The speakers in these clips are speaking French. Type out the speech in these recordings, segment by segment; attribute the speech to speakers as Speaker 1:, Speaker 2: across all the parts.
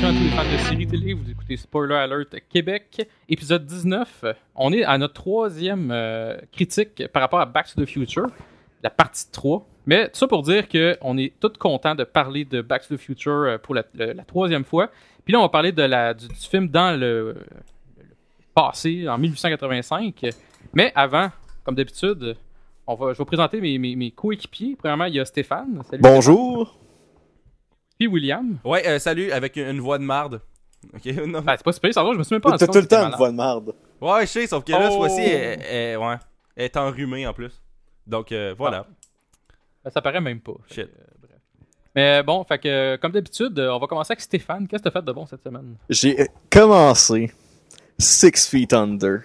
Speaker 1: Salutations à tous les fans de série télé, vous écoutez Spoiler Alert Québec, épisode 19. On est à notre troisième euh, critique par rapport à Back to the Future, la partie 3. Mais tout ça pour dire qu'on est tous contents de parler de Back to the Future euh, pour la, troisième fois. Puis là, on va parler de du, film dans le, le passé, en 1885. Mais avant, comme d'habitude, je vais présenter mes, mes, mes coéquipiers. Premièrement, il y a Stéphane. Salut.
Speaker 2: Bonjour.
Speaker 1: Puis William.
Speaker 3: Ouais, euh, salut, avec une, une voix de marde. Ok, non.
Speaker 1: Ben, c'est pas super, ça va, je me suis même pas
Speaker 2: T'as tout le temps une voix de marde.
Speaker 3: Ouais, je sais, sauf que là, ce
Speaker 1: Oh.
Speaker 3: fois-ci, elle, elle- ouais, elle est enrhumée en plus. Donc, euh, voilà.
Speaker 1: Ben, ça paraît même pas.
Speaker 3: Shit.
Speaker 1: que, euh, bref. Mais bon, fait que, comme d'habitude, on va commencer avec Stéphane. Qu'est-ce que t'as fait de bon cette semaine?
Speaker 2: J'ai commencé Six Feet Under.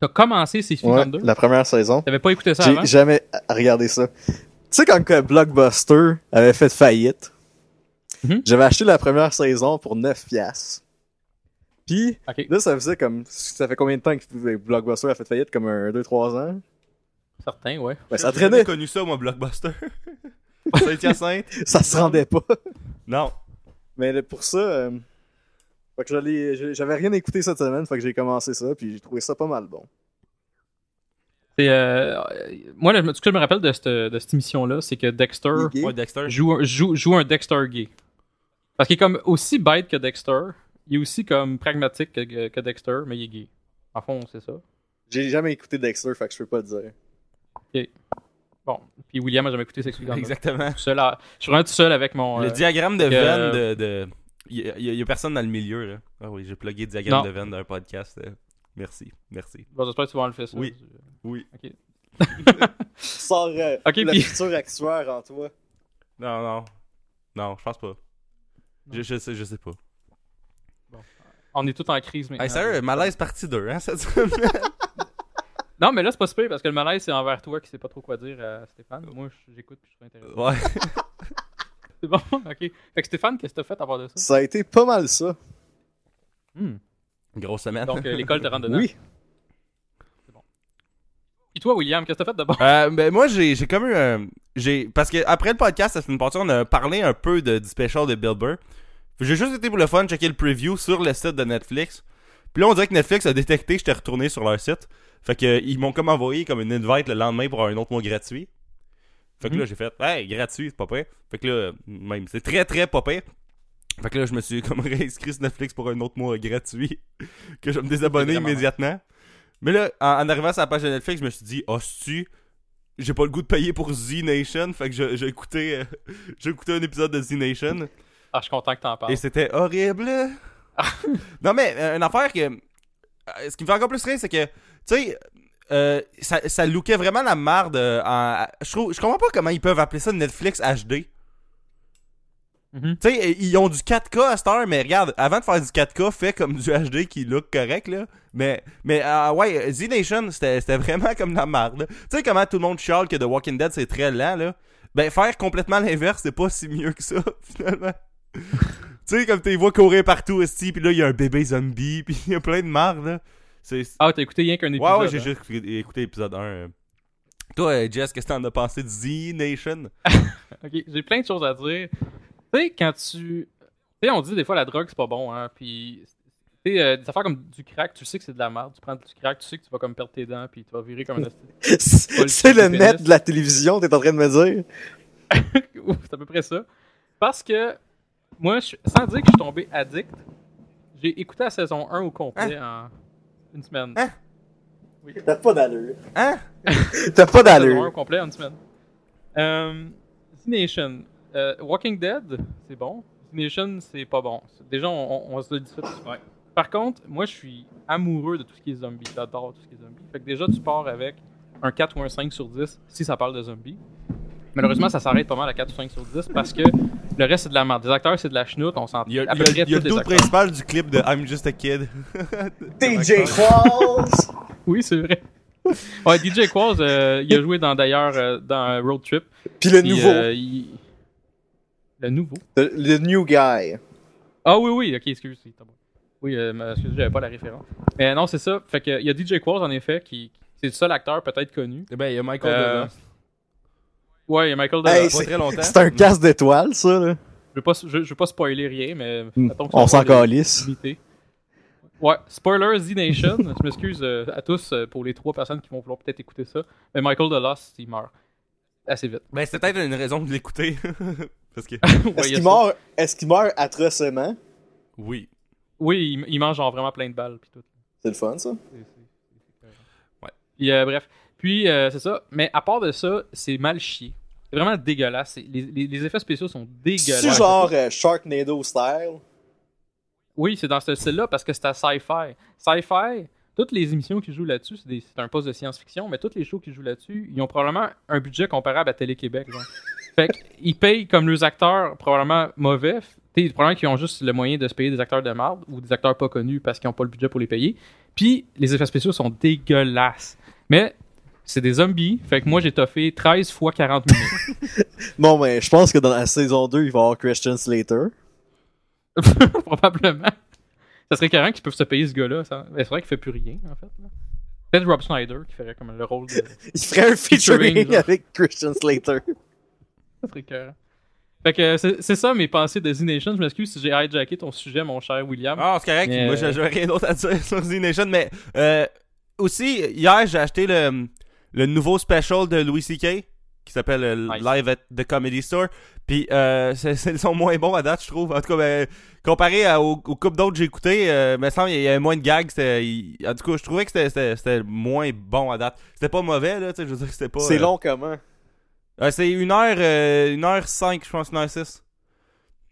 Speaker 1: T'as commencé
Speaker 2: Ouais,
Speaker 1: en deux?
Speaker 2: la première saison.
Speaker 1: T'avais pas écouté ça avant?
Speaker 2: J'ai jamais regardé ça. Tu sais, quand que Blockbuster avait fait faillite,
Speaker 1: Mhm.
Speaker 2: j'avais acheté la première saison pour 9 piastres. Puis, là, ça faisait comme... Ça fait combien de temps que Blockbuster a fait faillite? Comme un 2-3 ans?
Speaker 1: certain, ouais.
Speaker 2: Ça
Speaker 3: J'ai jamais
Speaker 2: traînait.
Speaker 3: connu ça, moi, Blockbuster. Saint-Hyacinthe?
Speaker 2: Ça se rendait pas.
Speaker 3: Non.
Speaker 2: Mais pour ça... euh, Fait que j'ai- j'avais rien écouté cette semaine, fait que j'ai commencé ça, puis j'ai trouvé ça pas mal bon.
Speaker 1: Euh, euh, moi, là, ce que je me rappelle de cette, de cette émission-là, c'est que Dexter.
Speaker 3: Ouais,
Speaker 1: joue, un- joue, joue un Dexter gay. Parce qu'il est comme aussi bête que Dexter. Il est aussi comme pragmatique que, que Dexter, mais il est gay. En fond, c'est ça.
Speaker 2: J'ai jamais écouté Dexter, fait que je peux pas le dire.
Speaker 1: Bon. Puis William a jamais écouté Sex Exactement.
Speaker 3: Exactement.
Speaker 1: Tout seul à- je suis vraiment tout seul avec mon.
Speaker 3: Le
Speaker 1: euh,
Speaker 3: diagramme de
Speaker 1: que-
Speaker 3: veine de. de... Il y, a- il y a personne dans le milieu, là. Ah oui, j'ai plugué le diagramme
Speaker 1: Non.
Speaker 3: de veine d'un podcast. euh. Merci, merci.
Speaker 1: Bon, j'espère que tu vas enlever ça.
Speaker 3: Oui. Oui.
Speaker 1: Ok.
Speaker 2: Sors euh,
Speaker 1: Ok,
Speaker 2: la
Speaker 1: puis-
Speaker 2: future actuaire en toi.
Speaker 3: Non, non. Non, je pense pas. Je, je sais, je sais pas.
Speaker 1: On est tous en crise maintenant.
Speaker 3: Hey, sérieux, malaise partie 2, hein, cette semaine?
Speaker 1: Non, mais là, c'est pas super parce que le malaise, c'est envers toi qui sais pas trop quoi dire à Stéphane. Moi, j'écoute puis je suis intéressé.
Speaker 3: Ouais.
Speaker 1: C'est bon, ok. Fait que Stéphane, qu'est-ce que t'as fait à part de ça?
Speaker 2: Ça a été pas mal ça.
Speaker 1: Hmm.
Speaker 3: Grosse semaine.
Speaker 1: Donc, euh, l'école te rentre dedans.
Speaker 2: Oui.
Speaker 1: Et toi, William, qu'est-ce que t'as fait de bon?
Speaker 3: Euh, ben moi j'ai j'ai comme eu un j'ai parce que après le podcast la semaine passée on a parlé un peu de, du special de Bill Burr. J'ai juste été pour le fun checker le preview sur le site de Netflix. Puis là on dirait que Netflix a détecté que j'étais retourné sur leur site. Fait que ils m'ont comme envoyé comme une invite le lendemain pour un autre mois gratuit. Fait que là j'ai fait hey gratuit c'est pas pire. Fait que là même c'est très très pas pire. Fait que là je me suis comme réinscrit sur Netflix pour un autre mois gratuit que je vais me désabonner immédiatement. Mais là en, en arrivant sur la page de Netflix je me suis dit oh tu j'ai pas le goût de payer pour Z Nation, fait que j'ai écouté, euh, j'ai écouté un épisode de Z Nation
Speaker 1: Ah, je suis content que t'en parles.
Speaker 3: et c'était horrible. non mais euh, une affaire que, euh, ce qui me fait encore plus rire, c'est que, tu sais, euh, ça, ça lookait vraiment la merde. euh, en, je trouve, je comprends pas comment ils peuvent appeler ça Netflix HD.
Speaker 1: Mhm.
Speaker 3: Tu sais, ils ont du 4K à cette heure, mais regarde, avant de faire du 4K, fais comme du HD qui look correct, là. Mais, mais euh, ouais, Z Nation, c'était vraiment comme de la merde. Tu sais comment tout le monde chiale que The Walking Dead, c'est très lent, là? Ben, faire complètement l'inverse, c'est pas si mieux que ça, finalement. tu sais, comme tu vois courir partout aussi, puis là, il y a un bébé zombie, puis il y a plein de marde, là.
Speaker 1: Ah, t'as écouté rien qu'un épisode.
Speaker 3: Ouais, ouais, j'ai
Speaker 1: hein?
Speaker 3: juste écouté, écouté l'épisode 1. euh. Toi, Jess, qu'est-ce que t'en as pensé de Z Nation?
Speaker 1: Ok, j'ai plein de choses à dire. Tu sais, quand tu. Tu sais, on dit des fois la drogue, c'est pas bon, hein. Puis. Tu sais, euh, des affaires comme du crack, tu sais que c'est de la merde. Tu prends du crack, tu sais que tu vas comme perdre tes dents, puis tu vas virer comme un
Speaker 2: C'est le net de la télévision, t'es en train de me dire.
Speaker 1: Ouf, c'est à peu près ça. Parce que, moi, je- sans dire que je suis tombé addict, j'ai écouté la saison 1 au complet en une semaine.
Speaker 3: Hein?
Speaker 2: T'as pas d'allure.
Speaker 3: Hein?
Speaker 2: T'as pas
Speaker 1: La saison 1 au
Speaker 2: d'allure.
Speaker 1: complet en une semaine. Euh, Z Nation. Euh, Walking Dead, c'est bon. Nation, c'est pas bon. Déjà, on, on- on se le dit ça.
Speaker 3: Ouais.
Speaker 1: Par contre, moi, je suis amoureux de tout ce qui est zombie. J'adore tout ce qui est zombie. Fait que déjà, tu pars avec un 4 ou un 5 sur 10 si ça parle de zombies. Malheureusement, ça s'arrête pas mal à 4 ou 5 sur 10 parce que le reste, c'est de la merde. Des acteurs, c'est de la chenoute. On s'en
Speaker 3: Il y a, il y a-
Speaker 1: près
Speaker 3: il y a
Speaker 1: tous
Speaker 3: le
Speaker 1: les acteurs.
Speaker 3: principal du clip de I'm Just a Kid.
Speaker 2: DJ Qualls!
Speaker 1: Oui, c'est vrai. Ouais, DJ Qualls, euh, il a joué dans d'ailleurs euh, dans Road Trip.
Speaker 2: Puis le
Speaker 1: Puis,
Speaker 2: nouveau.
Speaker 1: euh, il- Le nouveau.
Speaker 2: Le, le new guy.
Speaker 1: Ah oui, oui, ok, excuse. c'est bon. Oui, euh, excuse, j'avais pas la référence. Mais non, c'est ça. Fait que il y a DJ Qualls en effet qui, c'est le seul acteur peut-être connu.
Speaker 3: Eh ben, il y a Michael
Speaker 1: Euh,
Speaker 3: Douglas.
Speaker 1: Ouais, il y a Michael
Speaker 2: Hey,
Speaker 1: Douglas.
Speaker 3: Pas très longtemps.
Speaker 2: C'est un casse d'étoiles, ça, là.
Speaker 1: veux pas, je, je veux pas spoiler rien, mais
Speaker 2: Hmm. On s'en calisse.
Speaker 1: Ouais, spoiler Z Nation. je m'excuse euh, à tous euh, pour les trois personnes qui vont vouloir peut-être écouter ça. Mais Michael The Lost, il meurt assez vite.
Speaker 3: Ben, c'est peut-être une raison de l'écouter. Parce que.
Speaker 1: Ouais,
Speaker 2: Est-ce qu'il meurt, est-ce qu'il meurt atrocement?
Speaker 3: Oui.
Speaker 1: Oui, il, il mange genre vraiment plein de balles puis tout.
Speaker 2: C'est le fun, ça.
Speaker 1: C'est- c'est- c'est carré.
Speaker 3: Ouais.
Speaker 1: Puis, euh, bref. Puis, euh, c'est ça. Mais à part de ça, c'est mal chié. C'est vraiment dégueulasse. C'est- Les, les- les effets spéciaux sont dégueulasses.
Speaker 2: C'est genre euh, Sharknado style?
Speaker 1: Oui, c'est dans ce style-là parce que c'est à sci-fi. Sci-fi, toutes les émissions qui jouent là-dessus, c'est des- c'est un poste de science-fiction, mais toutes les shows qui jouent là-dessus, ils ont probablement un budget comparable à Télé-Québec. Fait qu'ils payent comme leurs acteurs probablement mauvais. T'sais, probablement qu'ils ont juste le moyen de se payer des acteurs de marde ou des acteurs pas connus parce qu'ils n'ont pas le budget pour les payer. Puis les effets spéciaux sont dégueulasses. Mais c'est des zombies, fait que moi j'ai toffé 13 fois 40 minutes.
Speaker 2: Bon, ben, je pense que dans la saison 2, il va y avoir Christian Slater.
Speaker 1: Probablement. Ça serait carrément qu'ils peuvent se payer ce gars-là. ça. Mais C'est vrai qu'il fait plus rien, en fait. là. Peut-être Rob Schneider qui ferait comme le rôle de.
Speaker 2: Il ferait un featuring
Speaker 1: Featuring,
Speaker 2: avec Christian Slater.
Speaker 1: Ça serait carré. Fait que c'est c'est ça mes pensées de Z-Nation. Je m'excuse si j'ai hijacké ton sujet, mon cher William.
Speaker 3: Ah, c'est correct.
Speaker 1: Mais,
Speaker 3: Moi,
Speaker 1: euh,
Speaker 3: j'avais rien d'autre à dire sur Z Nation. Mais euh, aussi, hier, j'ai acheté le, le nouveau special de Louis C.K. qui s'appelle euh,
Speaker 1: Nice.
Speaker 3: Live at the Comedy Store. Puis, euh, ils sont moins bons à date, je trouve. En tout cas, ben, comparé à- aux, aux couples d'autres que j'ai écouté, euh, me semble qu'il y avait moins de gags. il- en tout cas, je trouvais que c'était- moins bon à date. C'était pas mauvais, là. tu sais, Je veux dire que c'était pas.
Speaker 2: C'est
Speaker 3: euh,
Speaker 2: long comment?
Speaker 3: Euh, c'est une heure, euh, une heure cinq, je pense, une heure six.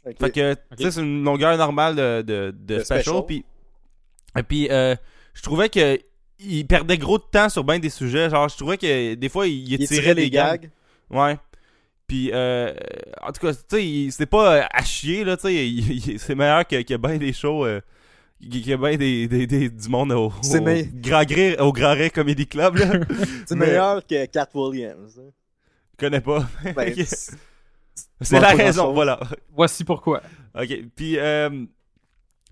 Speaker 2: Ok.
Speaker 3: Fait que, tu sais, c'est une longueur normale de, de, de special.
Speaker 2: special.
Speaker 3: Puis, et puis euh, je trouvais que il perdait gros de temps sur bien des sujets. Genre, je trouvais que des fois, il,
Speaker 2: tirait
Speaker 3: des
Speaker 2: les
Speaker 3: gags.
Speaker 2: gags.
Speaker 3: Ouais. Puis, euh, en tout cas, tu sais, c'était pas euh, à chier, là, tu sais. C'est meilleur que, que bien des shows. Euh, qu'il y a bien des, des, des- du monde au, au,
Speaker 2: me-
Speaker 3: Grand Gré, au Grand Ray Comedy Club.
Speaker 2: C'est
Speaker 3: Mais-
Speaker 2: meilleur que Cat Williams. hein.
Speaker 3: Je connais pas.
Speaker 2: Ben, c'est-
Speaker 3: la raison, voilà.
Speaker 1: Voici pourquoi.
Speaker 3: Ok, puis euh,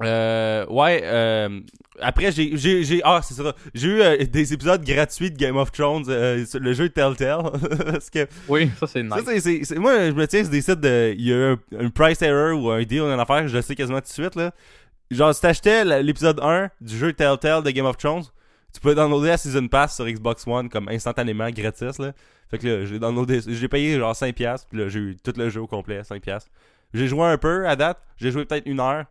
Speaker 3: euh, ouais, euh, après j'ai j'ai j'ai ah c'est ça, j'ai eu euh, des épisodes gratuits de Game of Thrones, euh, sur le jeu Telltale parce que
Speaker 1: Oui, ça c'est
Speaker 3: ça,
Speaker 1: nice.
Speaker 3: c'est- c'est c'est- moi je me tiens sur des sites de il y a eu un, un price error ou un deal une affaire, je le sais quasiment tout de suite là. Genre si t'achetais l'épisode 1 du jeu Telltale de Game of Thrones, tu peux downloader la season pass sur Xbox One comme instantanément gratis là. Fait que là, j'ai downloadé j'ai payé genre 5 pièces, puis là j'ai eu tout le jeu au complet 5 pièces. J'ai joué un peu à date, j'ai joué peut-être une heure.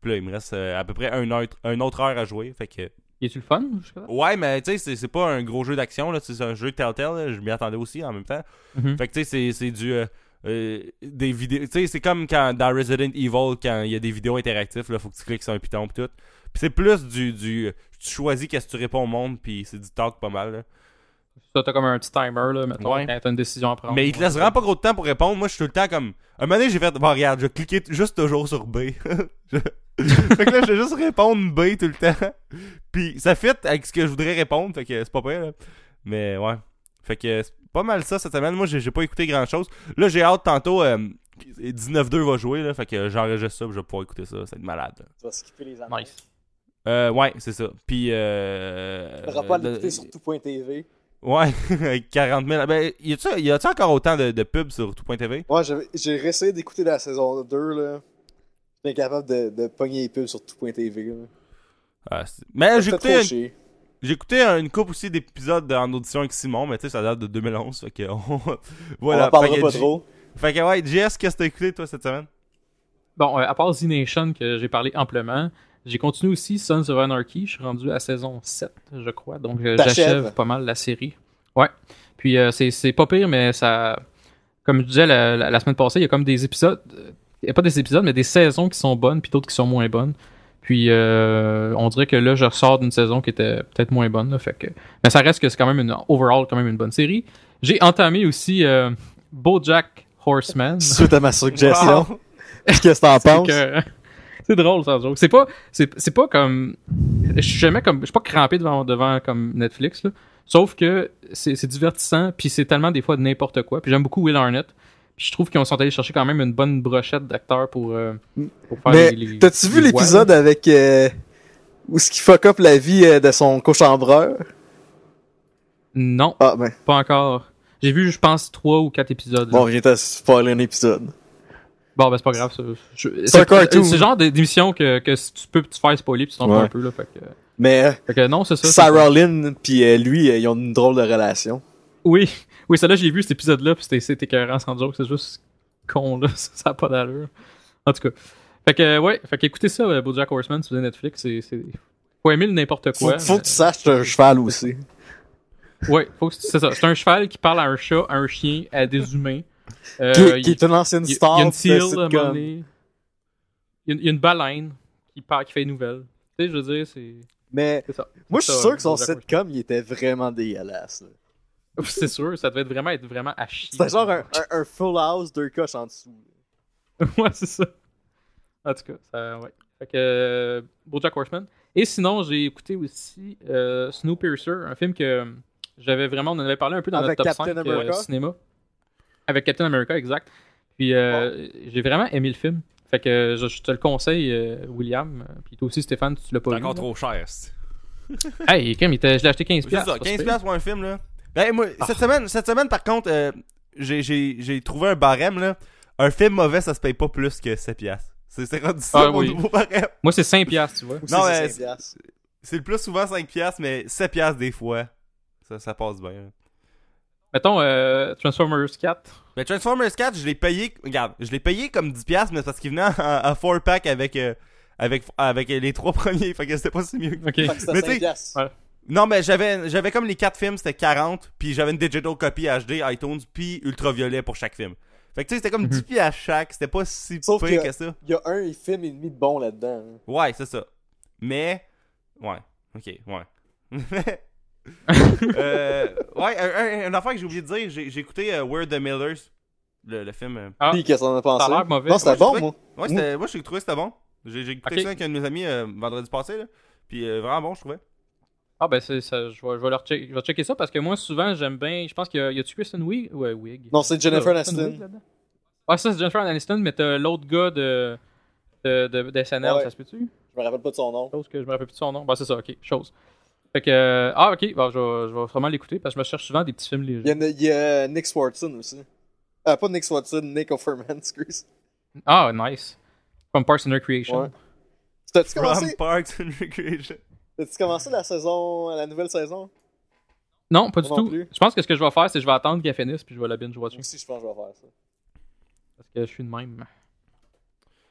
Speaker 3: Puis là, il me reste euh, à peu près un heure, une autre heure à jouer. Fait que.
Speaker 1: Y tu le fun?
Speaker 3: Ouais, mais tu sais, c'est- c'est pas un gros jeu d'action, là. C'est un jeu Telltale, là. Je m'y attendais aussi en même temps.
Speaker 1: Mhm.
Speaker 3: Fait que tu sais, c'est- c'est du. euh, euh, des vidéos. Tu sais, c'est comme quand dans Resident Evil, quand il y a des vidéos interactives, là, faut que tu cliques sur un piton pis tout. Puis c'est plus du, du. Tu choisis qu'est-ce que tu réponds au monde, puis c'est du talk pas mal, là.
Speaker 1: Ça, t'as comme un petit timer, là, mettons,
Speaker 3: Ouais.
Speaker 1: quand t'as une décision à prendre.
Speaker 3: Mais il te laisse vraiment pas gros de temps pour répondre. Moi, je suis tout le temps comme. Un moment donné, j'ai fait. Bon, regarde, je vais cliquer t- juste toujours sur B. Je- fait que là, je vais juste répondre B tout le temps. Puis ça fit avec ce que je voudrais répondre. Fait que c'est pas pire, là. Mais ouais. Fait que c'est pas mal ça cette semaine. Moi, j'ai j'ai pas écouté grand chose. Là, j'ai hâte tantôt. euh, 19-2 va jouer, là. Fait que j'enregistre ça. puis je vais pouvoir écouter ça. Ça va être malade. là.
Speaker 2: Tu vas skipper les annonces.
Speaker 1: Nice.
Speaker 3: Euh, ouais, c'est ça. Puis. Euh,
Speaker 2: Tu n'auras pas l'écouter sur tout.tv.
Speaker 3: Ouais, avec 40 000. Ben, y a-tu encore autant de, de pubs sur tout.tv?
Speaker 2: J'avais- j'ai réessayé d'écouter la saison 2, là. J'étais incapable de, de pogner les pubs sur tout.tv, là.
Speaker 3: Ah, mais j'ai écouté, une- écouté une coupe aussi d'épisodes en audition avec Simon, mais tu sais, ça date de 2011. Fait que, on-
Speaker 2: On
Speaker 3: voilà.
Speaker 2: en parlera pas trop.
Speaker 3: Fait que, ouais, JS, qu'est-ce que t'as écouté, toi, cette semaine?
Speaker 1: Bon, euh, à part Z-Nation que j'ai parlé amplement, j'ai continué aussi Sons of Anarchy. Je suis rendu à saison 7, je crois. Donc, euh, j'achève pas mal la série. Ouais. Puis, euh, c'est c'est pas pire, mais ça. Comme je disais la, la- la semaine passée, il y a comme des épisodes. Il y a pas des épisodes, mais des saisons qui sont bonnes, puis d'autres qui sont moins bonnes. Puis, euh, on dirait que là, je ressors d'une saison qui était peut-être moins bonne. Là, fait que... Mais ça reste que c'est quand même une. Overall, quand même une bonne série. J'ai entamé aussi euh, Bojack Horseman.
Speaker 2: Suite à ma suggestion.
Speaker 3: Wow.
Speaker 2: Qu'est-ce que t'en penses?
Speaker 1: que- C'est drôle, ça, joke. C'est pas, c'est, c'est pas comme, je suis jamais comme, je suis pas crampé devant, devant comme Netflix, là. Sauf que c'est, c'est divertissant, puis c'est tellement des fois de n'importe quoi. Puis j'aime beaucoup Will Arnett. Puis je trouve qu'ils sont allés chercher quand même une bonne brochette d'acteurs pour, euh, pour faire
Speaker 2: Mais
Speaker 1: les, les-
Speaker 2: t'as-tu vu l'épisode avec... euh, où ce qui fuck up la vie euh, de son cochambreur?
Speaker 1: Non,
Speaker 2: Ah, ben.
Speaker 1: pas encore. J'ai vu, je pense, trois ou quatre épisodes. là.
Speaker 2: Bon, viens de spoiler un épisode.
Speaker 1: Bon, ben c'est pas grave. ça.
Speaker 2: C'est un cartoon.
Speaker 1: C'est le genre d'émission que, que si tu peux te faire spoiler puis tu t'en
Speaker 2: Ouais.
Speaker 1: un peu. Là, fait, que,
Speaker 2: Mais euh,
Speaker 1: fait que non, c'est ça.
Speaker 2: Sarah
Speaker 1: ça.
Speaker 2: Lynn puis euh, lui, euh, ils ont une drôle de relation.
Speaker 1: Oui, oui, celle-là, j'ai vu cet épisode-là puis c'était- écœurant sans joke. C'est juste con, là. Ça a pas d'allure. En tout cas. Fait que, ouais, fait que écoutez ça, Bojack Horseman sur Netflix. C'est. Faut aimer le n'importe
Speaker 2: Faut,
Speaker 1: quoi.
Speaker 2: faut que tu saches que c'est un cheval aussi.
Speaker 1: Ouais, faut que c'est ça. C'est un cheval qui parle à un chat, à un chien, à des humains. Euh,
Speaker 2: qui, est une ancienne star.
Speaker 1: il y a une seal, à un
Speaker 2: sitcom.
Speaker 1: moment donné. Il y, a une- il y a une baleine qui, part, qui fait une nouvelle. Tu sais, je veux dire, c'est.
Speaker 2: Mais
Speaker 1: ça.
Speaker 2: moi, je suis sûr que son sitcom, il était vraiment.
Speaker 1: Horseman. C'est sûr, ça devait être vraiment, être vraiment à chier.
Speaker 2: C'était genre un, un- un full house, deux coches en dessous.
Speaker 1: ouais, c'est ça. En tout cas, ça, ouais. Fait que. Euh, Bojack Horseman. Et sinon, j'ai écouté aussi euh, Snowpiercer, un film que j'avais vraiment. On en avait parlé un peu dans
Speaker 2: Avec
Speaker 1: notre top
Speaker 2: Captain
Speaker 1: 5 euh, cinéma. Avec Captain America, exact. Puis euh, j'ai vraiment aimé le film. Fait que je, je te le conseille, euh, William. Puis toi aussi, Stéphane, tu l'as pas
Speaker 3: C'est
Speaker 1: vu.
Speaker 3: encore
Speaker 1: là.
Speaker 3: trop cher. c'est-
Speaker 1: Hey, était- je l'ai acheté 15$.
Speaker 3: C'est ça,
Speaker 1: pas
Speaker 3: 15$
Speaker 1: super.
Speaker 3: piastres pour un film, là. Ben, moi, cette, semaine, cette semaine, par contre, euh, j'ai- j'ai j'ai trouvé un barème, là. Un film mauvais, ça se paye pas plus que 7$. piastres. C'est c'est rendu ça,
Speaker 1: Ah,
Speaker 3: mon
Speaker 1: oui.
Speaker 3: nouveau barème.
Speaker 1: Moi, c'est 5$, tu vois.
Speaker 2: Ou
Speaker 3: Non,
Speaker 2: c'est
Speaker 3: mais
Speaker 2: 5 piastres.
Speaker 3: C'est le plus souvent 5$, piastres, mais 7$ piastres des fois. Ça, ça passe bien.
Speaker 1: Mettons euh, Transformers 4.
Speaker 3: Mais Transformers 4, je l'ai payé, regarde, je l'ai payé comme 10$, piastres, mais c'est parce qu'il venait en, 4-pack avec, euh, avec, avec les trois premiers, fait que c'était pas si mieux.
Speaker 1: Ok.
Speaker 3: Mais
Speaker 2: 5
Speaker 3: t'sais-
Speaker 2: piastres.
Speaker 1: Ouais.
Speaker 3: Non, mais j'avais, j'avais comme les quatre films, c'était 40, puis j'avais une digital copy HD, iTunes, puis ultraviolet pour chaque film. Fait que tu sais, c'était comme
Speaker 1: Mhm.
Speaker 3: 10 pieds à chaque, c'était pas si
Speaker 2: Sauf
Speaker 3: pire
Speaker 2: que-
Speaker 3: que ça.
Speaker 2: Il y a un film et demi de bon là-dedans. hein.
Speaker 3: Ouais, c'est ça. Mais, ouais, ok, ouais. euh, ouais, un, un, une affaire que j'ai oublié de dire, j'ai, écouté euh, We're the Millers, le, le film. euh.
Speaker 1: Ah,
Speaker 2: qu'est-ce qu'on a pensé?
Speaker 1: ça mauvais.
Speaker 2: Non, c'était bon,
Speaker 3: j'ai
Speaker 2: moi.
Speaker 3: Ouais, c'était, moi, j'ai trouvé que c'était bon. J'ai, écouté ça avec un de mes amis euh, vendredi passé, là. Puis euh, vraiment bon, je trouvais.
Speaker 1: Ah, ben, c'est ça. Je vais, je vais leur check- je vais checker ça parce que moi, souvent, j'aime bien. Je pense qu'il y a-tu Kristen Wiig? Wig.
Speaker 2: Non, c'est Jennifer Aniston.
Speaker 1: Ah, ça, c'est Jennifer Aniston, mais t'as l'autre gars de, de, de, de SNL,
Speaker 2: Ouais.
Speaker 1: ça se peut-tu?
Speaker 2: Je me rappelle pas de son nom.
Speaker 1: Chose que je me rappelle plus de son nom. Bah, c'est ça, ok, chose. Fait que. euh, ah, ok, bon, je, vais, je vais vraiment l'écouter parce que je me cherche souvent des petits films légers.
Speaker 2: Il y, a, il y a Nick Swartzen aussi. Euh, pas Nick Swartzen, Nick Offerman, excuse.
Speaker 1: Ah, nice. From Parks and Recreation.
Speaker 2: Ouais. T'as-tu
Speaker 3: From Parks and Recreation.
Speaker 2: t'as-tu commencé la saison, la nouvelle saison?
Speaker 1: Non, pas du
Speaker 2: non
Speaker 1: tout.
Speaker 2: plus.
Speaker 1: Je pense que ce que je vais faire, c'est que je vais attendre qu'elle finisse puis je vais la binge-watcher.
Speaker 2: Moi aussi, je pense que je vais faire ça.
Speaker 1: Parce que je suis de même.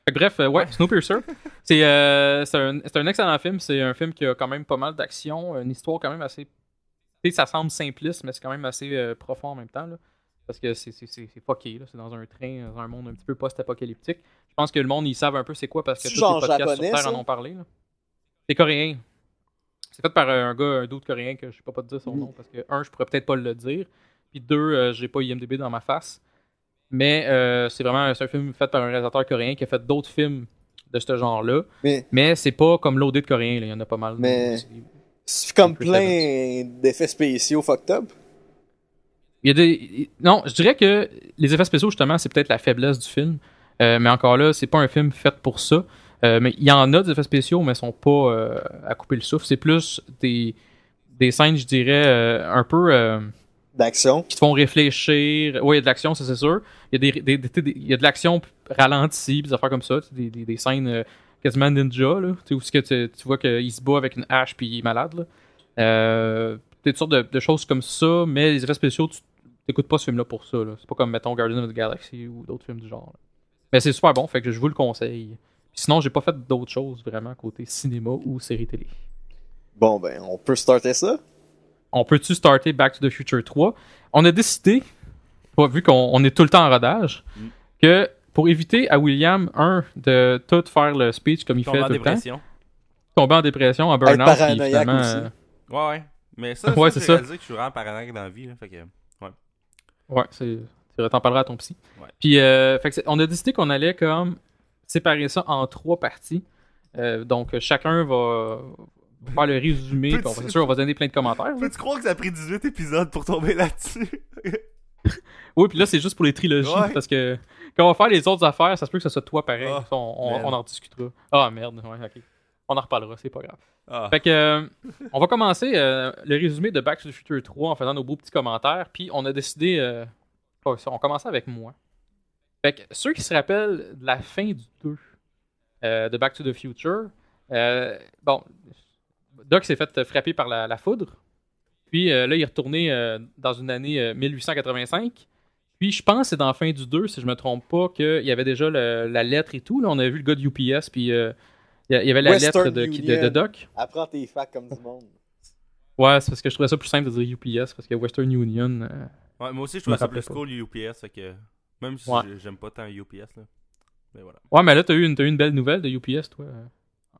Speaker 1: Bref, euh, ouais, Snowpiercer. c'est euh, c'est un, un excellent film. C'est un film qui a quand même pas mal d'action. Une histoire quand même assez. Tu sais, ça semble simpliste, mais c'est quand même assez euh, profond en même temps. Là, parce que c'est fucké. là. C'est dans un train, dans un monde un petit peu post-apocalyptique. Je pense que le monde, ils savent un peu c'est quoi parce que tous les podcasts
Speaker 2: japonais,
Speaker 1: sur Terre
Speaker 2: ça?
Speaker 1: en ont parlé. là. C'est coréen. C'est fait par euh, un gars, un d'autre coréen que je sais pas pas te dire son
Speaker 2: Mhm.
Speaker 1: nom parce que, un, je pourrais peut-être pas le dire. Puis deux, j'ai pas IMDB dans ma face. Mais euh, c'est vraiment c'est un film fait par un réalisateur coréen qui a fait d'autres films de ce genre-là.
Speaker 2: Mais
Speaker 1: Mais c'est pas comme l'audit coréen, là. il y en a pas mal.
Speaker 2: Mais-
Speaker 1: C'est-
Speaker 2: comme plein d'effets spéciaux fucked up.
Speaker 1: Il y a des... Non, je dirais que les effets spéciaux, justement, c'est peut-être la faiblesse du film. Euh, mais encore là, c'est pas un film fait pour ça. Euh, mais il y en a des effets spéciaux, mais ils sont pas euh, à couper le souffle. C'est plus des, des scènes, je dirais, un peu
Speaker 2: D'action.
Speaker 1: qui te font réfléchir. Oui, il y a de l'action, ça c'est sûr. Il y a, des, des- des- des- il y a de l'action ralentie, des affaires comme ça. Des, des, des scènes euh, quasiment ninja, là. Où que tu, tu vois qu'il se bat avec une hache puis il est malade, là. Euh, toutes sortes de, de choses comme ça, mais les effets spéciaux, tu t'écoutes pas ce film-là pour ça. là. C'est pas comme, mettons, Guardians of the Galaxy ou d'autres films du genre. là. Mais c'est super bon, fait que je vous le conseille. Puis sinon, j'ai pas fait d'autres choses vraiment côté cinéma ou série télé.
Speaker 2: Bon, ben, on peut starter ça.
Speaker 1: On peut-tu starter Back to the Future 3? On a décidé, pas- vu qu'on on est tout le temps en rodage,
Speaker 3: Mm.
Speaker 1: que pour éviter à William, un, de tout faire le speech comme il fait tout le temps,
Speaker 3: dépression.
Speaker 1: tomber en dépression, en
Speaker 2: Être
Speaker 1: burn-out,
Speaker 2: paranoïaque
Speaker 1: finalement...
Speaker 2: aussi.
Speaker 1: euh,
Speaker 3: Ouais, ouais. Mais ça,
Speaker 1: Ouais,
Speaker 3: ça,
Speaker 1: c'est ça.
Speaker 3: réalisé que je suis vraiment paranoïaque dans la vie, là. Fait que.
Speaker 1: Ouais, c'est. Tu t'en parleras à ton psy.
Speaker 3: Ouais.
Speaker 1: Puis, euh, fait que c'est- on a décidé qu'on allait comme séparer ça en trois parties. Euh, donc, chacun va faire le résumé. puis on va, c'est sûr, on va donner plein de commentaires.
Speaker 3: Peux-tu croire que ça a pris 18 épisodes pour tomber là-dessus?
Speaker 1: Oui, puis là, c'est juste pour les trilogies.
Speaker 3: Ouais.
Speaker 1: Parce que quand on va faire les autres affaires, ça se peut que ça soit toi pareil.
Speaker 3: Ah,
Speaker 1: Ça, on, on-
Speaker 3: merde.
Speaker 1: on en discutera. Ah, merde. Ouais, ok. On en reparlera, c'est pas grave.
Speaker 3: Ah.
Speaker 1: Fait que, euh, on va commencer euh, le résumé de Back to the Future 3 en faisant nos beaux petits commentaires. Puis, on a décidé. euh, oh, on commençait avec moi. Fait que ceux qui se rappellent de la fin du 2 euh, de Back to the Future, bon, Doc s'est fait frapper par la, la foudre. Puis euh, là, il est retourné euh, dans une année euh, 1885. Puis je pense que c'est dans la fin du 2, si je me trompe pas, qu'il y avait déjà le- la lettre et tout. Là, on avait vu le gars de UPS, puis euh, il y a- avait la
Speaker 2: Western
Speaker 1: lettre de, de- de
Speaker 2: Union.
Speaker 1: Doc.
Speaker 2: Apprends tes facts comme du monde.
Speaker 1: Ouais, c'est parce que je trouvais ça plus simple de dire UPS, parce que Western Union. euh,
Speaker 3: Ouais, moi aussi, je trouvais ça plus
Speaker 1: pas.
Speaker 3: cool UPS. Fait que, même si
Speaker 1: Ouais.
Speaker 3: j'aime pas tant UPS. Là. Mais voilà.
Speaker 1: Ouais, mais là, t'as eu, une- eu une belle nouvelle de UPS, toi. euh,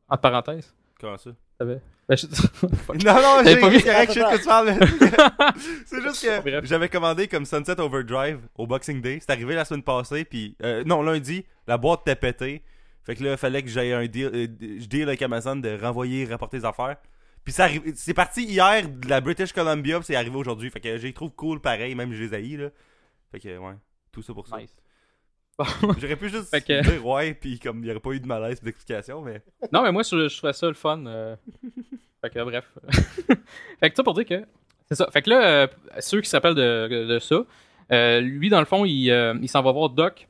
Speaker 1: entre parenthèses.
Speaker 3: Comment ça?
Speaker 1: T'avais. Ben, je-
Speaker 3: Non, non, j'ai
Speaker 1: pas vu?
Speaker 3: correct, je sais de quoi tu parles. c'est juste que j'avais commandé comme Sunset Overdrive au Boxing Day. C'est arrivé la semaine passée, puis euh, non, lundi, la boîte était pétée. Fait que là, il fallait que j'aille un deal, euh, je deal avec Amazon de renvoyer, rapporter les affaires. Puis ça arrive- c'est parti hier de la British Columbia, puis c'est arrivé aujourd'hui. Fait que je les trouve cool pareil, même je les haïs, là. Fait que, ouais, tout ça pour ça.
Speaker 1: nice.
Speaker 3: J'aurais pu juste
Speaker 1: Fait que-
Speaker 3: dire ouais, puis comme il n'y aurait pas eu de malaise d'explication, mais.
Speaker 1: Non, mais moi, je, je trouvais ça le fun. euh. fait que, bref. fait que ça pour dire que. C'est ça. Fait que là, euh, ceux qui s'appellent de, de ça, euh, lui, dans le fond, il, euh, il s'en va voir Doc.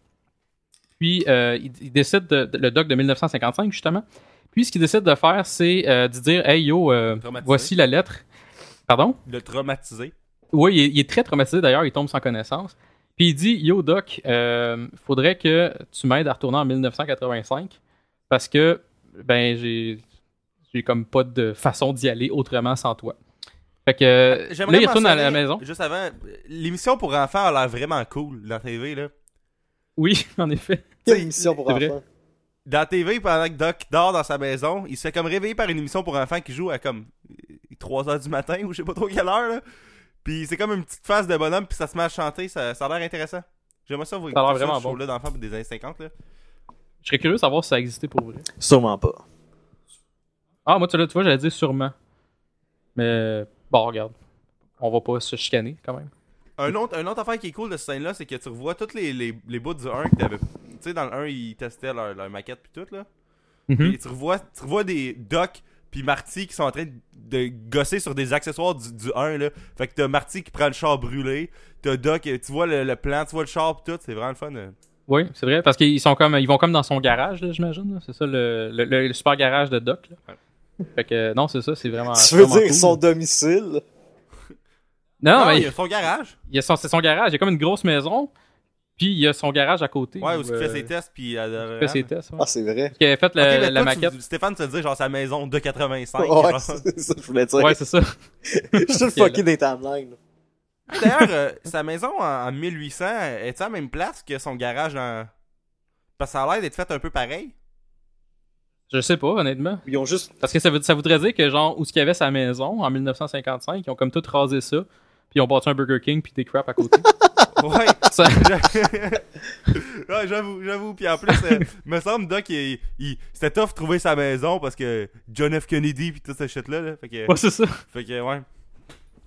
Speaker 1: Puis, euh, il, il décide, de, de- le Doc de 1955, justement. Puis, ce qu'il décide de faire, c'est euh, de dire Hey yo, euh, voici la lettre. Pardon?
Speaker 3: Le traumatiser.
Speaker 1: Oui, il est, il est très traumatisé d'ailleurs, il tombe sans connaissance. Puis il dit Yo Doc, euh, faudrait que tu m'aides à retourner en 1985 parce que ben j'ai j'ai comme pas de façon d'y aller autrement sans toi. Fait que euh,
Speaker 3: J'aimerais
Speaker 1: là il retourne à la maison.
Speaker 3: Juste avant, l'émission pour enfants a l'air vraiment cool dans la TV, là.
Speaker 1: Oui, en effet.
Speaker 2: Quelle émission pour
Speaker 1: vrai.
Speaker 2: enfants.
Speaker 3: Dans la TV, pendant que Doc dort dans sa maison, il se fait comme réveiller par une émission pour enfants qui joue à comme 3h du matin ou je sais pas trop quelle heure, là. Puis c'est comme une petite face de bonhomme, puis ça se met à chanter, ça, ça a l'air intéressant. J'aimerais ça vous
Speaker 1: Ça a l'air
Speaker 3: écouter
Speaker 1: vraiment
Speaker 3: ce
Speaker 1: bon.
Speaker 3: show-là d'enfants des années 50, là.
Speaker 1: Je serais curieux de savoir si ça existait pour vrai.
Speaker 2: Sûrement pas.
Speaker 1: Ah, moi tu, là, tu vois, j'allais dire sûrement. Mais bon, regarde. On va pas se chicaner quand même.
Speaker 3: Un autre, un autre affaire qui est cool de cette scène-là, c'est que tu revois tous les, les, les bouts du 1 que t'avais. Tu sais, dans le 1, ils testaient leur, leur maquette puis tout, là. Et tu revois, tu revois des Doc puis Marty qui sont en train de gosser sur des accessoires du, du 1 là. Fait que t'as Marty qui prend le char brûlé, t'as Doc, tu vois le, le plan, tu vois le char pis tout, c'est vraiment le fun. euh.
Speaker 1: Oui, c'est vrai, parce qu'ils sont comme ils vont comme dans son garage, là, j'imagine. C'est ça le, le, super garage de Doc. Là. Fait que non, c'est ça, c'est vraiment.
Speaker 2: Tu veux dire
Speaker 1: cool.
Speaker 2: son domicile?
Speaker 1: Non,
Speaker 3: Non,
Speaker 1: mais
Speaker 3: il y a son garage.
Speaker 1: il y a son, c'est son garage. Il y a comme une grosse maison, puis il y a son garage à côté.
Speaker 3: Ouais, où
Speaker 1: où,
Speaker 3: il fait
Speaker 1: euh,
Speaker 3: ses tests pis euh,
Speaker 1: il fait ses tests. ouais.
Speaker 2: Ah, c'est vrai.
Speaker 1: Qui avait fait le-
Speaker 3: mais
Speaker 1: la
Speaker 3: toi, tu-
Speaker 1: maquette.
Speaker 3: Stéphane, tu veux dire genre sa maison de 85.
Speaker 2: Ouais,
Speaker 3: genre.
Speaker 2: c'est ça je voulais dire.
Speaker 1: Ouais, c'est ça.
Speaker 2: Je suis
Speaker 1: Ok,
Speaker 2: fucké des timelines.
Speaker 3: D'ailleurs, euh, sa maison en, en 1800 est à la même place que son garage dans. Parce que ça a l'air d'être fait un peu pareil.
Speaker 1: Je sais pas, honnêtement.
Speaker 2: Ils ont juste.
Speaker 1: Parce que ça, veut- ça voudrait dire que, genre, où ce qu'il y avait sa maison en 1955, ils ont comme tout rasé ça, puis ils ont bâti un Burger King, puis des crap à côté.
Speaker 3: Ouais.
Speaker 1: Ça-
Speaker 3: ouais, j'avoue, j'avoue. Puis en plus, euh, me semble, Doc, il, il- c'était tough de trouver sa maison parce que John F. Kennedy puis tout ce shit-là. Là. Fait que,
Speaker 1: ouais, c'est ça.
Speaker 3: fait que, ouais.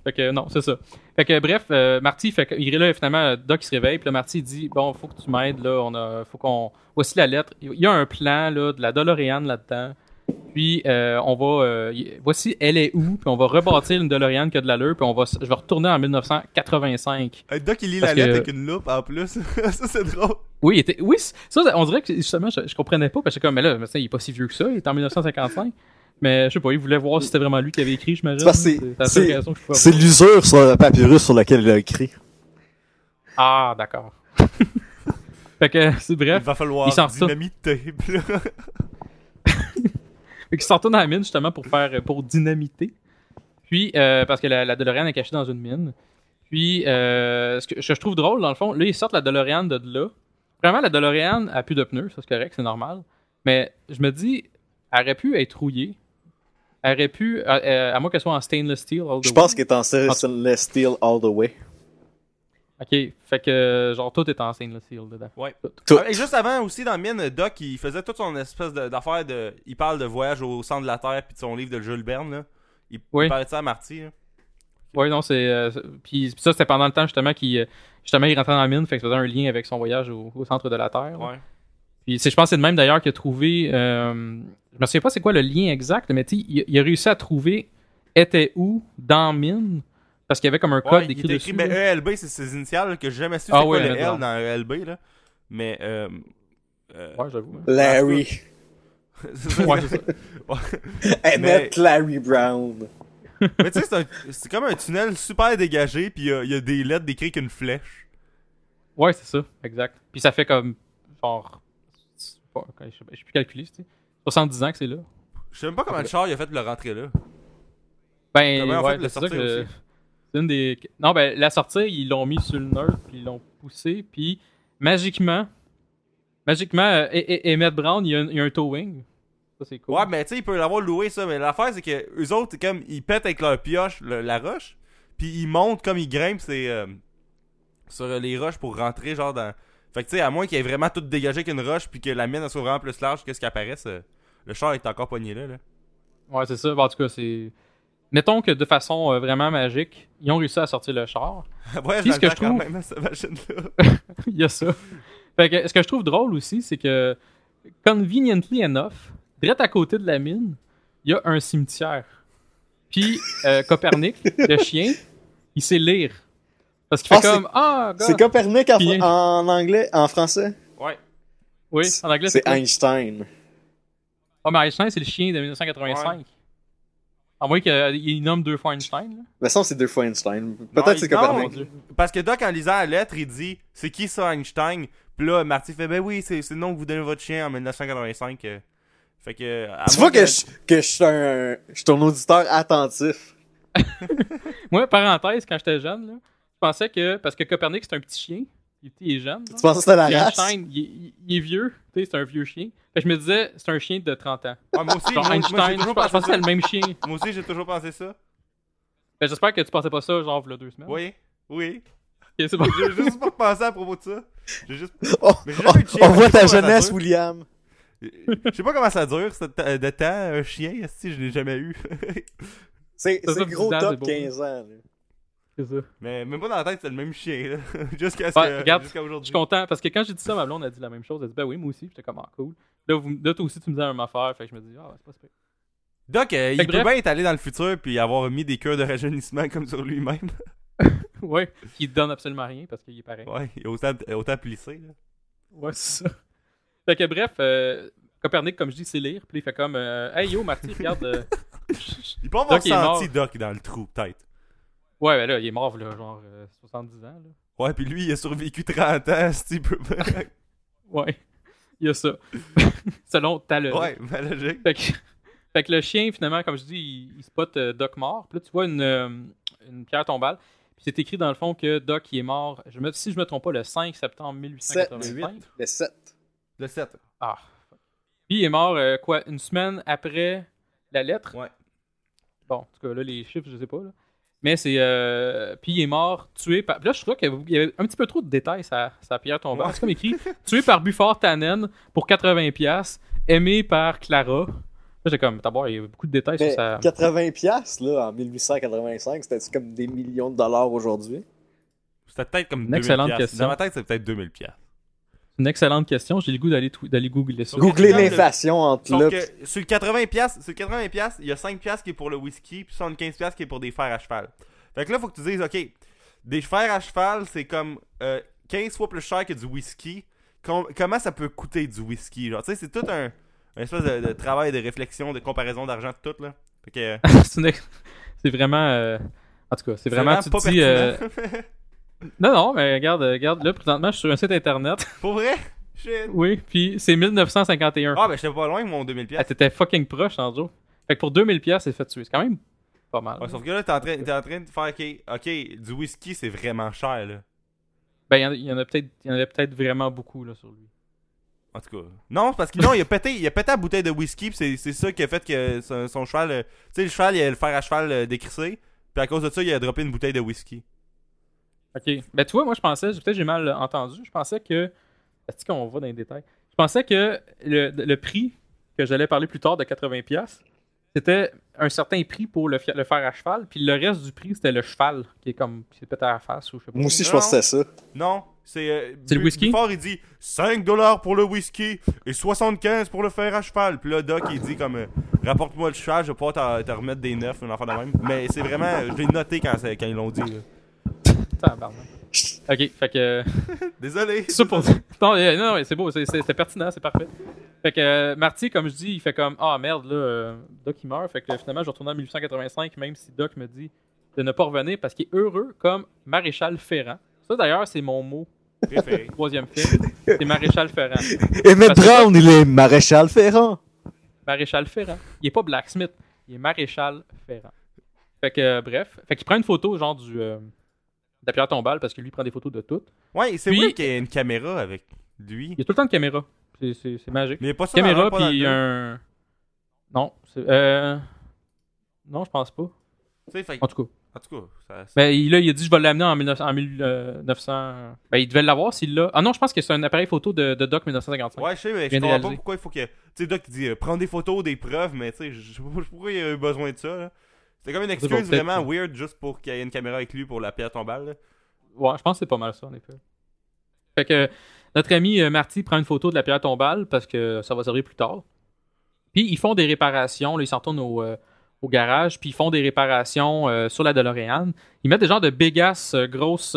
Speaker 1: Fait que non, c'est ça. Fait que bref, euh, Marty, fait que, il est là finalement, Doc il se réveille, puis là, Marty il dit bon, faut que tu m'aides là, on a, faut qu'on, voici la lettre. Il y a un plan là de la DeLorean là-dedans. Puis euh, on va, euh, voici elle est où, puis on va rebâtir une DeLorean qui a de l'allure, puis on va, je vais retourner en 1985.
Speaker 3: Euh, Doc, il lit la lettre
Speaker 1: que-
Speaker 3: avec une loupe en plus. ça, c'est drôle.
Speaker 1: Oui, était, oui, ça, on dirait que justement, je, je comprenais pas, parce que comme, mais là, mais ça, il est pas si vieux que ça, il est en 1955. Mais je sais pas, il voulait voir si c'était vraiment lui qui avait écrit, j'imagine.
Speaker 2: C'est
Speaker 1: je pouvais
Speaker 2: C'est l'usure sur le papyrus sur lequel il a écrit.
Speaker 1: Ah, d'accord. fait que, c'est bref.
Speaker 3: Il va falloir
Speaker 1: il s'en retourne.
Speaker 3: dynamiter. Puis là-
Speaker 1: Fait qu'il s'en retourne à la mine justement pour faire pour dynamiter. Puis euh, parce que la, la DeLorean est cachée dans une mine. Puis euh, ce que je trouve drôle dans le fond, là ils sortent la DeLorean de là. Vraiment la DeLorean a plus de pneus, ça c'est correct, c'est normal. Mais je me dis, elle aurait pu être rouillée. Elle aurait pu, à, à- à moins qu'elle soit en stainless steel. all the
Speaker 2: Je
Speaker 1: way.
Speaker 2: pense qu'il est en stainless steel all the way.
Speaker 1: Ok, fait que genre tout est en stainless steel dedans.
Speaker 3: Ouais.
Speaker 1: Tout.
Speaker 2: Tout.
Speaker 3: Ah, et juste avant aussi dans mine, Doc il faisait toute son espèce d'affaire de, Il parle de voyage au centre de la Terre puis de son livre de Jules Verne là. Il,
Speaker 1: Oui.
Speaker 3: il parlait de ça à Marty. là.
Speaker 1: Ouais, non, c'est. euh, c'est- puis puis ça, c'était pendant le temps justement qu'il euh, justement il rentrait dans la mine, fait que ça faisait un lien avec son voyage au, au centre de la Terre. là.
Speaker 3: Ouais.
Speaker 1: Puis c'est, je pense que c'est de même d'ailleurs qu'il a trouvé. Euh, je me souviens pas c'est quoi le lien exact, mais tu sais, il, il a réussi à trouver était où dans mine parce qu'il y avait comme un code
Speaker 3: Ouais, il
Speaker 1: écrit
Speaker 3: était
Speaker 1: dessus.
Speaker 3: écrit, ben,
Speaker 1: là.
Speaker 3: ELB, c'est ses initiales, que j'ai jamais su
Speaker 1: Ah
Speaker 3: c'est quoi le. L dans ELB, là. Mais, euh, euh,
Speaker 1: Ouais, j'avoue. hein.
Speaker 2: Larry.
Speaker 3: c'est ça.
Speaker 1: Ouais, c'est ça.
Speaker 2: Emmett Larry Brown.
Speaker 3: Mais tu sais, c'est un- c'est comme un tunnel super dégagé, puis il y a- il y, a des lettres décrites qu'une flèche.
Speaker 1: Ouais, c'est ça, exact. Puis ça fait comme, genre, je sais plus calculer, tu sais. 70 ans que c'est là.
Speaker 3: Je sais même pas comment le char il a fait de le rentrer là.
Speaker 1: Ben,
Speaker 3: Comment
Speaker 1: ouais,
Speaker 3: fait le
Speaker 1: c'est ça
Speaker 3: sortir
Speaker 1: que...
Speaker 3: aussi?
Speaker 1: Une des... Non, ben, la sortie, ils l'ont mis sur le nerd, puis ils l'ont poussé, puis magiquement, magiquement, euh, et, et- Emmett Brown, il y a un, il y a un towing. Ça, c'est cool.
Speaker 3: Ouais, mais tu sais, il peut l'avoir loué ça, mais l'affaire c'est que eux autres, comme, ils pètent avec leur pioche le- la roche, puis ils montent comme ils grimpent c'est, euh, sur euh, les roches pour rentrer, genre dans. Fait que tu sais, à moins qu'il ait vraiment tout dégagé qu'une roche, puis que la mine elle soit vraiment plus large que ce qui apparaît, ça- le char est encore pogné là. là.
Speaker 1: Ouais, c'est ça. Ben, en tout cas, c'est... Mettons que de façon euh, vraiment magique, ils ont réussi à sortir le char.
Speaker 3: ouais,
Speaker 1: Puis ce que je
Speaker 3: quand
Speaker 1: trouve-
Speaker 3: même, cette machine-là.
Speaker 1: il y a ça. Fait que, ce que je trouve drôle aussi, c'est que, conveniently enough, direct à côté de la mine, il y a un cimetière. Puis, euh, Copernic, le chien, il sait lire. Parce qu'il fait
Speaker 2: Ah,
Speaker 1: comme Ah.
Speaker 2: C'est Copernic en,
Speaker 1: Puis-
Speaker 2: en anglais, en français?
Speaker 3: Ouais.
Speaker 1: Oui, en anglais, c'est?
Speaker 2: Einstein.
Speaker 1: Ah, mais Einstein, c'est le chien de 1985. À moins qu'il nomme deux fois Einstein.
Speaker 2: Mais ça, c'est deux fois Einstein. Peut-être c'est Copernic.
Speaker 3: Parce que Doc, en lisant la lettre, il dit C'est qui ça, Einstein Puis là, Marty fait Ben oui, c'est le nom que vous donnez à votre chien en 1985. euh. Fait que. à
Speaker 2: Tu vois que je, que je suis un, je suis un auditeur attentif.
Speaker 1: Moi, parenthèse, quand j'étais jeune, là, je pensais que. Parce que Copernic, c'est un petit chien. Il est jeune.
Speaker 2: Tu penses que c'était la
Speaker 1: Puis
Speaker 2: race?
Speaker 1: Einstein, il, il- il est vieux. Tu sais, c'est un vieux chien. Fait que je me disais, c'est un chien de 30 ans.
Speaker 3: Ouais, moi aussi,
Speaker 1: Genre
Speaker 3: moi,
Speaker 1: Einstein, je
Speaker 3: pensé
Speaker 1: pensais que c'était le même chien.
Speaker 3: Moi aussi, j'ai toujours pensé ça.
Speaker 1: Ben, J'espère que tu pensais pas ça, genre, il y a deux semaines.
Speaker 3: Oui, oui.
Speaker 1: Ok, c'est bon.
Speaker 3: J'ai juste pas repensé à propos de ça. J'ai juste.
Speaker 2: Oh,
Speaker 3: Mais j'ai chien,
Speaker 2: on voit ta jeunesse. William.
Speaker 3: Je sais pas comment ça dure, de temps, un chien, si je l'ai jamais eu?
Speaker 2: C'est gros
Speaker 1: 10 ans,
Speaker 2: top
Speaker 1: c'est beau.
Speaker 2: 15 ans. là.
Speaker 1: C'est ça.
Speaker 3: Mais même pas dans la tête, c'est le même chien, là. Jusqu'à ce
Speaker 1: Ouais,
Speaker 3: que-
Speaker 1: regarde,
Speaker 3: jusqu'à
Speaker 1: Je
Speaker 3: aujourd'hui.
Speaker 1: suis content parce que quand j'ai dit ça, ma blonde a dit la même chose. Elle a dit, ben oui, moi aussi. J'étais comme, ah, cool. Là, vous, là, toi aussi, tu me dis la même affaire. Fait que je me dis, ah, c'est pas super.
Speaker 3: Doc, euh, il
Speaker 1: que
Speaker 3: peut
Speaker 1: bref.
Speaker 3: bien être allé dans le futur puis avoir mis des cœurs de rajeunissement comme sur lui-même.
Speaker 1: ouais, qui donne absolument rien parce qu'il est pareil.
Speaker 3: Ouais, il a autant, autant plissé, là.
Speaker 1: Ouais, c'est ça. Fait que bref, euh, Copernic, comme je dis, c'est lire. Puis il fait comme, euh, hey yo, Marty, regarde. euh,
Speaker 3: Il peut avoir
Speaker 1: Doc, il est mort.
Speaker 3: senti Doc dans le trou, peut-être.
Speaker 1: Ouais, ben là, il est mort, là, genre euh, 70 ans. Là.
Speaker 3: Ouais, puis lui, il a survécu 30 ans, si peut
Speaker 1: Ouais, il y a ça. Selon ta logique.
Speaker 3: Ouais, mais logique.
Speaker 1: Fait que, fait que le chien, finalement, comme je dis, il, il spot euh, Doc mort. Puis là, tu vois une, euh, une pierre tombale. Puis c'est écrit dans le fond que Doc il est mort, je me, si je me trompe pas, le 5 septembre 1885.
Speaker 2: Le 7.
Speaker 3: Le 7.
Speaker 1: Ah. Puis il est mort, euh, quoi, une semaine après la lettre?
Speaker 3: Ouais.
Speaker 1: Bon, en tout cas, là, les chiffres, je sais pas. Là. Mais c'est. Euh... Puis il est mort, tué par. Puis là, je crois qu'il y avait un petit peu trop de détails, sa, sa pierre.
Speaker 3: Ouais.
Speaker 1: C'est comme écrit tué par Bufford Tannen pour 80$, aimé par Clara. Là, j'ai comme, d'abord, il y a beaucoup de détails
Speaker 2: Mais
Speaker 1: sur sa.
Speaker 2: 80 piastres, là, en 1885, c'était comme des millions de dollars aujourd'hui?
Speaker 3: C'était peut-être comme
Speaker 1: Une
Speaker 3: 2000
Speaker 1: excellente question.
Speaker 3: Dans ma tête, c'est peut-être 2000 piastres.
Speaker 1: C'est une excellente question. J'ai le goût d'aller tw- d'aller googler ça.
Speaker 3: Tu de-
Speaker 2: l'inflation entre là.
Speaker 3: sur le 80 piastres, sur le 80 piastres, il y a 5 piastres qui est pour le whisky, puis 75 piastres qui est pour des fers à cheval. Fait que là, faut que tu dises, OK, des fers à cheval, c'est comme euh, 15 fois plus cher que du whisky. Com- comment ça peut coûter du whisky? Genre, tu sais, c'est tout un, un espèce de, de travail de réflexion, de comparaison d'argent, de tout, là. Fait que... euh,
Speaker 1: c'est vraiment. euh, En tout cas, c'est vraiment. tu
Speaker 3: pas
Speaker 1: te dis. euh,
Speaker 3: pertinent.
Speaker 1: Non, non, mais regarde, euh, regarde, là, présentement, je suis sur un site internet.
Speaker 3: Pour vrai? Shit.
Speaker 1: oui, puis c'est 1951.
Speaker 3: Ah, ben j'étais pas loin mon 2000
Speaker 1: Ah,
Speaker 3: piastres.
Speaker 1: t'étais fucking proche, Andrew. Fait que pour 2000$, piastres, c'est fait tuer. C'est quand même pas mal.
Speaker 3: Ouais, sauf que là, t'es en, train, t'es en train de faire, OK, OK, du whisky, c'est vraiment cher, là.
Speaker 1: Ben, il y en a- peut-être il y en avait peut-être vraiment beaucoup là, sur lui.
Speaker 3: En tout cas. Non, parce que non, il a pété, il a pété la bouteille de whisky, pis c'est, c'est ça qui a fait que son, son cheval. euh, tu sais, le cheval, il a le fer à cheval euh, décrissé, puis à cause de ça, il a droppé une bouteille de whisky.
Speaker 1: Ok. Ben, tu vois, moi, je pensais, peut-être j'ai mal entendu, je pensais que. Est-ce qu'on va dans les détails? Je pensais que le, le prix que j'allais parler plus tard de 80$, piastres, c'était un certain prix pour le, fer à cheval, puis le reste du prix, c'était le cheval, qui est comme. qui pété à la face ou je sais pas.
Speaker 2: Moi aussi, je
Speaker 3: Non.
Speaker 2: pense que c'était ça.
Speaker 3: Non, c'est. euh,
Speaker 1: C'est le whisky?
Speaker 3: Il dit 5$ pour le whisky et 75$ pour le fer à cheval. Puis là, Doc, il dit comme euh, Rapporte-moi le cheval, je vais pouvoir t'en- te remettre des neufs, un enfant de même. Mais c'est vraiment. Je l'ai noté quand, quand ils l'ont dit. là.
Speaker 1: Tabarnak. Ok, fait que.
Speaker 3: Désolé.
Speaker 1: ça pour non, euh, non, non, c'est beau, c'était pertinent, c'est parfait. Fait que euh, Marty, comme je dis, il fait comme Ah merde, là, euh, Doc il meurt. Fait que finalement, je retourne en 1885, même si Doc me dit de ne pas revenir parce qu'il est heureux comme Maréchal Ferrand. Ça d'ailleurs, c'est mon mot,
Speaker 3: Préféré.
Speaker 1: troisième film. C'est Maréchal Ferrand. Parce que-
Speaker 2: Brown, il est maréchal Ferrand.
Speaker 1: Maréchal Ferrand. Il est pas Blacksmith, il est Maréchal Ferrand. Fait que, euh, bref. Fait qu'il prend une photo, genre, du. Euh, pierre tombale parce que lui prend des photos de tout.
Speaker 3: Ouais, c'est vrai qu'il y a une caméra avec lui.
Speaker 1: Il y a tout le temps une caméra. C'est- C'est c'est magique.
Speaker 3: Mais il y a pas ça
Speaker 1: caméra
Speaker 3: dans
Speaker 1: puis un non euh... non je pense pas
Speaker 3: fait-
Speaker 1: en tout cas
Speaker 3: En tout cas, ça.
Speaker 1: ben il, là, il a dit je vais l'amener en 1900 en 1900 ben il devait l'avoir s'il l'a ah non je pense que c'est un appareil photo de, de Doc 1955
Speaker 3: Ouais, je sais, mais je comprends pas pourquoi il faut que. Tu sais, Doc, dit euh, prends des photos, des preuves, mais tu sais, je je sais pas pourquoi il a eu besoin de ça, là. C'était comme une
Speaker 1: C'est
Speaker 3: excuse vraiment weird juste pour qu'il y ait une caméra avec lui pour la pierre tombale, là.
Speaker 1: ouais je pense que c'est pas mal ça en effet fait que notre ami euh, Marty prend une photo de la pierre tombale parce que ça va servir plus tard puis ils font des réparations là, ils s'en retournent au euh, au garage, puis ils font des réparations euh, sur la DeLorean. Ils mettent des genres de big ass euh, grosses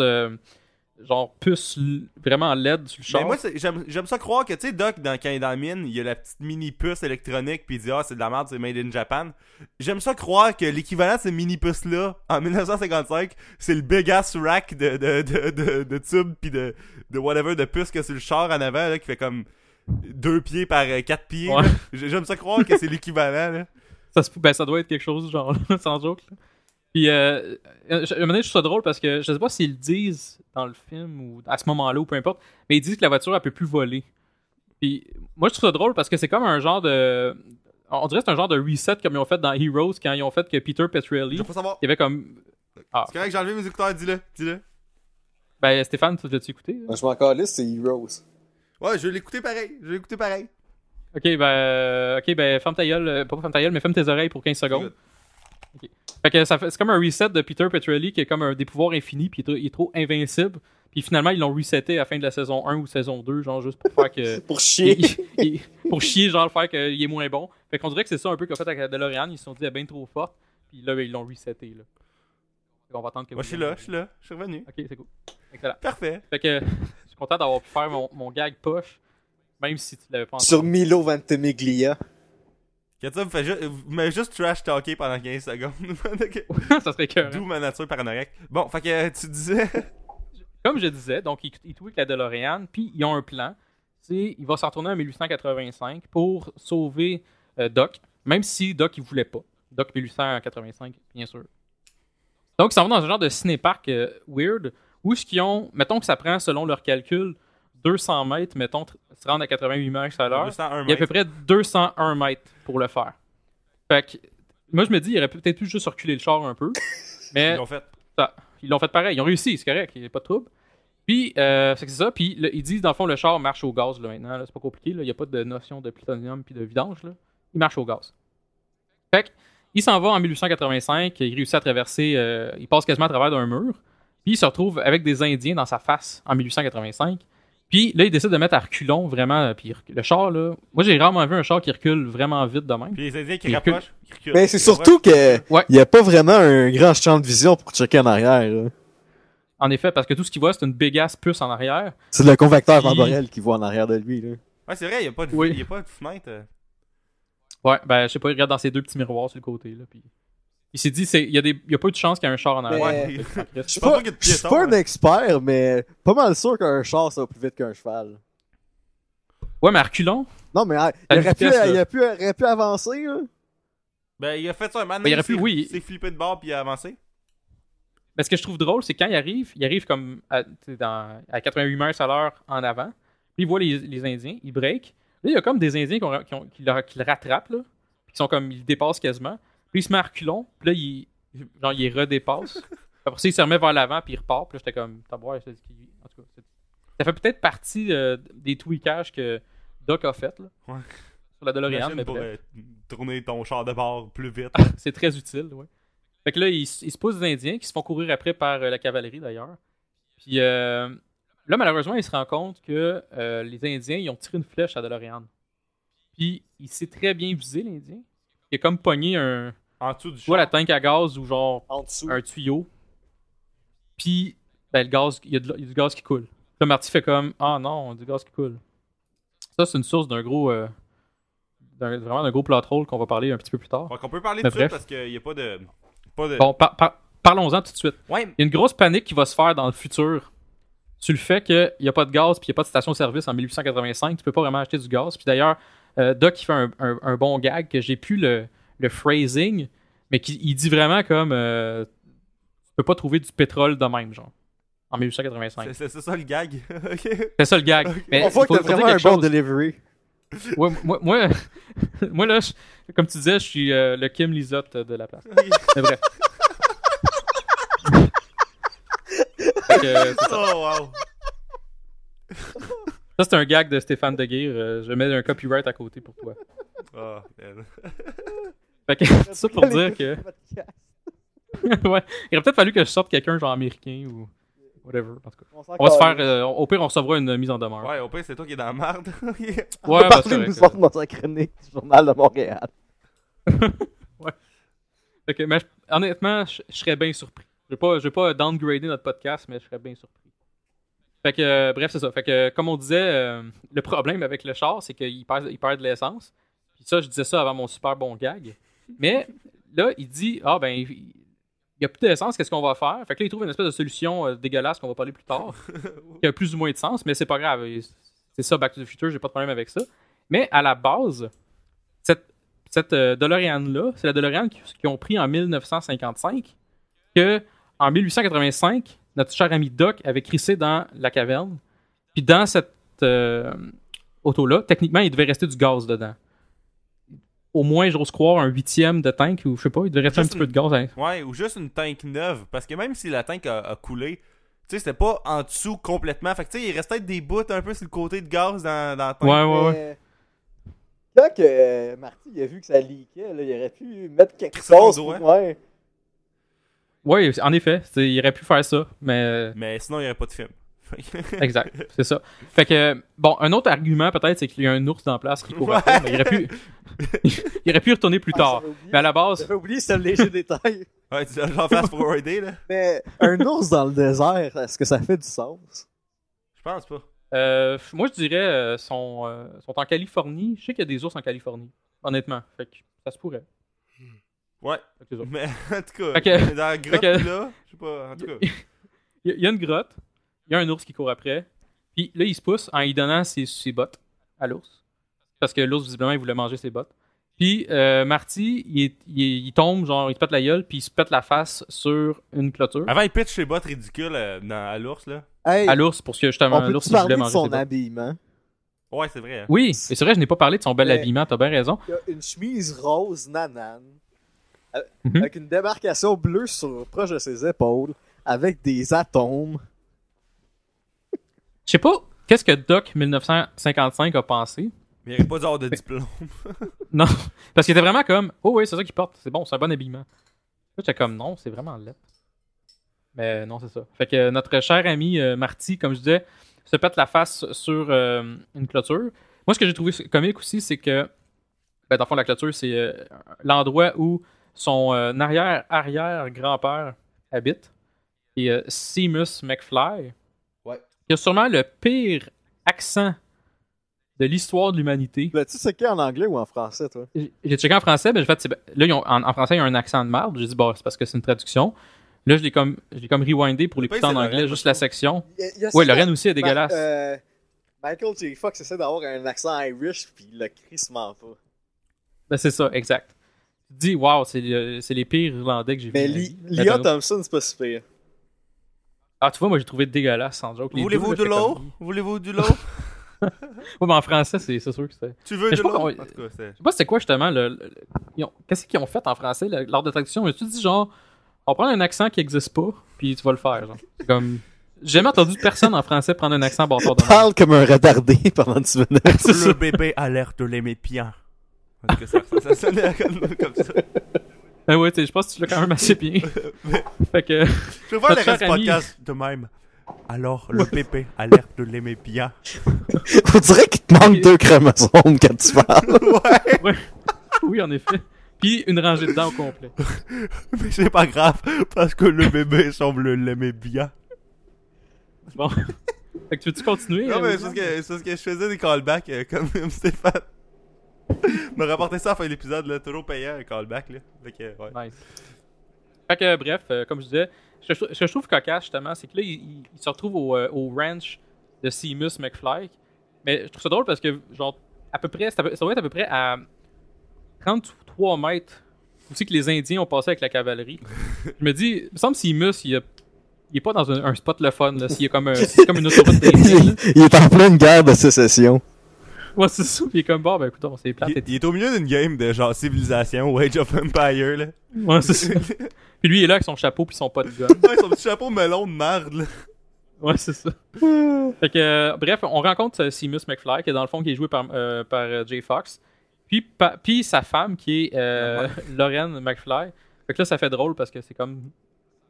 Speaker 1: genre puces l- vraiment LED sur le char.
Speaker 3: Mais moi, c'est- j'aime ça croire que, tu sais, Doc, dans, quand il est dans la mine, il y a la petite mini puce électronique, puis il dit, ah, c'est de la merde, c'est made in Japan. J'aime ça croire que l'équivalent de ces mini puces-là, en 1955, c'est le big ass rack de, de, de, de, de tubes, puis de, de whatever, de puces que sur le char en avant, là, qui fait comme deux pieds par euh, quatre pieds.
Speaker 1: Ouais.
Speaker 3: J'aime ça croire que c'est l'équivalent, là.
Speaker 1: Ça, se ben, ça doit être quelque chose, genre, sans joke. là. Puis, euh, euh, je- à un moment donné, je trouve ça drôle parce que je sais pas s'ils le disent dans le film ou à ce moment-là ou peu importe, mais ils disent que la voiture, elle peut plus voler. Puis, moi, je trouve ça drôle parce que c'est comme un genre de. On dirait que c'est un genre de reset comme ils ont fait dans Heroes quand ils ont fait que Peter Petrelli,
Speaker 3: Je veux pas savoir.
Speaker 1: il y avait comme. Ah,
Speaker 3: C'est correct, j'ai enlevé mes écouteurs, dis-le, dis-le.
Speaker 1: ben, Stéphane, tu l'as-tu écouté? là?
Speaker 2: Moi, je m'en calisse, c'est Heroes.
Speaker 3: Ouais, je vais l'écouter pareil, je vais l'écouter pareil.
Speaker 1: Ok, ben, euh, ok, ben, ferme ta gueule, pas ferme ta gueule, mais ferme tes oreilles pour 15 secondes. Fait que ça fait, c'est comme un reset de Peter Petrelli qui est comme un des pouvoirs infinis, puis il est trop- il est trop invincible. Puis finalement, ils l'ont reseté à la fin de la saison 1 ou saison 2, genre juste pour faire que.
Speaker 2: Pour chier.
Speaker 1: il- il- pour chier, genre, le faire qu'il est moins bon. Fait qu'on dirait que c'est ça un peu qu'on fait avec la DeLorean. Ils se sont dit, elle est bien trop forte. Puis là, ils l'ont reseté, là. Fait qu'on va attendre que
Speaker 3: Moi, je suis là, je suis là, je suis revenu.
Speaker 1: Ok, c'est cool. Excellent.
Speaker 3: Parfait.
Speaker 1: Fait que je suis content d'avoir pu faire mon, mon gag poche, même si tu l'avais pas
Speaker 2: Sur Milo Ventimiglia.
Speaker 3: Ketchup fait juste, mais juste trash talker pendant 15 secondes.
Speaker 1: entendu. ça serait que.
Speaker 3: D'où ma nature paranoïaque. Bon, fait que euh, tu disais.
Speaker 1: Comme je disais, donc ils, ils tweakent la DeLorean, puis ils ont un plan. C'est il va s'en retourner en 1885 pour sauver euh, Doc, même si Doc il voulait pas. Doc 1885, bien sûr. Donc, ils s'en vont dans un genre de cinépark euh, weird où ce qu'ils ont, mettons que ça prend, selon leurs calculs, 200 mètres, mettons, se rendre à 88 miles à l'heure.
Speaker 3: 201
Speaker 1: Il y a à peu près 201 mètres pour le faire. Fait que, moi, je me dis, il aurait peut-être pu juste reculer le char un peu. Mais
Speaker 3: Ils l'ont fait.
Speaker 1: ça, ils l'ont fait pareil. Ils ont réussi, c'est correct, il n'y a pas de trouble. Puis, euh, c'est ça. Puis, ils disent, dans le fond, le char marche au gaz là, maintenant. C'est pas compliqué. là. Il n'y a pas de notion de plutonium puis de vidange. Là. Il marche au gaz. Fait que, il s'en va en 1885. Il réussit à traverser. euh, il passe quasiment à travers d'un mur. Puis, il se retrouve avec des Indiens dans sa face en 1885. Puis, là, il décide de mettre à reculons vraiment. Puis, il recule- le char, là. Moi, j'ai rarement vu un char qui recule vraiment vite de même.
Speaker 3: Puis les Indiens qui
Speaker 1: Ils
Speaker 3: rapprochent. ils reculent.
Speaker 2: Mais c'est
Speaker 3: Ils rapprochent.
Speaker 2: surtout que
Speaker 1: Ouais.
Speaker 2: il y a pas vraiment un grand champ de vision pour checker en arrière. là.
Speaker 1: En effet, parce que tout ce qu'il voit, c'est une big ass puce en arrière.
Speaker 2: C'est le convecteur
Speaker 1: Puis-
Speaker 2: temporel qui voit en arrière de lui. Là.
Speaker 3: Ouais, c'est vrai, il n'y a, pas de-
Speaker 1: Oui.
Speaker 3: y a pas de fenêtre. euh.
Speaker 1: Ouais, ben, je sais pas, il regarde dans ses deux petits miroirs sur le côté, là, puis... Il s'est dit, c'est, il y a des, il y a pas eu de chance qu'il y ait un char en arrière. Crée-
Speaker 2: Je suis pas, je suis pas un
Speaker 3: hein.
Speaker 2: expert, mais pas mal sûr qu'un char ça va plus vite qu'un cheval.
Speaker 1: Ouais, mais à reculons,
Speaker 2: Non, mais il, aurait pu,
Speaker 1: vitesse,
Speaker 2: il aurait pu, aurait pu avancer. Là.
Speaker 3: Ben, il a fait ça un man.
Speaker 1: Ben, il aurait pu, oui.
Speaker 3: Il s'est flippé de bord puis il a avancé.
Speaker 1: mais ce que je trouve drôle, c'est quand il arrive, il arrive comme à, tu sais, dans, à 88 miles à l'heure en avant, puis il voit les, les Indiens, il break. Là, il y a comme des Indiens qui, ont- qui, ont- qui le, qui le rattrapent, là, puis qui sont comme, ils le dépassent quasiment. Puis il se met à reculons, puis là, il, genre, il redépasse. Après ça, il se remet vers l'avant, puis il repart. Puis là, j'étais comme, t'as en tout cas, ça fait peut-être partie euh, des tweakages que Doc a fait, là.
Speaker 3: Ouais.
Speaker 1: Sur la DeLorean, mais
Speaker 3: pour euh, tourner ton char de bord plus vite.
Speaker 1: C'est très utile, ouais. Fait que là, il, s- il se pose des Indiens qui se font courir après par euh, la cavalerie d'ailleurs. Puis là, malheureusement, il se rend compte que les Indiens, ils ont tiré une flèche à DeLorean. Puis il s'est très bien visé, l'Indien. Il a comme pogné un.
Speaker 3: en dessous du
Speaker 1: Tu vois la tank à gaz ou genre
Speaker 2: En dessous.
Speaker 1: un tuyau. Puis ben, le gaz, il y, a de- il y a du gaz qui coule. Là, Marty fait comme Ah non, du gaz qui coule. Ça, c'est une source d'un gros. euh, d'un- vraiment d'un gros plot hole qu'on va parler un petit peu plus tard.
Speaker 3: Donc on peut parler
Speaker 1: Mais
Speaker 3: de ça parce qu'il n'y a pas de. Pas de...
Speaker 1: Bon, par- par- parlons-en tout de suite.
Speaker 3: Ouais,
Speaker 1: Il y a une grosse panique qui va se faire dans le futur sur le fait qu'il n'y a pas de gaz puis il n'y a pas de station-service en 1885. Tu peux pas vraiment acheter du gaz. Puis d'ailleurs, euh, Doc, il fait un, un- un bon gag que j'ai plus le, le phrasing, mais qui, il dit vraiment comme euh, tu peux pas trouver du pétrole de même, genre, en 1885.
Speaker 3: c'est- ça le gag? Ok.
Speaker 1: C'est ça le gag. Mais
Speaker 2: On voit
Speaker 1: faut-
Speaker 2: que t'as vraiment un bon delivery.
Speaker 1: Ouais, moi, moi, moi, là, je- comme tu disais, je suis euh, le Kim Lizotte de la place. C'est vrai. Que, euh, c'est ça.
Speaker 3: oh wow.
Speaker 1: Ça, c'est un gag de Stéphane Deguire. Euh, je mets un copyright à côté pour toi.
Speaker 3: Oh, man.
Speaker 1: Fait que, c'est ça pour dire que. ouais. Il aurait peut-être fallu que je sorte quelqu'un, genre américain ou whatever. En tout cas. On va se faire. euh, au pire, on recevra une mise en demeure.
Speaker 3: Ouais, au pire, c'est toi qui es dans la merde. Ok.
Speaker 2: On
Speaker 1: Ouais,
Speaker 2: va
Speaker 1: bah,
Speaker 2: parler de nous
Speaker 1: c'est
Speaker 2: autres dans sa chronique du Journal de Montréal.
Speaker 1: Fait que, mais honnêtement, je, je serais bien surpris. Je vais pas, je vais pas downgrader notre podcast, mais je serais bien surpris. Fait que, euh, bref, c'est ça. Fait que, comme on disait, euh, le problème avec le char, c'est qu'il perd, il perd de l'essence. Puis ça, je disais ça avant mon super bon gag. Mais là, il dit Ah, ben, il il y a plus d'essence, qu'est-ce qu'on va faire Fait que là, il trouve une espèce de solution euh, dégueulasse qu'on va parler plus tard, qui a plus ou moins de sens, mais c'est pas grave. C'est ça, Back to the Future, j'ai pas de problème avec ça. Mais à la base, cette, cette euh, DeLorean-là, c'est la DeLorean qu'ils qu'ils ont pris en 1955, que en 1885, notre cher ami Doc avait crissé dans la caverne. Puis dans cette euh, auto-là, techniquement, il devait rester du gaz dedans. Au moins, j'ose croire, un huitième de tank, ou je sais pas, il devait rester un petit peu de gaz. hein.
Speaker 3: Ouais, ou juste une tank neuve. Parce que même si la tank a, a coulé, tu sais, c'était pas en dessous complètement. Fait que tu sais, il restait des bouts un peu sur le côté de gaz dans, dans la tank.
Speaker 1: Ouais, ouais, ouais.
Speaker 2: Mais Quand que euh, Marty il a vu que ça leakait, là, il aurait pu mettre quelque chose. pour- Ouais.
Speaker 1: Ouais, en effet, il aurait pu faire ça, mais
Speaker 3: Mais sinon, il n'y aurait pas de film.
Speaker 1: exact, c'est ça. Fait que bon, un autre argument peut-être, c'est qu'il y a un ours dans la place qui court
Speaker 3: Ouais.
Speaker 1: après, mais il aurait pu, il aurait pu y retourner plus
Speaker 2: Ah,
Speaker 1: tard. Mais à la base,
Speaker 2: J'avais oublié ce léger détail.
Speaker 3: Ouais, tu vas genre fast forwarder, là?
Speaker 2: Mais un ours dans le désert, est-ce que ça fait du sens?
Speaker 3: Je pense pas.
Speaker 1: Euh, moi, je dirais euh, sont, euh, sont en Californie. Je sais qu'il y a des ours en Californie, honnêtement. Fait que ça se pourrait.
Speaker 3: Ouais. Mais en tout cas, dans la grotte, là, je sais pas, en tout cas.
Speaker 1: Il y, a- une grotte, il y a un ours qui court après, puis là, il se pousse en lui donnant ses, ses bottes à l'ours. Parce que l'ours, visiblement, il voulait manger ses bottes. Puis euh, Marty, il, est- il tombe, genre, il se pète la gueule, puis il se pète la face sur une clôture.
Speaker 3: Avant, il pitch ses bottes ridicules euh, dans, à l'ours, là.
Speaker 2: Hey,
Speaker 1: À l'ours, pour que justement, l'ours, il voulait
Speaker 2: de
Speaker 1: manger
Speaker 2: son
Speaker 1: ses bottes.
Speaker 2: habillement?
Speaker 3: Ouais, c'est vrai. hein.
Speaker 1: Oui, et c'est vrai, je n'ai pas parlé de son bel
Speaker 2: Mais-
Speaker 1: habillement, t'as bien raison.
Speaker 2: Il y a une chemise rose nanane. Avec une démarcation bleue sur, proche de ses épaules, avec des atomes.
Speaker 1: Je sais pas, qu'est-ce que Doc 1955 a pensé?
Speaker 3: Mais il n'y aurait pas d'or de diplôme.
Speaker 1: Non, parce qu'il était vraiment comme, oh oui, c'est ça qu'il porte, c'est bon, c'est un bon habillement. Là, j'étais comme, non, c'est vraiment laid. Mais non, c'est ça. Fait que notre cher ami euh, Marty, comme je disais, se pète la face sur euh, une clôture. Moi, ce que j'ai trouvé comique aussi, c'est que, ben, dans le fond, la clôture, c'est euh, l'endroit où son euh, arrière-arrière-grand-père habite. Et euh, Seamus McFly,
Speaker 3: Ouais.
Speaker 1: qui a sûrement le pire accent de l'histoire de l'humanité.
Speaker 2: Là, tu sais en anglais ou en français, toi?
Speaker 1: J'ai checké en français, mais j'ai fait, c'est- là, ils ont- en, en français, il y a un accent de merde. J'ai dit, bon, c'est parce que c'est une traduction. Là, je l'ai comme, je l'ai comme rewindé pour
Speaker 3: Oui,
Speaker 1: l'écouter en anglais,
Speaker 3: Lorraine,
Speaker 1: juste la section.
Speaker 2: Il il
Speaker 1: Ouais,
Speaker 2: ça-
Speaker 1: Lorraine aussi est
Speaker 2: Ma-
Speaker 1: dégueulasse.
Speaker 2: euh, Michael J. Fox essaie d'avoir un accent Irish, puis il le crissement pas.
Speaker 1: Ben, c'est ça, exact. Tu te dis, wow, c'est le- c'est les pires Irlandais que j'ai
Speaker 2: Mais
Speaker 1: vus.
Speaker 2: Li-
Speaker 1: de ma vie.
Speaker 2: Lia
Speaker 1: Ben,
Speaker 2: Thompson, c'est pas si pire.
Speaker 1: Ah, tu vois, moi, j'ai trouvé dégueulasse, sans joke. Les
Speaker 3: Voulez-vous de
Speaker 1: là,
Speaker 3: l'eau Voulez-vous de l'eau
Speaker 1: Ouais, mais en français, c'est c'est sûr que c'est.
Speaker 3: Tu veux
Speaker 1: Mais
Speaker 3: de
Speaker 1: je sais pas
Speaker 3: l'eau c'est.
Speaker 1: Je sais pas c'était quoi justement le. le- ils ont- Qu'est-ce qu'ils ont fait en français le- lors de traduction? Mais tu dis genre, on prend un accent qui existe pas, puis tu vas le faire. Genre. C'est comme. J'ai jamais entendu personne en français prendre un accent bâtard de.
Speaker 2: Parle comme un retardé pendant 10 minutes.
Speaker 3: Le bébé a l'air de tout cas, ça, ça, sonnait comme, comme ça.
Speaker 1: Ben ouais, tu sais, je pense que tu l'as quand même assez bien. fait que.
Speaker 3: Je vais faire le reste podcast de même. Alors, le bébé a l'air de l'aimer bien.
Speaker 2: On dirait qu'il te manque deux chromosomes quand tu parles.
Speaker 3: ouais,
Speaker 1: Oui, en effet. Puis une rangée de dents au complet.
Speaker 3: mais c'est pas grave, parce que le bébé semble l'aimer bien.
Speaker 1: Bon. fait que tu veux-tu continuer?
Speaker 3: Non,
Speaker 1: euh,
Speaker 3: mais c'est parce que, c'est parce que je faisais des callbacks euh, comme Stéphane. me rapportait ça à la fin de l'épisode, là, toujours payant un callback, là. Fait que, ouais.
Speaker 1: Nice. Fait que, bref, euh, comme je disais, ce que je, trouve cocasse, justement, c'est que là, il, il- il se retrouve au, euh, au ranch de Seamus McFly. Mais je trouve ça drôle parce que, genre, à peu près, ça doit être à peu près à 33 mètres. Aussi que les Indiens ont passé avec la cavalerie. je me dis, il me semble que Seamus, il, a- il est pas dans un, un spot le fun, là. S'il est comme, un- comme une autoroute
Speaker 2: il est en pleine guerre de sécession.
Speaker 1: Ouais, c'est ça. Puis il est comme, bon, ben écoute, c'est plate.
Speaker 3: Il, il est au milieu d'une game de genre civilisation ou Age of Empire, là.
Speaker 1: Ouais, c'est ça. Puis lui, il est là avec son chapeau puis son pot de gun.
Speaker 3: Ouais, son petit chapeau melon de merde, là.
Speaker 1: Ouais, c'est ça. fait que, euh, bref, on rencontre euh, Seamus McFly, qui est dans le fond qui est joué par, euh, par Jay Fox. Puis, pa- puis sa femme, qui est euh, Lorraine McFly. Fait que là, ça fait drôle parce que c'est comme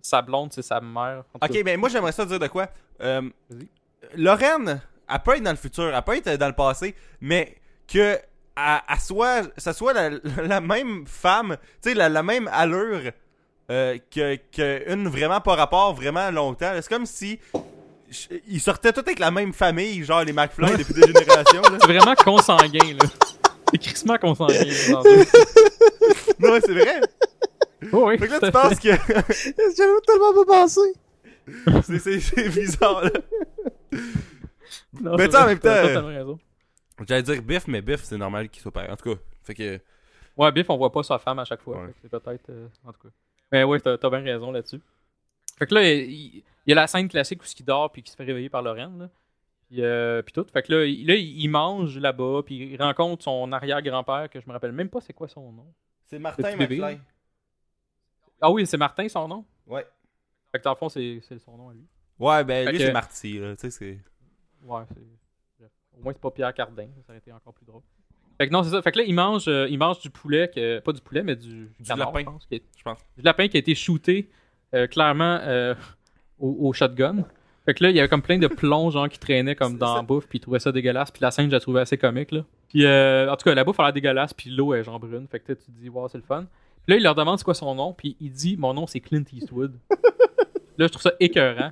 Speaker 1: sa blonde, c'est sa mère.
Speaker 3: Ok, mais moi j'aimerais ça dire de quoi. Euh,
Speaker 1: Vas-y.
Speaker 3: Lorraine, elle peut être dans le futur, elle peut être dans le passé, mais que elle, elle soit, ça soit la, la même femme, tu sais, la, la même allure euh, que, que une vraiment pas rapport vraiment longtemps. C'est comme si je- ils sortaient tous avec la même famille, genre les McFly depuis des générations.
Speaker 1: C'est vraiment consanguin, là. C'est crissement consanguin. là,
Speaker 3: Non, ouais, c'est vrai.
Speaker 1: Oh, oui,
Speaker 3: Fait que là, tu penses que
Speaker 2: J'avais tellement pas pensé.
Speaker 3: c'est bizarre, là.
Speaker 1: Non,
Speaker 3: Mais tu en même temps. J'allais dire Biff, mais Biff, c'est normal qu'il soit pareil. En tout cas, fait que.
Speaker 1: Ouais, Biff, on voit pas sa femme à chaque fois.
Speaker 3: Ouais.
Speaker 1: C'est peut-être. euh, en tout cas. Mais ouais, t'as t'as bien raison là-dessus. Fait que là, il, il y a la scène classique où il dort puis qui se fait réveiller par Lorraine. Là. Puis, euh, puis tout. Fait que là, il, là, il mange là-bas puis il rencontre son arrière-grand-père que je me rappelle même pas c'est quoi son nom.
Speaker 3: C'est Martin. McFly.
Speaker 1: Ah oui, c'est Martin son nom?
Speaker 3: Ouais.
Speaker 1: Fait que dans le fond, c'est c'est son nom à lui.
Speaker 3: Ouais, ben
Speaker 1: Fait
Speaker 3: lui,
Speaker 1: que-
Speaker 3: c'est Marty, là. Tu sais, c'est.
Speaker 1: Ouais. Au moins, c'est pas Pierre Cardin. Ça aurait été encore plus drôle. Fait que non, c'est ça. Fait que là, il mange, euh, il mange du poulet, que, pas du poulet, mais du,
Speaker 3: Du
Speaker 1: canard,
Speaker 3: lapin.
Speaker 1: je pense, qui est-
Speaker 3: Je pense.
Speaker 1: du lapin qui a été shooté euh, clairement euh, au, au shotgun. Fait que là, il y avait comme plein de plombs genre qui traînaient comme dans
Speaker 3: ça.
Speaker 1: la bouffe, puis il trouvait ça dégueulasse. Puis la scène, je la trouvais assez comique là. Puis euh, en tout cas, la bouffe a l'air dégueulasse, puis l'eau est genre brune. Fait que tu te dis, wow, c'est le fun. Puis là, il leur demande c'est quoi son nom, puis il dit, mon nom c'est Clint Eastwood. là, je trouve ça écœurant.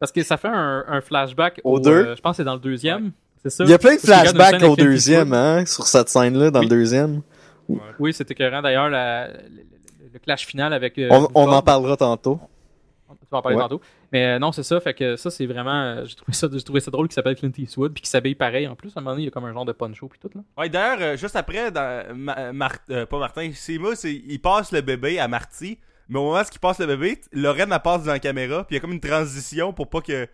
Speaker 1: Parce que ça fait un, un flashback
Speaker 2: Au
Speaker 1: au,
Speaker 2: deux?
Speaker 1: euh, je pense que c'est dans le deuxième. C'est ça?
Speaker 2: Il y a plein de flashbacks au deuxième, hein, sur cette scène-là, dans
Speaker 1: Oui.
Speaker 2: le deuxième.
Speaker 1: Oui, c'est écœurant. D'ailleurs, la- le, clash final avec. euh,
Speaker 2: On, on en parlera tantôt.
Speaker 1: Tu vas en parler
Speaker 2: Ouais.
Speaker 1: tantôt. Mais euh, non, c'est ça. Fait que ça, c'est vraiment. euh, J'ai trouvé ça, j'ai trouvé ça drôle qu'il s'appelle Clint Eastwood puis qu'il s'habille pareil en plus. À un moment donné, il y a comme un genre de poncho puis tout là.
Speaker 3: Ouais, d'ailleurs, juste après, dans, Ma- Mar- euh, pas Martin, il, il passe le bébé à Marty, mais au moment où il passe le bébé, Lorraine, elle passe dans la caméra, puis il y a comme une transition pour pas que.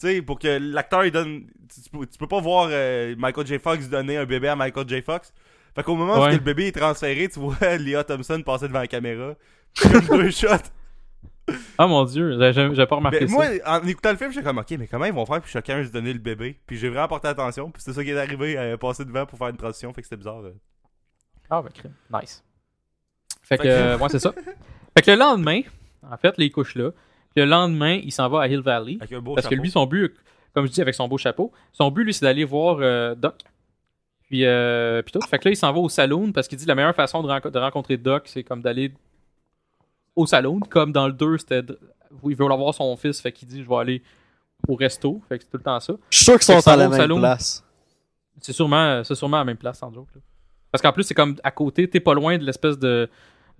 Speaker 3: Tu sais, pour que l'acteur, il donne. Tu, peux- tu peux pas voir euh, Michael J. Fox donner un bébé à Michael J. Fox. Fait qu'au moment où
Speaker 1: Ouais.
Speaker 3: le bébé est transféré, tu vois Leah Thompson passer devant la caméra. Comme deux shots.
Speaker 1: Ah mon dieu, j'ai- pas remarqué
Speaker 3: Mais
Speaker 1: ça.
Speaker 3: moi, en écoutant le film, j'étais comme, ok, mais comment ils vont faire pour chacun se donner le bébé? Puis j'ai vraiment porté attention, puis c'est ça qui est arrivé, à passer devant pour faire une transition, fait que c'était bizarre. euh.
Speaker 1: Ah, ben, crime. Nice. Fait que,
Speaker 3: Fait que-
Speaker 1: euh, ouais, c'est ça. Fait que le lendemain, en fait, les couches là. Puis le lendemain, il s'en va à Hill Valley.
Speaker 3: Avec un beau
Speaker 1: Parce que lui, son but, comme je dis, avec son beau chapeau, son but, lui, c'est d'aller voir euh, Doc. Puis, euh, puis tout. Fait que là, il s'en va au saloon parce qu'il dit la meilleure façon de, renco- de rencontrer Doc, c'est comme d'aller au saloon. Comme dans le 2, c'était. Il veut avoir son fils, fait qu'il dit je vais aller au resto. Fait que c'est tout le temps ça.
Speaker 2: Je suis sûr qu'ils sont à la
Speaker 1: au
Speaker 2: même
Speaker 1: salon.
Speaker 2: place.
Speaker 1: C'est sûrement, c'est sûrement à la même place, sans joke. là. Parce qu'en plus, c'est comme à côté, t'es pas loin de l'espèce de,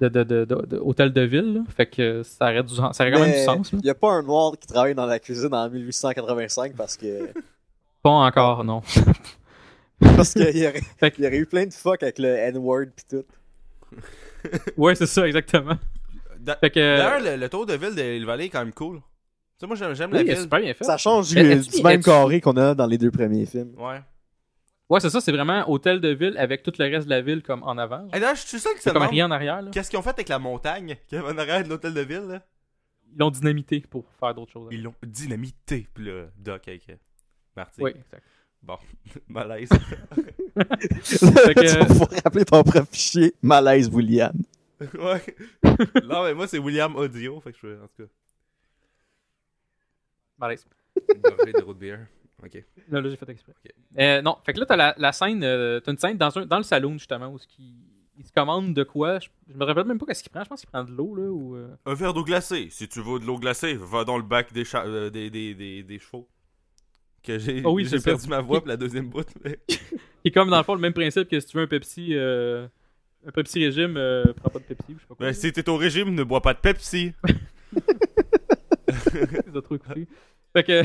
Speaker 1: de, de, de, de- de hôtel de ville. là. Fait que ça aurait, du, ça aurait quand même du sens. là.
Speaker 2: il y a pas un noir qui travaille dans la cuisine en 1885 parce que
Speaker 1: Pas encore, non.
Speaker 2: parce qu'il y aurait,
Speaker 1: Fait que-
Speaker 2: il y aurait eu plein de fuck avec le N-word pis tout.
Speaker 1: Ouais, c'est ça, exactement.
Speaker 3: Da-
Speaker 1: Fait que.
Speaker 3: D'ailleurs, le, le tour de ville de Valley est quand même cool. Tu sais, moi, j'aime, la ville.
Speaker 1: super bien fait.
Speaker 2: Ça change du,
Speaker 1: Mais est-ce
Speaker 2: du
Speaker 1: qu'il-
Speaker 2: même
Speaker 1: est-ce-
Speaker 2: carré qu'on a dans les deux premiers films.
Speaker 3: Ouais.
Speaker 1: Ouais, c'est ça, c'est vraiment hôtel de ville avec tout le reste de la ville comme en avant.
Speaker 3: Et d'ailleurs, je suis sûr que
Speaker 1: C'est
Speaker 3: ça
Speaker 1: comme rien en arrière. Là.
Speaker 3: qu'est-ce qu'ils ont fait avec la montagne qui avait en arrière de l'hôtel de ville, là?
Speaker 1: Ils l'ont dynamité pour faire d'autres choses.
Speaker 3: Ils l'ont dynamité, puis là, Doc avec euh, Marty.
Speaker 1: Oui, exact.
Speaker 3: Bon, malaise.
Speaker 1: Fait que-
Speaker 2: tu vas pouvoir rappeler ton propre fichier Malaise William.
Speaker 3: ouais. Non, mais moi, c'est William Audio, fait que je en tout cas.
Speaker 1: Malaise.
Speaker 3: Gorgée de root beer. Ok.
Speaker 1: Là, là, j'ai fait exprès. Euh, non, fait que là, t'as la, la scène, euh, t'as une scène dans, un, dans le salon, justement, où ce qui, il se commande de quoi. Je, je me rappelle même pas qu'est-ce qu'il prend. Je pense qu'il prend de l'eau, là, ou... euh,
Speaker 3: Un verre d'eau glacée. Si tu veux de l'eau glacée, va dans le bac des, euh, des, des, des, des chevaux. que j'ai
Speaker 1: Ah oui, ça.
Speaker 3: perdu ma voix pour la deuxième bout. mais-
Speaker 1: Qui est comme dans le fond le même principe que si tu veux un Pepsi, euh, un Pepsi régime, euh, prends pas de Pepsi, je sais pas quoi.
Speaker 3: Ben, si t'es au régime, ne bois pas de Pepsi.
Speaker 1: Il a trop écouté. Fait que,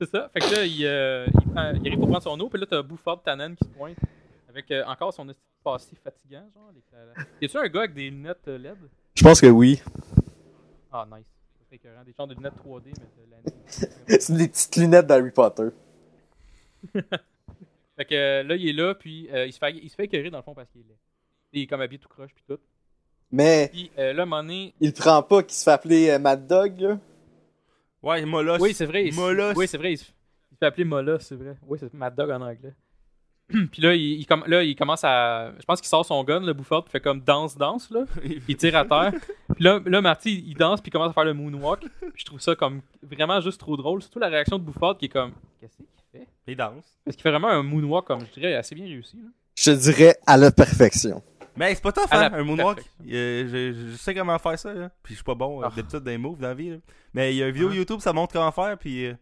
Speaker 1: c'est ça. Fait que là, il, euh, il, prend- il arrive pour prendre son eau, puis là, t'as Bouffard Tannen qui se pointe avec euh, encore son passé fatigant, genre. Les... a-tu un gars avec des lunettes euh, LED
Speaker 2: Je pense que oui.
Speaker 1: Ah, nice. Serait écœurant. Des genres de lunettes 3D, mais de l'année.
Speaker 2: C'est des petites lunettes d'Harry Potter.
Speaker 1: Fait que euh, là, il est là, puis euh, il, se fait, il se fait écœurer dans le fond parce qu'il est laid. Il est comme habillé tout croche, puis tout.
Speaker 2: Mais
Speaker 1: Puis euh, là, à un moment donné.
Speaker 2: il prend pas qu'il se fait appeler Mad Dog, là.
Speaker 3: Ouais, Molos.
Speaker 1: Oui, c'est vrai.
Speaker 3: Molos.
Speaker 1: Oui, c'est vrai. Il se, il se fait appeler Mola, c'est vrai. Oui, c'est Mad Dog en anglais. puis là il, là, il commence à. Je pense qu'il sort son gun, le bouffard, puis fait comme danse, danse, là. Puis il tire à terre. Puis là, là Marty, il danse, puis il commence à faire le moonwalk. Puis je trouve ça comme vraiment juste trop drôle. Surtout la réaction de Bouffard qui est comme. Qu'est-ce qu'il fait?
Speaker 3: Il danse.
Speaker 1: Parce qu'il fait vraiment un moonwalk, comme je dirais, assez bien réussi. Là.
Speaker 2: Je te dirais à la perfection.
Speaker 3: Mais c'est pas tough, hein, un moonwalk. Euh, je, je sais comment faire ça, là. Puis je suis pas bon, euh,
Speaker 1: Ah.
Speaker 3: d'habitude, dans les moves dans la vie, là. Mais il y a une vidéo
Speaker 1: Ouais.
Speaker 3: YouTube, ça montre comment faire, puis... euh,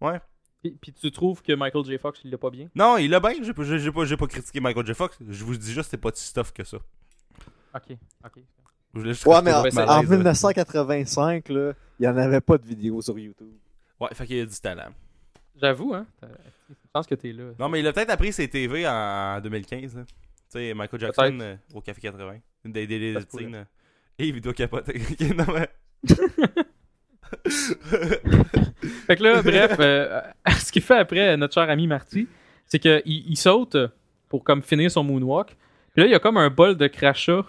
Speaker 3: ouais.
Speaker 1: Puis, puis tu trouves que Michael J. Fox, il l'a pas bien?
Speaker 3: Non, il l'a bien. J'ai pas, pas, j'ai pas critiqué Michael J. Fox. Je vous dis juste, c'est pas si stuff que ça.
Speaker 1: Ok, ok.
Speaker 3: Je voulais juste
Speaker 2: Ouais, mais en,
Speaker 3: d'autres
Speaker 1: c'est-
Speaker 2: en
Speaker 3: malaises, là.
Speaker 2: 1985, là, il y en avait pas de vidéos sur YouTube.
Speaker 3: Ouais, fait qu'il y a du talent.
Speaker 1: J'avoue, hein. Je pense que t'es là?
Speaker 3: Non, mais il a peut-être appris ses TV en 2015, là. Tu sais, Michael Jackson euh, au Café 80. Une des des des tignes, euh, Et vidéo capote. non, mais...
Speaker 1: Fait que là, bref, euh, ce qu'il fait après, notre cher ami Marty, c'est qu'il il saute pour comme finir son moonwalk. Puis là, il y a comme un bol de crachat.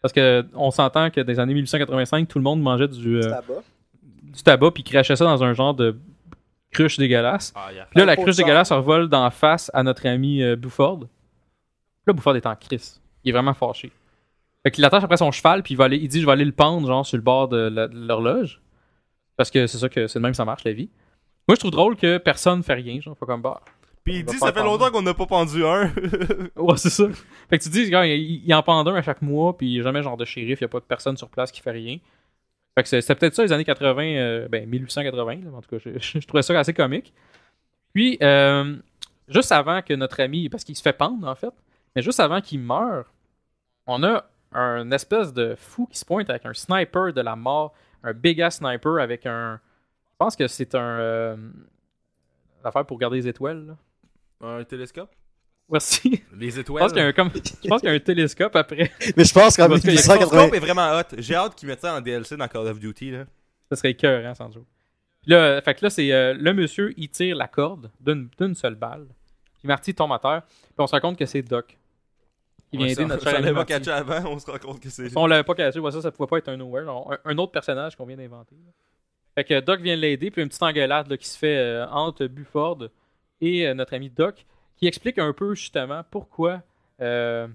Speaker 1: Parce que on s'entend que dans les années 1885, tout le monde mangeait du, euh,
Speaker 2: Tabac.
Speaker 1: du tabac puis crachait ça dans un genre de cruche dégueulasse.
Speaker 3: Ah, il
Speaker 1: Puis là, la cruche
Speaker 2: de
Speaker 1: dégueulasse revole d'en face à notre ami euh, Boufford. Là, Boufford est en crise. Il est vraiment fâché. Fait qu'il l'attache après son cheval, puis il, va aller, il dit Je vais aller le pendre, genre, sur le bord de l'horloge. Parce que c'est ça que c'est de même que ça marche, la vie. Moi, je trouve drôle que personne fait rien, genre, faut comme bah.
Speaker 3: Puis il dit, ça fait
Speaker 1: pendre.
Speaker 3: longtemps qu'on n'a pas pendu un.
Speaker 1: Ouais, c'est ça. Fait que tu dis, gars, il, il en pend un à chaque mois, puis il y a jamais genre de shérif, il y a pas de personne sur place qui fait rien. Fait que c'est- c'était peut-être ça les années 80, euh, ben 1880, là, en tout cas, je, je- je trouvais ça assez comique. Puis, euh, juste avant que notre ami, parce qu'il se fait pendre en fait, mais juste avant qu'il meure, on a un espèce de fou qui se pointe avec un sniper de la mort, un big ass sniper avec un. Je pense que c'est un. Euh, l'affaire pour garder les étoiles. Là.
Speaker 3: un télescope?
Speaker 1: Merci.
Speaker 3: Les
Speaker 1: Je
Speaker 3: étoiles?
Speaker 1: pense qu'il y a un, comme, je pense qu'il y a un télescope après.
Speaker 2: Mais je pense qu'en
Speaker 1: Parce que le
Speaker 3: Le
Speaker 2: 1880...
Speaker 3: télescope est vraiment hot. J'ai hâte qu'ils mettent ça en DLC dans Call of Duty, là.
Speaker 1: Ça serait cœur, hein, sans joke. Là, fait que là, c'est euh, le monsieur, il tire la corde d'une d'une seule balle. Puis Marty tombe à terre. Puis on se rend compte que c'est Doc. Qui vient
Speaker 3: Ouais,
Speaker 1: aider
Speaker 3: ça-
Speaker 1: notre cher ami
Speaker 3: l'avait pas catché avant, on se rend compte que c'est.
Speaker 1: On l'avait pas caché, ouais, ça, ça pouvait pas être un nowhere. On- Un, un autre personnage qu'on vient d'inventer. Fait que Doc vient l'aider, puis une petite engueulade là, qui se fait euh, entre Buford et euh, notre ami Doc, qui explique un peu justement pourquoi euh,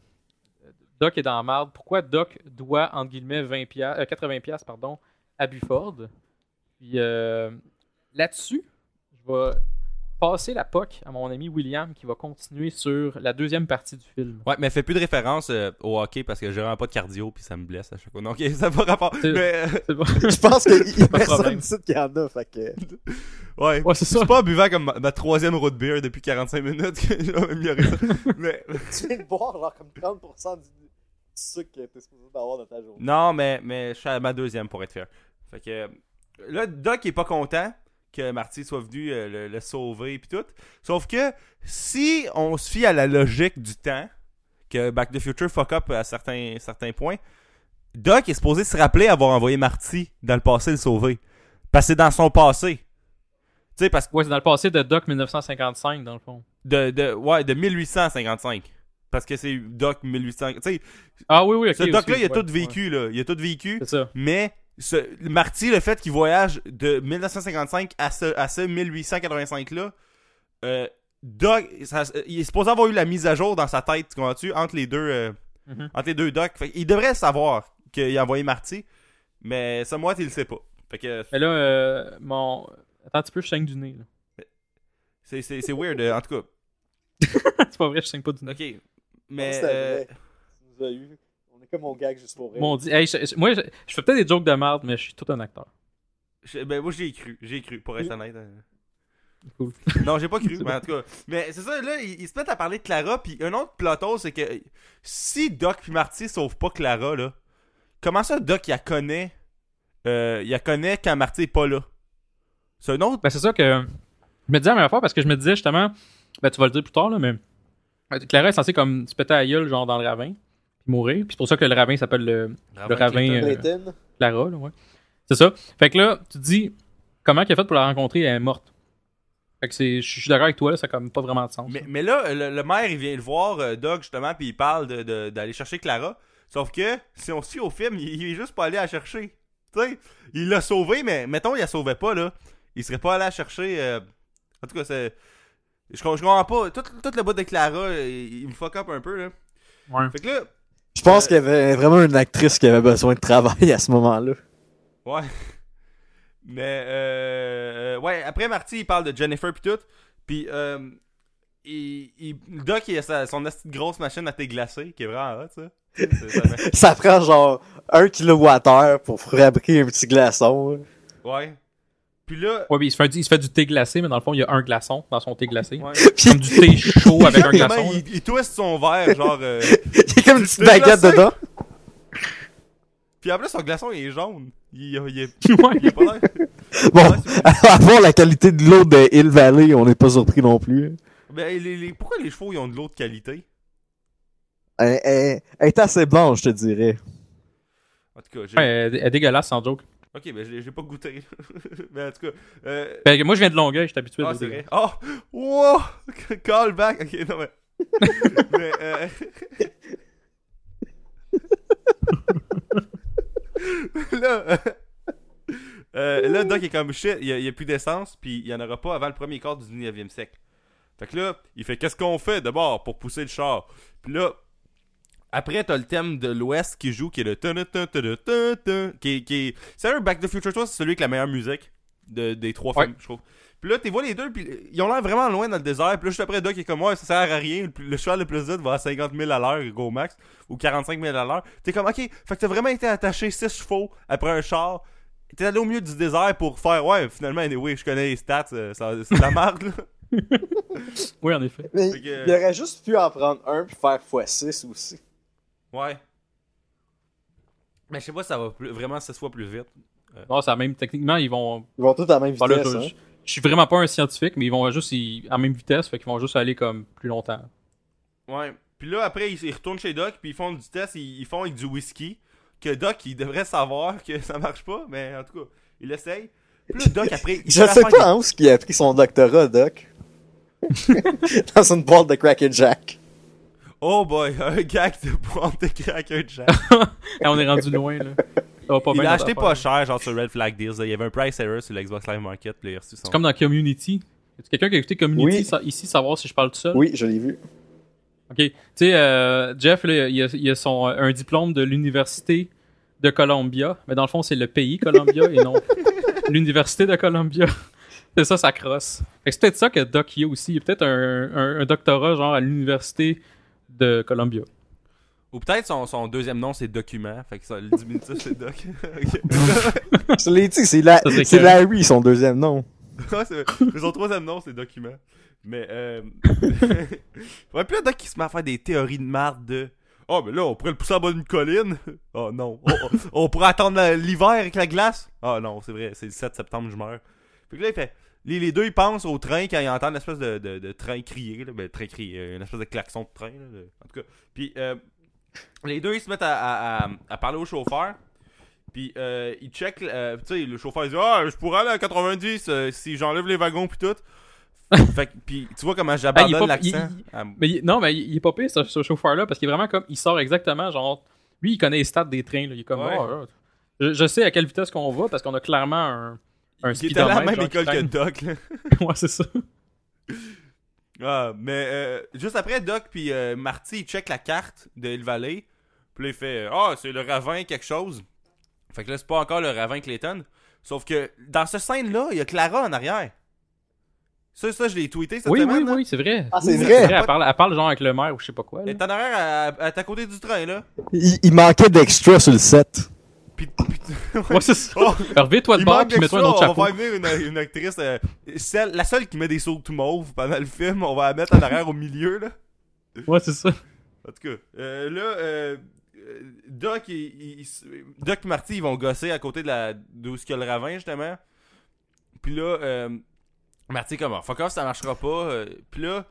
Speaker 1: Doc est dans la marde, pourquoi Doc doit, entre guillemets, 20 piastres, euh, 80 piastres, pardon, à Buford. Puis euh, là-dessus, je vais passer la POC à mon ami William qui va continuer sur la deuxième partie du film.
Speaker 3: Ouais, mais fais plus de référence euh, au hockey parce que j'ai vraiment pas de cardio puis ça me blesse à chaque fois. Donc, ça n'a pas rapport.
Speaker 1: C'est-
Speaker 3: Mais, euh,
Speaker 1: bon.
Speaker 2: Je pense qu'il y a
Speaker 1: Pas
Speaker 2: personne ici qui en a, fait que...
Speaker 3: ouais.
Speaker 1: Ouais, c'est ça.
Speaker 3: C'est pas en buvant comme ma, ma troisième road beer depuis 45 minutes que j'ai amélioré ça. Mais,
Speaker 2: Tu viens de boire genre comme 30% du sucre que t'es supposé d'avoir dans ta journée.
Speaker 3: non, mais, mais je suis à ma deuxième pour être fair. Fait que euh, là, Doc est pas content que Marty soit venu euh, le, le sauver puis tout. Sauf que si on se fie à la logique du temps, que Back to the Future fuck up à certains, certains points, Doc est supposé se rappeler avoir envoyé Marty dans le passé le sauver. Parce que c'est dans son passé. Tu sais, parce que
Speaker 1: Ouais, c'est dans le passé de Doc 1955, dans le fond.
Speaker 3: de, de, ouais, de 1855. Parce que c'est Doc 1800. Tu sais,
Speaker 1: Ah oui, oui, ok.
Speaker 3: ce Doc-là, il a
Speaker 1: ouais,
Speaker 3: tout vécu, là. Il a tout vécu.
Speaker 1: C'est ça.
Speaker 3: Mais ce, Marty, le fait qu'il voyage de 1955 à ce, à ce 1885-là, euh, Doc, ça- il est supposé avoir eu la mise à jour dans sa tête, tu comprends-tu, entre les deux, euh,
Speaker 1: Mhm.
Speaker 3: entre les deux Doc. Fait il devrait savoir qu'il a envoyé Marty, mais ça, moi, il le sait pas. Fait que
Speaker 1: Mais là, euh, mon. Attends un petit peu, je saigne du nez. là.
Speaker 3: c'est, c'est, c'est weird, euh, en tout cas.
Speaker 1: c'est pas vrai, je saigne pas du nez.
Speaker 3: Ok. Mais.
Speaker 2: Comme mon gag juste pour rire.
Speaker 1: Mon dit, hey, je- je- moi, je, je fais peut-être des jokes de merde, mais je suis tout un acteur.
Speaker 3: je- ben, moi, j'ai cru. J'ai cru, pour être honnête. euh.
Speaker 1: Cool.
Speaker 3: Non, j'ai pas cru, mais en tout cas. Mais c'est ça, là, ils, ils se mettent à parler de Clara, puis un autre plateau, c'est que si Doc puis Marty sauvent pas Clara, là, comment ça Doc, il la connaît, euh, il la connaît quand Marty est pas là? C'est un autre.
Speaker 1: Ben, c'est ça que je me disais la même fois parce que je me disais justement, ben, tu vas le dire plus tard, là, mais euh, Clara est censée comme se péter à la gueule, genre dans le ravin, mourir. Puis c'est pour ça que le ravin s'appelle le, le ravin euh. Clara, là, ouais. C'est ça. Fait que là, tu te dis, comment qu'elle a fait pour la rencontrer, elle est morte. Fait que c'est, je suis d'accord avec toi, là, ça a comme pas vraiment de sens.
Speaker 3: Mais, mais là, le, le maire, il vient le voir, euh, Doc, justement, puis il parle de- de- d'aller chercher Clara. Sauf que, si on se fie au film, il, il est juste pas allé la chercher. Tu sais, il l'a sauvé, mais mettons, il la sauvait pas, là. Il serait pas allé la chercher. euh, En tout cas, c'est. Je, com- je comprends pas. Tout, tout le bout de Clara, il, il me fuck up un peu, là.
Speaker 1: Ouais.
Speaker 3: Fait que là,
Speaker 2: Je pense qu'il y avait vraiment une actrice qui avait besoin de travail à ce moment-là.
Speaker 3: Ouais. Mais euh, euh, ouais, après Marty, il parle de Jennifer puis tout. Puis euh, il, Doc, il a sa- son grosse machine à thé glacé, qui est vraiment hot, ça. Ça
Speaker 2: prend genre un kilowattheure pour fabriquer un petit glaçon.
Speaker 3: ouais. Puis là,
Speaker 1: Ouais, puis il se, fait, un- il se fait du thé glacé, mais dans le fond, il y a un glaçon dans son thé glacé.
Speaker 3: ouais.
Speaker 2: Puis
Speaker 1: Comme du thé chaud avec un glaçon. là.
Speaker 3: il, il twist son verre, genre. euh,
Speaker 2: il y a comme une petite baguette
Speaker 3: glacé.
Speaker 2: dedans.
Speaker 3: Puis plus, son glaçon, il est jaune. Il, il, il, est-
Speaker 1: Ouais.
Speaker 3: il est pas l'air.
Speaker 2: Bon, à voir la qualité de l'eau de Hill Valley, on n'est pas surpris non plus.
Speaker 3: Ben, les, les- pourquoi les chevaux, ils ont de l'eau de qualité?
Speaker 2: Elle, elle- elle est assez blanche, je te dirais.
Speaker 3: En tout cas, j'ai.
Speaker 1: Ouais, elle, elle est dégueulasse, sans joke.
Speaker 3: Ok, ben, je l'ai- pas goûté. Mais en tout cas. Euh,
Speaker 1: que moi, je viens de Longueuil, je suis habitué
Speaker 3: Ah, c'est vrai. Oh! Wow! Call back! Ok, non, mais. mais, euh... là, euh, euh, là, Doc est comme shit, il y a, plus d'essence, puis il y en aura pas avant le premier quart du 19e siècle. Fait que là, il fait qu'est-ce qu'on fait d'abord pour pousser le char? Puis là, après, t'as le thème de l'Ouest qui joue, qui est le tun tun, qui. Qui est... C'est un Back to the Future 3, c'est celui avec la meilleure musique de, des trois
Speaker 1: Ouais.
Speaker 3: films, je trouve. Puis là, tu vois les deux, puis ils ont l'air vraiment loin dans le désert. Puis là, juste après, Doc est comme, ouais, ça sert à rien. Le, cheval le plus vite va à 50 000 à l'heure, gros max, ou 45 000 à l'heure. T'es comme, ok, fait que t'as vraiment été attaché 6 chevaux après un char. T'es allé au milieu du désert pour faire, ouais, finalement, anyway, je connais les stats, euh, ça- c'est de la merde, là.
Speaker 1: Oui, en effet.
Speaker 2: Mais
Speaker 3: que-
Speaker 2: il aurait juste pu en prendre un puis faire x6 aussi.
Speaker 3: Ouais. Mais je sais pas si ça va plus- vraiment 6 fois plus vite.
Speaker 1: Non, c'est la même. Techniquement, ils vont.
Speaker 2: Ils vont tous à la même
Speaker 1: là,
Speaker 2: vitesse.
Speaker 1: je,
Speaker 2: hein.
Speaker 1: je- je suis vraiment pas un scientifique, mais ils vont juste ils- en même vitesse, fait qu'ils vont juste aller comme plus longtemps.
Speaker 3: Ouais. Puis là, après, ils, ils retournent chez Doc, puis ils font du test, ils, ils font avec du whisky. Que Doc, il devrait savoir que ça marche pas, mais en tout cas, il essaye. Puis là, Doc, après, il
Speaker 2: Je sais pas hein, où est-ce qu'il a pris son doctorat, Doc. Dans une boîte de Cracker Jack.
Speaker 3: Oh boy, un gag de boîte de cracker jack.
Speaker 1: Et on est rendu loin, là. Pas
Speaker 3: il
Speaker 1: bien,
Speaker 3: a
Speaker 1: notre
Speaker 3: acheté pas cher, genre sur Red Flag Deals. là. Il y avait un price error sur l'Xbox Live Market, puis il a reçu son.
Speaker 1: C'est comme dans Community. Quelqu'un qui a écouté Community
Speaker 2: Oui.
Speaker 1: sa- ici, savoir si je parle tout seul?
Speaker 2: Oui, je l'ai vu.
Speaker 1: Ok. Tu sais, euh, Jeff, là, il a, il a son, un diplôme de l'Université de Columbia, mais dans le fond, c'est le pays Columbia et non l'Université de Columbia. c'est ça, ça crosse. Fait que C'est peut-être ça que Doc y a aussi. Il y a peut-être un, un- un doctorat genre à l'Université de Columbia.
Speaker 3: Ou peut-être son, son deuxième nom, c'est Document. Fait que ça, le diminutif, c'est Doc.
Speaker 2: Je l'ai dit, c'est la...
Speaker 1: Que-
Speaker 2: Larry, son deuxième nom.
Speaker 3: Ouais, c'est- mais son troisième nom, c'est document. Mais, euh. ouais, puis là, Doc, il se met à faire des théories de marde de. Oh, mais là, on pourrait le pousser en bas d'une colline. Oh non. Oh, oh, on pourrait attendre l'hiver avec la glace. Oh non, c'est vrai, c'est le 7 septembre, je meurs. Puis là, il fait. Les, les deux, ils pensent au train quand ils entendent une espèce de, de, de train crier. Là. Ben, train crier, euh, une espèce de klaxon de train. là, de- En tout cas. Puis, euh, les deux, ils se mettent à, à, à, à parler au chauffeur. Puis euh, il check, euh, tu sais, le chauffeur il dit Ah, je pourrais aller à 90 euh, si j'enlève les wagons puis tout. fait puis tu vois comment
Speaker 1: est
Speaker 3: j'abandonne l'accent. à-
Speaker 1: Mais non, mais il, est pas pire, ce, ce chauffeur-là, parce qu'il est vraiment comme. Il sort exactement, genre. Lui, il connaît les stats des trains, là. Il est comme.
Speaker 3: Ouais.
Speaker 1: Je, je sais à quelle vitesse qu'on va, parce qu'on a clairement un. Un
Speaker 3: il est à la même école que. Doc. Là.
Speaker 1: ouais, c'est ça.
Speaker 3: Ah, mais euh, juste après, Doc puis euh, Marty, ils check la carte de Hill Valley. Puis là, il fait Ah, c'est le ravin quelque chose. Fait que là, c'est pas encore le ravin Clayton. Sauf que dans ce scène-là, il y a Clara en arrière. Ça, ça, je l'ai tweeté cette
Speaker 1: Oui,
Speaker 3: semaine.
Speaker 1: oui,
Speaker 3: là.
Speaker 1: oui, c'est vrai.
Speaker 2: Ah, c'est
Speaker 1: Oui,
Speaker 2: vrai?
Speaker 1: Elle parle, elle parle genre avec le maire ou je sais pas quoi. là.
Speaker 3: Elle est en arrière, à, à, à côté du train, là.
Speaker 2: Il, il manquait d'extra sur le set.
Speaker 3: Puis, puis-
Speaker 1: Ouais, c'est ça.
Speaker 3: Oh,
Speaker 1: Reviens-toi de
Speaker 3: il
Speaker 1: bord puis mets-toi un autre
Speaker 3: d'extra, on
Speaker 1: chapeau.
Speaker 3: va faire venir une, une actrice, euh, celle, la seule qui met des sauts tout mauve pendant le film, on va la mettre en arrière au milieu, là.
Speaker 1: Ouais, c'est ça.
Speaker 3: En tout cas, euh, là, euh, euh, Doc, il- Doc et Marty, ils vont gosser à côté de la d'où il y a le ravin, justement. Puis là, euh, Marty est comme, Ah, fuck off, ça marchera pas. Puis là,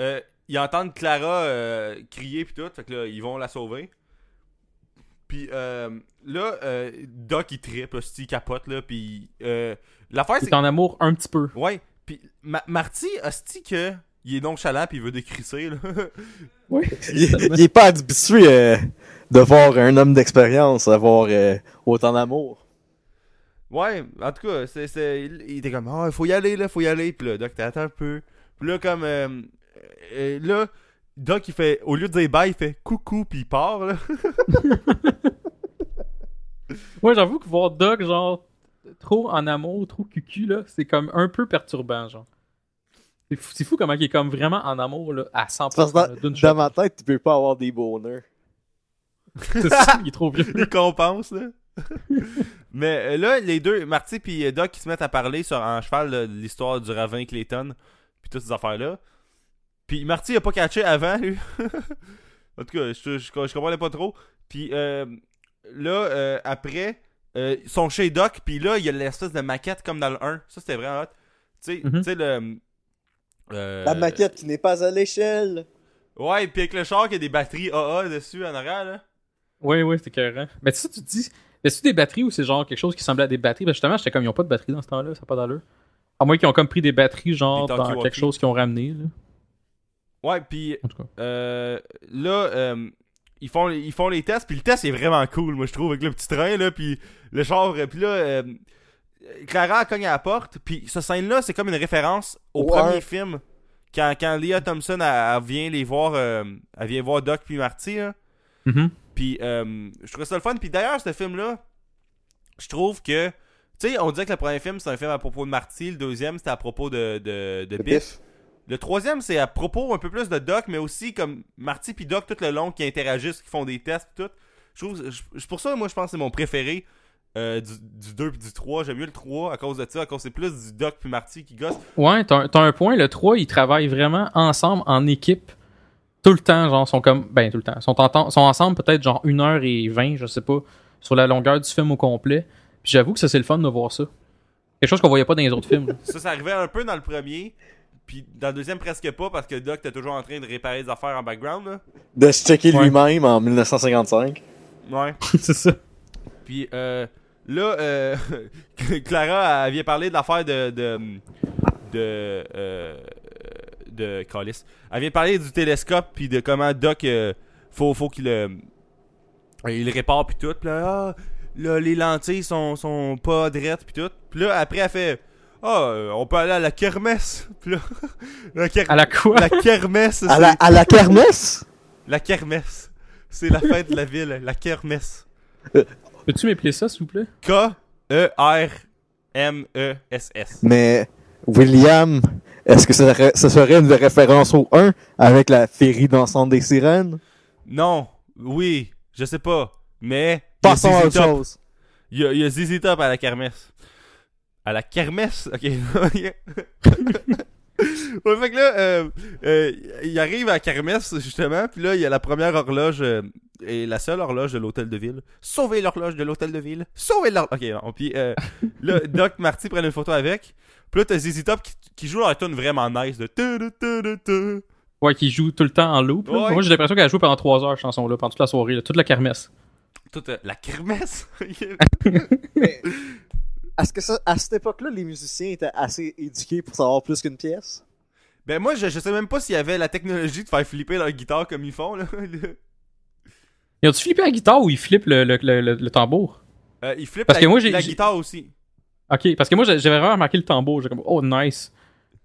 Speaker 3: euh, ils entendent Clara crier puis tout, fait que là, ils vont la sauver. Puis euh, là, euh, Doc, il hostie, il capote, là, puis euh, l'affaire,
Speaker 1: Il
Speaker 3: c'est
Speaker 1: est en amour un petit peu.
Speaker 3: Ouais, puis Ma- Marty, hostie, que il est nonchalant puis il veut décrisser, là.
Speaker 1: Oui.
Speaker 2: Il, il est pas habitué euh, de voir un homme d'expérience avoir euh, autant d'amour.
Speaker 3: Ouais, en tout cas, c'est, c'est, il, il était comme, ah, il faut y aller, là, faut y aller. Puis là, Doc, t'attends un peu. Puis là, comme, euh, euh, là, Doc, il fait, au lieu de dire bye, il fait coucou, puis il part, là.
Speaker 1: Ouais, j'avoue que voir Doc, genre, trop en amour, trop cucu, là, c'est comme un peu perturbant, genre. C'est fou, c'est fou comment il est comme vraiment en amour, là, à 100%.
Speaker 2: Parce que
Speaker 1: là,
Speaker 2: dans, dans ma tête, tu peux pas avoir des bonheurs.
Speaker 1: C'est ça, il est trop vieux.
Speaker 3: Il compense, là. Mais euh, là, les deux, Marty puis euh, Doc, ils se mettent à parler sur, en cheval de l'histoire du ravin Clayton, puis toutes ces affaires-là. Puis Marty, il a pas catché avant, lui. en tout cas, je, je, je comprenais pas trop. Puis euh, là, euh, après, euh, ils sont chez Doc, puis là, il y a l'espèce de maquette comme dans le 1. Ça, c'était vraiment hot. Tu sais, tu sais, le... euh,
Speaker 2: La maquette qui n'est pas à l'échelle.
Speaker 3: Ouais, puis avec le char, il y a des batteries AA dessus en arrière, là.
Speaker 1: Oui, oui, c'était écœurant. Mais tu sais, tu te dis, mais c'est des batteries ou c'est genre quelque chose qui semblait à des batteries? Ben justement, j'étais comme, ils ont pas de batterie dans ce temps-là, ça n'a pas d'allure. À moins qu'ils ont comme pris des batteries, genre,
Speaker 3: Des
Speaker 1: dans quelque chose qu'ils ont ramené, là.
Speaker 3: Ouais, puis. Euh, là, euh, ils, font, ils font les tests, puis le test est vraiment cool, moi je trouve, avec le petit train, là, puis le char, euh, puis là, euh, Clara cogne à la porte, puis ce scène-là, c'est comme une référence au
Speaker 2: Ouais.
Speaker 3: premier film. Quand, quand Leah Thompson, elle, elle vient les voir, euh, elle vient voir Doc puis Marty, là.
Speaker 1: Mhm.
Speaker 3: Puis euh, je trouvais ça le fun. Puis d'ailleurs, ce film-là, je trouve que. Tu sais, on disait que le premier film, c'est un film à propos de Marty. Le deuxième, c'était à propos de, de, de
Speaker 2: Le
Speaker 3: Biff. Le troisième, c'est à propos un peu plus de Doc, mais aussi comme Marty puis Doc tout le long qui interagissent, qui font des tests tout. Je trouve, je- pour ça, moi, je pense que c'est mon préféré euh, du, du 2 puis du 3. J'aime mieux le 3 à cause de ça, à cause c'est plus du Doc puis Marty qui gossent.
Speaker 1: Ouais, t'as un- point, le 3, ils travaillent vraiment ensemble, en équipe, tout le temps, genre, sont comme, ben, tout le temps, sont, en- sont ensemble peut-être genre 1h20, je sais pas, sur la longueur du film au complet. Puis j'avoue que ça, c'est le fun de voir ça. Quelque chose qu'on voyait pas dans les autres films.
Speaker 3: Ça, ça arrivait un peu dans le premier, puis dans le deuxième, presque pas, parce que Doc était toujours en train de réparer des affaires en background. Là.
Speaker 2: De se checker
Speaker 1: Ouais.
Speaker 2: lui-même en 1955.
Speaker 3: Ouais.
Speaker 1: c'est ça.
Speaker 3: Puis euh, là, euh, Clara, elle vient parler de l'affaire de. de. de. euh, de Callis. Elle vient parler du télescope, puis de comment Doc. euh, faut, faut qu'il le. il le répare, puis tout. Puis là, ah, là, les lentilles sont, sont pas drettes, puis tout. Puis là, après, elle fait. Ah, euh, on peut aller à la kermesse. Puis là, la, ker-
Speaker 1: À la quoi?
Speaker 3: la kermesse,
Speaker 2: À la, à la kermesse?
Speaker 3: la kermesse. C'est la fête de la ville, la kermesse.
Speaker 1: Peux-tu m'épeler ça, s'il vous plaît?
Speaker 3: E K-E-R-M-E-S-S.
Speaker 2: Mais, William, est-ce que ce serait, une référence au 1 avec la féerie d'ensemble des sirènes?
Speaker 3: Non, oui, je sais pas. Mais.
Speaker 2: Passons à autre chose.
Speaker 3: Il y a, il y a ZZ Top à la kermesse. À la kermesse? Ok. ouais, fait que là, euh, euh, il arrive à la kermesse, justement, puis là, il y a la première horloge, euh, et la seule horloge de l'hôtel de ville. Sauvez l'horloge de l'hôtel de ville! Sauvez l'horloge! Ok, bon, puis euh, là, Doc Marty prend une photo avec, puis là, t'as ZZ Top qui, qui joue leur tune vraiment nice de... tu, tu, tu, tu, tu.
Speaker 1: Ouais, qui joue tout le temps en loop. là.
Speaker 3: Ouais.
Speaker 1: Moi, j'ai l'impression qu'elle a joué pendant 3 heures, cette chanson-là, pendant toute la soirée, là, toute la kermesse.
Speaker 3: Toute euh, la kermesse!
Speaker 2: Est-ce que ça, à cette époque-là, les musiciens étaient assez éduqués pour savoir plus qu'une pièce?
Speaker 3: Ben moi, je, je sais même pas s'il y avait la technologie de faire flipper leur guitare comme ils font, là.
Speaker 1: Ils ont-tu flippé la guitare ou ils flippent le, le, le, le- le tambour?
Speaker 3: Euh, ils flippent
Speaker 1: Parce
Speaker 3: la,
Speaker 1: que moi, j'ai-
Speaker 3: la
Speaker 1: j'ai-
Speaker 3: guitare aussi.
Speaker 1: Ok, parce que moi, j'avais vraiment remarqué le tambour. J'ai comme, oh, nice.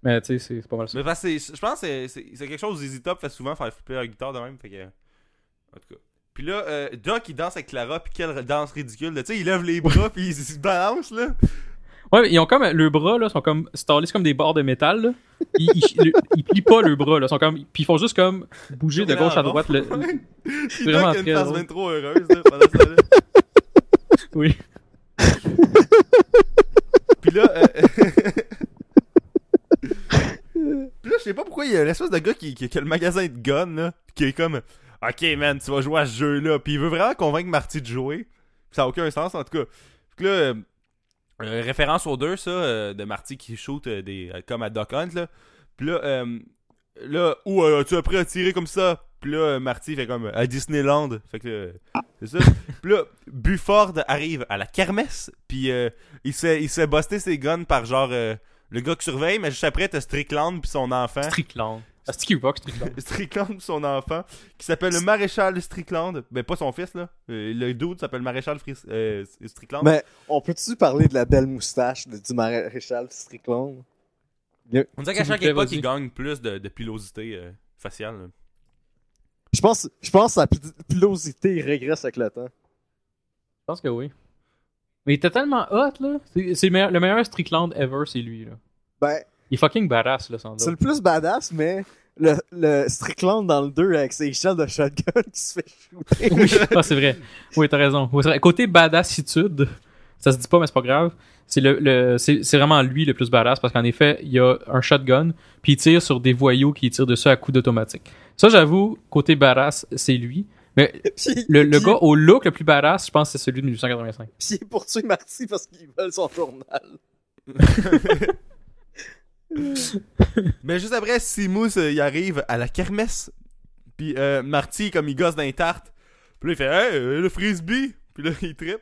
Speaker 1: Mais tu sais, c'est c'est pas mal ça.
Speaker 3: Mais parce que c'est- je pense que c'est- c'est c'est quelque chose d'Easy Top fait souvent faire flipper leur guitare de même. Fait que... En tout cas. Puis là, euh, Doc, il danse avec Clara, puis quelle danse ridicule. là. Tu sais, il lève les bras, puis il, se balance, là.
Speaker 1: Ouais, mais ils ont comme, le bras, là, sont comme, stallés comme des barres de métal, là. Ils, ils, le- ils plient pas le bras, là. Sont comme, puis ils font juste comme bouger de gauche à droite. Le,
Speaker 3: Ouais.
Speaker 1: c'est vraiment
Speaker 3: a une
Speaker 1: très
Speaker 3: face
Speaker 1: drôle.
Speaker 3: bien trop heureuse, là, pendant ça, là.
Speaker 1: Oui.
Speaker 3: Puis là, euh, Puis là, je sais pas pourquoi il y a l'espèce de gars qui, qui, qui a le magasin de guns, là, qui est comme Ok, man, tu vas jouer à ce jeu-là. Puis il veut vraiment convaincre Marty de jouer. Puis ça a aucun sens, en tout cas. Puis là, euh, euh, référence aux deux, ça, euh, de Marty qui shoot des, comme à Duck Hunt, là. Puis là, là, où tu as à tirer comme ça? Puis là, Marty fait comme à Disneyland. Fait que c'est. Puis là, Bufford arrive à la kermesse. Puis il se fait, il ses guns par genre le gars qui surveille. Mais juste après, t'as Strickland puis son enfant.
Speaker 1: Strickland. C'est qui Rock, Strickland?
Speaker 3: Strickland son enfant, qui s'appelle le maréchal Strickland. Ben, pas son fils, là. Euh, le dude s'appelle maréchal Fris- euh, Strickland.
Speaker 2: Mais on peut-tu parler de la belle moustache de, du maréchal Strickland?
Speaker 3: On dirait qu'à chaque époque, il gagne plus de, de pilosité euh, faciale. là.
Speaker 2: Je pense, je pense que sa pi- pilosité régresse avec le temps.
Speaker 1: Je pense que oui. Mais il était tellement hot, là. C'est c'est le meilleur, le meilleur Strickland ever, c'est lui, là.
Speaker 2: Ben,
Speaker 1: Il est fucking badass, là, sans
Speaker 2: c'est
Speaker 1: doute.
Speaker 2: le plus badass, mais le, le Strickland dans le 2 avec ses échelles de shotgun qui se fait shooter.
Speaker 1: Oui, ah, c'est vrai. Oui, t'as raison. Oui, c'est vrai. Côté badassitude, ça se dit pas, mais c'est pas grave. C'est le, le c'est c'est vraiment lui le plus badass parce qu'en effet, il y a un shotgun, puis il tire sur des voyous qui tirent dessus à coups d'automatique. Ça, j'avoue, côté badass, c'est lui. Mais
Speaker 2: Puis-
Speaker 1: le, le
Speaker 2: puis-
Speaker 1: gars au look le plus badass, je pense que c'est celui de 1885.
Speaker 2: Puis il est poursuivi Marty parce qu'ils veulent son journal.
Speaker 3: Mais juste après, Simous, euh, il arrive à la kermesse. Puis euh, Marty, comme il gosse dans les tartes. Puis là, il fait Hey, euh, le frisbee. Puis là, il trippe.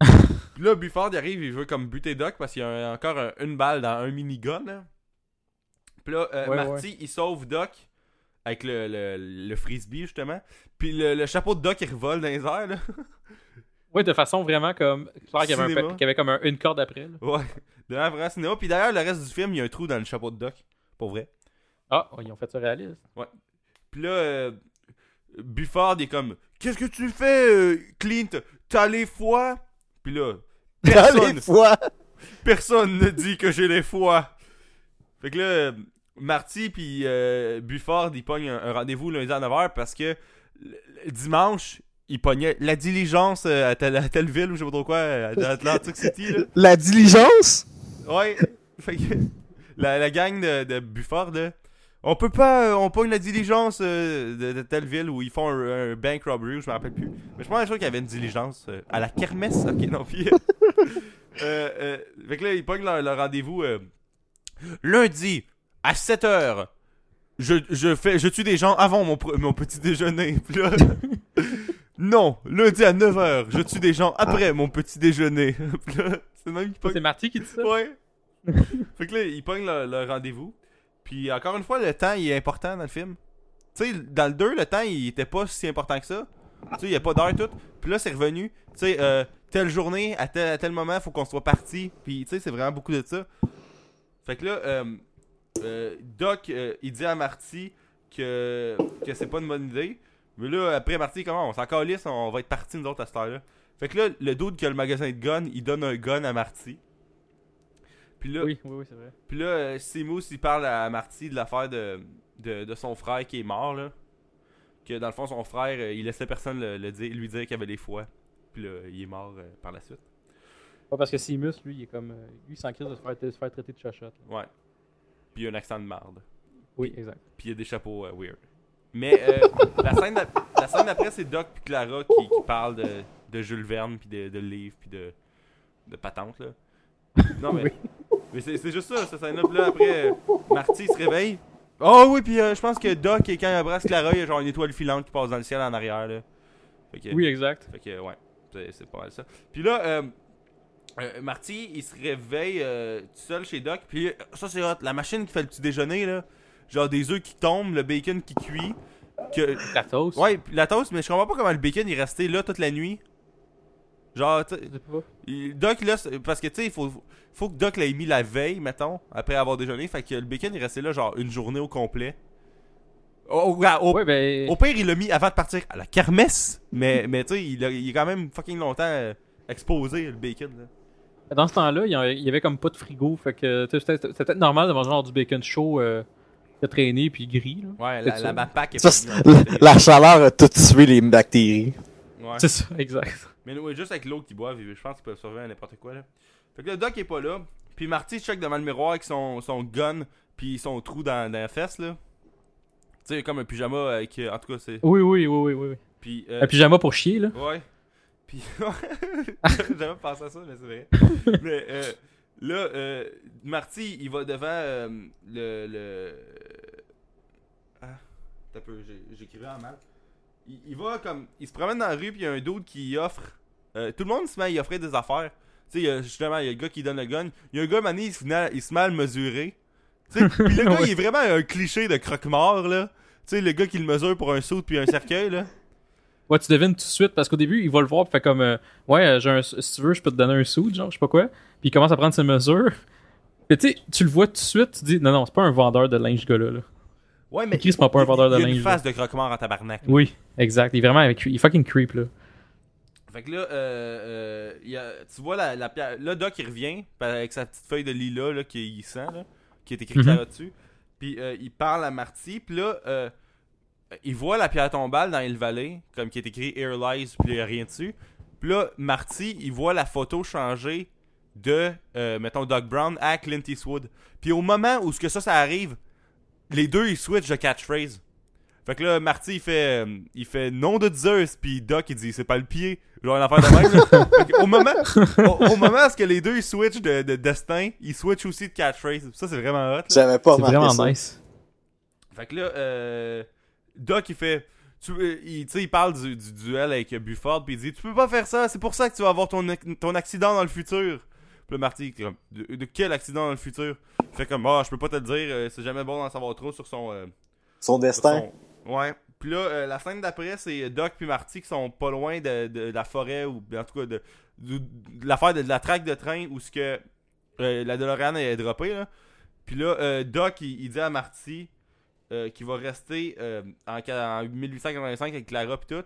Speaker 3: Puis là, Bufford, il arrive, il veut comme buter Doc parce qu'il y a encore un- une balle dans un minigun. là. Puis là, euh,
Speaker 1: Ouais,
Speaker 3: Marty, il sauve Doc avec le, le, le frisbee, justement. Puis le, le chapeau de Doc, il revole dans les airs. Là.
Speaker 1: Oui, de façon vraiment comme. Clair qu'il y avait, un qu'il y avait comme un- une corde après. là.
Speaker 3: Ouais, de un vrai cinéma. Puis d'ailleurs, le reste du film, il y a un trou dans le chapeau de Doc. Pour vrai.
Speaker 1: Ah, ils ont fait ça réaliste.
Speaker 3: Puis là, euh, est comme Qu'est-ce que tu fais, euh, Clint? T'as les foies Puis là, personne,
Speaker 2: les fois.
Speaker 3: personne ne dit que j'ai les foies. Fait que là, Marty puis euh, Bufford ils pognent un, un rendez-vous lundi à 9h parce que le- le dimanche, ils pognaient la diligence euh, à telle, à telle ville ou je sais pas trop quoi, à à Atlantic City. Là.
Speaker 2: La diligence?
Speaker 3: Ouais. Fait que la, la gang de, de Bufford, là, on peut pas, euh, on pogne la diligence euh, de, de telle ville où ils font un, un bank robbery, ou je me rappelle plus. Mais je pense qu'il y avait une diligence euh, à la kermesse. Ok, non, puis. euh, euh, fait que là, ils pognent leur, leur rendez-vous euh, lundi à 7h. Je, je, fais, je tue des gens avant mon, mon petit déjeuner. Puis là, non, lundi à 9h, je tue des gens après mon petit déjeuner. C'est le même qui
Speaker 1: Ça,
Speaker 3: pogne
Speaker 1: C'est Marty qui dit ça?
Speaker 3: Ouais. fait que là, ils pognent leur, leur rendez-vous. Puis encore une fois, le temps il est important dans le film. Tu sais, dans le 2, le temps il était pas si important que ça. Tu sais, il y a pas d'heure et tout. Puis là, c'est revenu. Tu sais, euh, telle journée, à tel, à tel moment, faut qu'on soit parti. Puis tu sais, c'est vraiment beaucoup de ça. Fait que là, euh, euh, Doc, euh, il dit à Marty que, que c'est pas une bonne idée. Mais là, après, Marty, comment? On s'en calisse, on va être parti nous autres à cette heure-là. Fait que là, le dude qui a le magasin de guns, il donne un gun à Marty. Puis là,
Speaker 1: Oui, oui, oui, c'est vrai.
Speaker 3: puis là, euh, Seamus, il parle à Marty de l'affaire de, de, de son frère qui est mort, là. Que dans le fond, son frère, euh, il laissait personne le, le dire, lui dire qu'il avait les foies. Puis là, il est mort euh, par la suite.
Speaker 1: Pas parce que Simus, lui, il est comme. lui, crise de se faire, de se faire traiter de chachotte.
Speaker 3: Ouais. Puis il a un accent de marde.
Speaker 1: Oui, exact.
Speaker 3: Puis il y a des chapeaux euh, weird. Mais euh, la scène la scène d'après, c'est Doc puis Clara qui, qui parlent de, de Jules Verne, puis de, de livres, puis de, de patente, là. Non, mais, mais c'est juste ça, cette scène-là. Puis là, après, Marty se réveille. Oh oui, puis euh, je pense que Doc, quand il abrace Clara, il y a genre une étoile filante qui passe dans le ciel en arrière, là. Fait que,
Speaker 1: Oui, exact.
Speaker 3: fait que, ouais, c'est pas mal ça. Puis là, euh, euh, Marty, il se réveille euh, tout seul chez Doc. Puis euh, ça, c'est hot. La machine qui fait le petit déjeuner, là. Genre des œufs qui tombent, le bacon qui cuit. Que...
Speaker 1: La toast.
Speaker 3: Ouais, la toast, mais je comprends pas comment le bacon est resté là toute la nuit. Genre, tu Doc, là, parce que tu sais, il faut, faut que Doc l'ait mis la veille, mettons, après avoir déjeuné. Fait que le bacon est resté là, genre, une journée au complet. Au, au-
Speaker 1: Ouais, ben.
Speaker 3: au pire, il l'a mis avant de partir à la kermesse. Mais, mais tu sais, il, est quand même fucking longtemps euh, exposé, le bacon. Là.
Speaker 1: Dans ce temps-là, il y avait- comme pas de frigo. Fait que tu sais, c'était c'était peut-être normal de manger genre du bacon chaud, euh, qui a traîné puis gris. Là.
Speaker 3: Ouais, la, la backpack est
Speaker 2: Ça,
Speaker 3: pas
Speaker 2: la chaleur a tout tué les bactéries.
Speaker 3: Ouais.
Speaker 1: C'est ça, exact.
Speaker 3: Mais ouais, juste avec l'eau qu'ils boivent, je pense qu'ils peuvent survivre à n'importe quoi. Là. Fait que le Doc est pas là. Puis Marty check devant le miroir avec son, son gun, puis son trou dans, dans la fesse, là. Tu sais, comme un pyjama avec. euh, En tout cas, c'est.
Speaker 1: Oui, oui, oui, oui, oui. oui.
Speaker 3: Puis. euh,
Speaker 1: Un pyjama pour chier, là.
Speaker 3: Ouais. Puis. J'avais jamais pensé à ça, mais c'est vrai. mais euh, là, euh, Marty, il va devant euh, le. le... Ah, t'as peu, j'ai- j'écrivais en mal. Il, il va comme. Il se promène dans la rue, puis il y a un dude qui offre. euh, tout le monde se met à y offrir des affaires. Tu sais, justement, il y a le gars qui donne le gun. Il y a un gars, mané, il se, venait- il se met à le mesurer. Puis le gars, il est vraiment un cliché de croque-mort, là. Tu sais, le gars qui le mesure pour un saut puis un cercueil, là.
Speaker 1: Ouais, tu devines tout de suite parce qu'au début, il va le voir, puis fait comme euh, Ouais, euh, j'ai un, si tu veux, je peux te donner un sou, genre, je sais pas quoi. Puis il commence à prendre ses mesures. Puis tu sais, tu le vois tout de suite, tu dis Non, non, c'est pas un vendeur de linge, ce gars-là. Là.
Speaker 3: Ouais, mais.
Speaker 1: Chris, c'est pas un vendeur de
Speaker 3: il, il a
Speaker 1: linge,
Speaker 3: une face de croque-mort en tabarnak.
Speaker 1: Oui, exact. Il est vraiment avec il est fucking creep, là.
Speaker 3: Fait que là, euh, euh, y a- tu vois la, la pierre. Là, Doc, il revient avec sa petite feuille de lilas là, qu'il sent, là, qui est écrit
Speaker 1: Mhm.
Speaker 3: Clara dessus. Puis euh, il parle à Marty. Puis là, euh, il voit la pierre tombale dans Hill Valley, comme qui est écrit Air Lies, puis il n'y a rien dessus. Puis là, Marty, il voit la photo changer de, mettons, Doc Brown à Clint Eastwood. Puis au moment où ce que ça, ça arrive, les deux, ils switchent de catchphrase. Fait que là, Marty, il fait, euh, il fait nom de Zeus, puis Doc, il dit c'est pas le pied. Genre une affaire de même. là. Fait que au moment, au, au moment où les deux ils switchent de, de destin, ils switchent aussi de catchphrase. Ça, c'est vraiment hot. là.
Speaker 2: J'avais pas
Speaker 1: C'est
Speaker 2: remarqué
Speaker 1: vraiment
Speaker 2: ça.
Speaker 1: nice.
Speaker 3: Fait que là, euh, Doc, il fait. Tu, euh, il, il parle du, du duel avec Buford, puis il dit Tu peux pas faire ça, c'est pour ça que tu vas avoir ton, ton accident dans le futur. Puis là, Marty, comme, de, de quel accident dans le futur? Fait comme Ah, je peux pas te le dire, euh, c'est jamais bon d'en savoir trop sur son. euh,
Speaker 2: Son destin.
Speaker 3: son- Ouais. Puis là, euh, la scène d'après, c'est Doc puis Marty qui sont pas loin de, de la forêt, ou en tout cas de, l'affaire de, la traque de train où ce que euh, la DeLorean est droppée. Là. Puis là, euh, Doc, il, il dit à Marty qu'il va rester en, en 1885 avec Clara pis tout.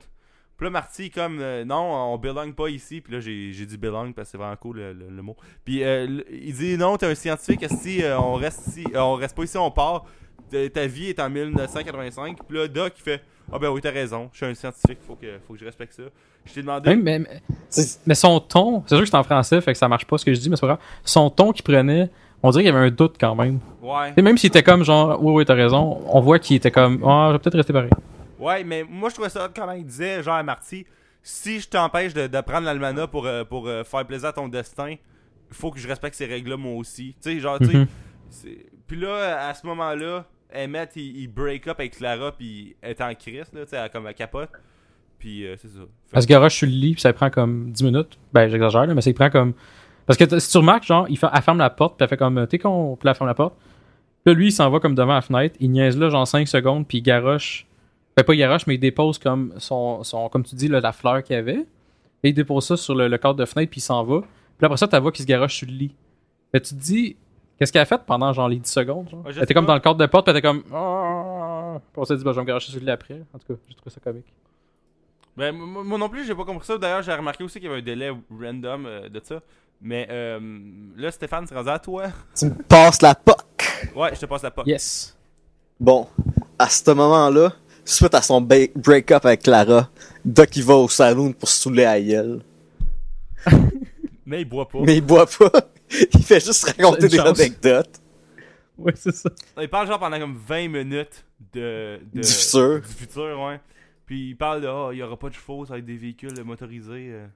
Speaker 3: Puis là, Marty, comme euh, non, on belong pas ici. Puis là, j'ai j'ai dit belong parce que c'est vraiment cool le, le- le mot. Puis euh, il dit non, t'es un scientifique, si on reste ici, euh, on reste pas ici, on part. Ta- Ta vie est en 1985. Puis là, Doc, il fait Ah ben oui, t'as raison, je suis un scientifique, faut que, faut que je respecte ça. Je t'ai demandé.
Speaker 1: Mais, mais- son ton, c'est sûr que c'est en français, fait que ça marche pas ce que je dis, mais c'est pas grave. Son ton qu'il prenait, on dirait qu'il y avait un doute quand même.
Speaker 3: Ouais.
Speaker 1: Et même s'il était comme genre, oui, oui, t'as raison, on voit qu'il était comme, ah, je vais peut-être rester pareil.
Speaker 3: Ouais, mais moi je trouvais ça quand. Il disait, genre à Marty, si je t'empêche de, de prendre l'almanach pour, euh, pour euh, faire plaisir à ton destin, il faut que je respecte ces règles-là moi aussi. Tu sais, genre, tu sais.
Speaker 1: Mhm.
Speaker 3: Puis là, à ce moment-là, Emmett, il, il break up avec Clara, puis elle est en crise, là, tu sais, comme elle capote. Puis euh, c'est ça. Fait-
Speaker 1: Elle se garoche sur le lit, puis ça prend comme 10 minutes. Ben, j'exagère, là, mais ça prend comme. Parce que si tu remarques, genre, il fait, elle ferme la porte, puis elle fait comme, t'es con, puis elle ferme la porte. Puis là, lui, il s'en va comme devant la fenêtre, il niaise là, genre 5 secondes, puis il garoche. Ben, pas il garoche, mais il dépose comme son, son comme tu dis, là, la fleur qu'il y avait. Et il dépose ça sur le, le cadre de fenêtre, puis il s'en va. Puis après ça, tu vois qu'il se garoche sur le lit. Fait tu te dis, qu'est-ce qu'elle a fait pendant genre les 10 secondes, genre?
Speaker 3: Ouais, je
Speaker 1: elle était comme dans le cadre de porte, puis elle était comme, ah. Puis on s'est dit, ben, je vais me garocher sur le lit après. En tout cas, j'ai trouvé ça comique.
Speaker 3: Ben, moi moi non plus, j'ai pas compris ça. D'ailleurs, j'ai remarqué aussi qu'il y avait un délai random euh, de ça. Mais euh, là, Stéphane, c'est rendu à toi.
Speaker 2: Tu me passes la POC.
Speaker 3: Ouais, je te passe la pote.
Speaker 1: Yes.
Speaker 2: Bon, à ce moment-là, suite à son break-up avec Clara, Doc il va au saloon pour se saouler à gueule.
Speaker 3: Mais il boit pas.
Speaker 2: Mais il boit pas. Il fait juste raconter des
Speaker 1: chance.
Speaker 2: anecdotes.
Speaker 1: Ouais, c'est ça.
Speaker 3: Il parle genre pendant comme 20 minutes de, de-
Speaker 2: Du futur.
Speaker 3: Du futur, ouais. Puis il parle de, oh, il y aura pas de chevaux, ça va être des véhicules motorisés. euh.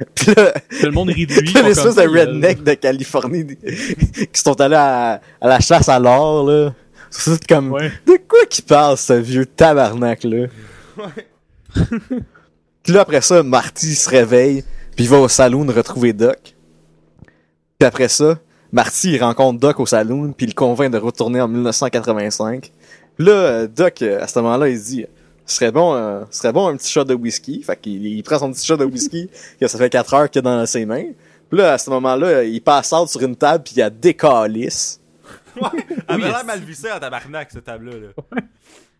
Speaker 2: Pis là,
Speaker 1: Tout le monde rit de lui.
Speaker 2: T'as
Speaker 1: ils
Speaker 2: les
Speaker 1: font
Speaker 2: espèces
Speaker 1: comme
Speaker 2: de redneck de Californie qui sont allés à, à la chasse à l'or, là. C'est comme,
Speaker 1: Ouais.
Speaker 2: de quoi qu'il parle, ce vieux tabarnak, là?
Speaker 3: Ouais.
Speaker 2: Puis là, après ça, Marty se réveille, puis il va au saloon retrouver Doc. Puis après ça, Marty, il rencontre Doc au saloon, puis il le convainc de retourner en 1985. Puis là, euh, Doc, euh, à ce moment-là, il se dit, ce serait bon, euh, ce serait bon un petit shot de whisky. Fait qu'il il prend son petit shot de whisky, que ça fait 4 heures qu'il a dans ses mains. Puis là, à ce moment-là, il passe out sur une table, puis il a décalisse.
Speaker 3: Ouais. Elle
Speaker 1: Oui,
Speaker 3: avait l'air mal vissée en tabarnak, cette table-là. Là.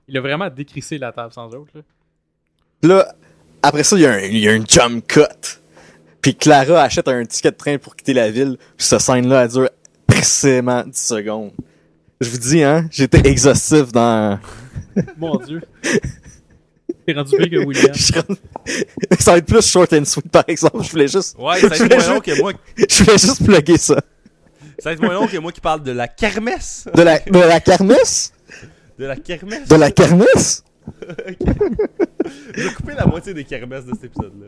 Speaker 1: Il a vraiment décrissé la table sans autre. Là.
Speaker 2: Puis là, après ça, il y, a un, il y a un jump cut. Puis Clara achète un ticket de train pour quitter la ville. Puis cette scène-là, elle dure précisément 10 secondes. Je vous dis, hein, j'étais exhaustif dans...
Speaker 1: Mon dieu. T'es rendu pire que William.
Speaker 2: Ça va être plus short and sweet, par exemple. Je voulais juste,
Speaker 3: Ouais, ça va être moins long que moi.
Speaker 2: je voulais juste plugger ça.
Speaker 3: Ça va être moins long que moi qui parle de la kermesse.
Speaker 2: De la, de la kermesse?
Speaker 3: De la kermesse.
Speaker 2: De la kermesse?
Speaker 3: J'ai coupé la moitié des kermesses de cet épisode-là.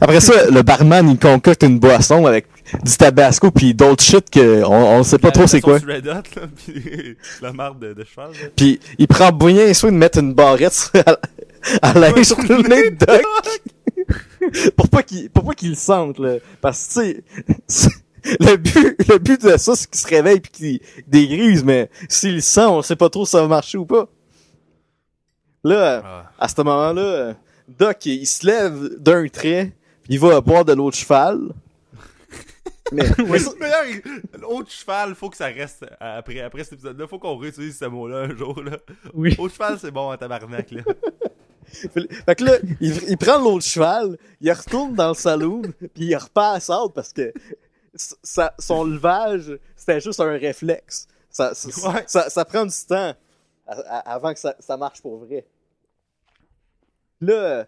Speaker 2: Après ça, le barman, il concocte une boisson avec du tabasco puis d'autres shit que on, sait pas trop c'est quoi.
Speaker 3: Red Hot, là, pis la marque de, de cheval. là.
Speaker 2: Puis il prend bien soin de mettre une barrette sur- à, à sur le nez de Doc. pour pas qu'il pour pas qu'il le sente là parce que tu sais le but le but de ça c'est qu'il se réveille puis qu'il dégrise mais s'il le sent on sait pas trop si ça va marcher ou pas. Là
Speaker 3: Ah.
Speaker 2: à ce moment-là Doc il, il se lève d'un trait puis il va boire de l'eau de cheval. mais,
Speaker 3: l'eau de cheval, faut que ça reste euh, après, après cet épisode-là. Faut qu'on réutilise ce mot-là un jour. Là.
Speaker 1: Oui.
Speaker 3: De cheval, c'est bon en tabarnak. Là.
Speaker 2: Fait que là, il, il prend l'autre cheval, il retourne dans le saloon, puis il repasse out parce que sa- son levage, c'était juste un réflexe. Ça, ça,
Speaker 3: Ouais.
Speaker 2: ça, ça prend du temps à- à- avant que ça, ça marche pour vrai. Là,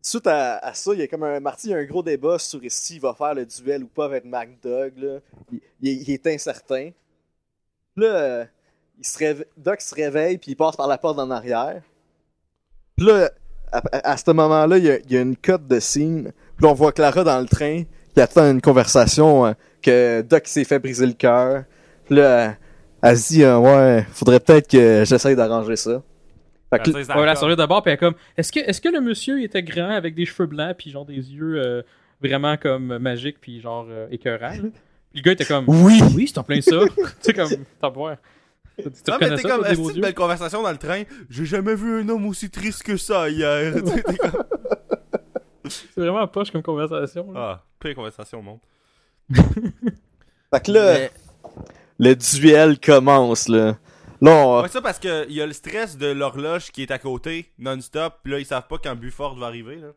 Speaker 2: suite à, à ça, il y a comme un Marty, il y a un gros débat sur s'il va faire le duel ou pas avec MacDog. Là. Il, il est- il est incertain. Là, il se réve- Doc se réveille, puis il passe par la porte en arrière. Puis là, à, à- à ce moment-là, il y a, il y a une cote de signe. Puis on voit Clara dans le train qui attend une conversation euh, que Doc s'est fait briser le cœur. Puis là, elle se dit euh, ouais, faudrait peut-être que j'essaye d'arranger ça. Fait que,
Speaker 3: c'est
Speaker 1: Ouais, la soirée d'abord, puis elle est comme, est-ce que, est-ce que le monsieur il était grand avec des cheveux blancs, puis genre des yeux euh, vraiment comme magiques, puis genre euh, écœurants, là? Puis le gars était comme,
Speaker 2: oui,
Speaker 1: oui, c'est en plein ça. tu sais, comme, t'as voir. Tu
Speaker 3: Non, mais t'es comme, que
Speaker 1: yeux?
Speaker 3: belle conversation dans le train? J'ai jamais vu un homme aussi triste que ça hier. Tu sais, t'es comme,
Speaker 1: C'est vraiment poche comme conversation. là.
Speaker 3: ah, pire conversation au monde.
Speaker 2: fait que là,
Speaker 3: Mais-
Speaker 2: le duel commence là. Là, on-
Speaker 3: Ouais, ça parce que il y a le stress de l'horloge qui est à côté, non-stop, pis là, ils savent pas quand Buford va arriver, là.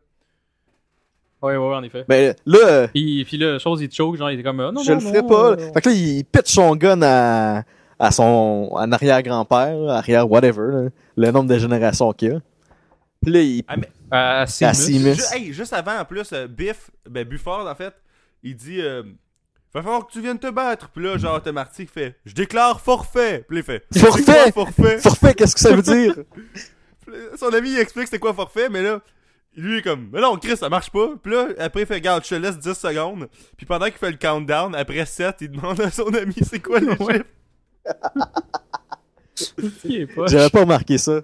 Speaker 1: Ouais, ouais, en effet.
Speaker 2: mais là, euh,
Speaker 1: Puis, puis là, chose, il te choke, genre, il était comme, ah, non,
Speaker 2: je
Speaker 1: non,
Speaker 2: le ferai
Speaker 1: non,
Speaker 2: pas.
Speaker 1: euh,
Speaker 2: Fait que là, il pitch son gun à, à son en arrière-grand-père, là, arrière whatever, là, le nombre de générations qu'il y a. Puis là, il
Speaker 3: Ah, mais
Speaker 1: à Seamus.
Speaker 3: Ju- hey, juste avant, en plus, euh, Biff, ben Buford, en fait, il dit euh, Va falloir que tu viennes te battre. Puis là, genre, t'as Marty qui fait Je déclare forfait. Puis là, il fait
Speaker 2: Forfait!
Speaker 3: Forfait
Speaker 2: Forfait, qu'est-ce que ça veut dire?
Speaker 3: Son ami, il explique c'est quoi forfait, mais là, lui, il est comme Mais non, Chris, ça marche pas. Puis là, après, il fait Regarde, je te laisse 10 secondes. Puis pendant qu'il fait le countdown, après 7, il demande à son ami C'est quoi le chiffre.
Speaker 2: J'avais pas remarqué ça.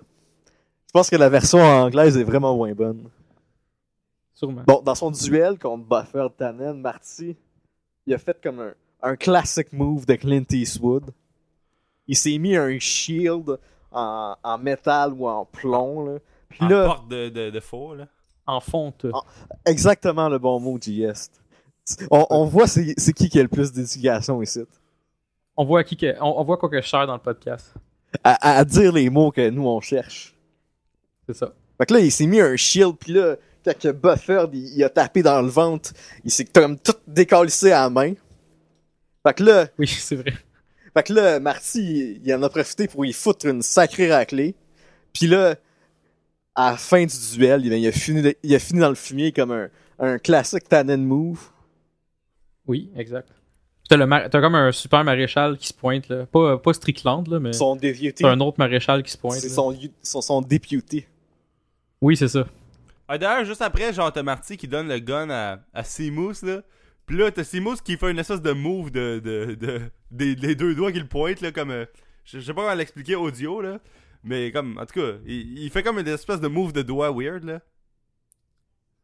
Speaker 2: Je pense que la version anglaise est vraiment moins bonne.
Speaker 1: Sûrement.
Speaker 2: Bon, dans son duel contre Buffer Tannen, Marty, il a fait comme un, un classic move de Clint Eastwood. Il s'est mis un shield en, en métal ou en plomb, là. Puis
Speaker 3: En
Speaker 2: là,
Speaker 3: porte de, de, de faux, là.
Speaker 1: En fonte.
Speaker 2: Exactement le bon mot, JS. On, on voit c'est c'est qui qui a le plus d'éducation ici.
Speaker 1: On voit qui que, on, on voit quoi que je sers dans le podcast.
Speaker 2: À dire les mots que nous on cherche.
Speaker 1: C'est ça.
Speaker 2: Fait que là, il s'est mis un shield, puis là, quand que Bufford, il, il a tapé dans le ventre, il s'est comme tout décalissé à la main. Fait que là,
Speaker 1: Oui, c'est vrai.
Speaker 2: fait que là, Marty, il, il en a profité pour y foutre une sacrée raclée. Puis là, à la fin du duel, il, il a, fini, de- il a fini dans le fumier comme un, un classique Tannen move.
Speaker 1: Oui, exact. T'as, le mar- t'as comme un super maréchal qui se pointe, là. Pas, pas Strickland, là, mais
Speaker 2: Son
Speaker 1: t'as un autre maréchal qui se pointe.
Speaker 2: C'est
Speaker 1: là.
Speaker 2: son, son, son député.
Speaker 1: Oui, c'est ça.
Speaker 3: Ah, D'ailleurs, juste après, genre, t'as Marty qui donne le gun à, à Seamus, là. Pis là, t'as Seamus qui fait une espèce de move de, de, de, des, les deux doigts qui le pointent, là, comme. euh, je je sais pas comment l'expliquer audio, là. Mais comme, en tout cas, il, il fait comme une espèce de move de doigt weird, là.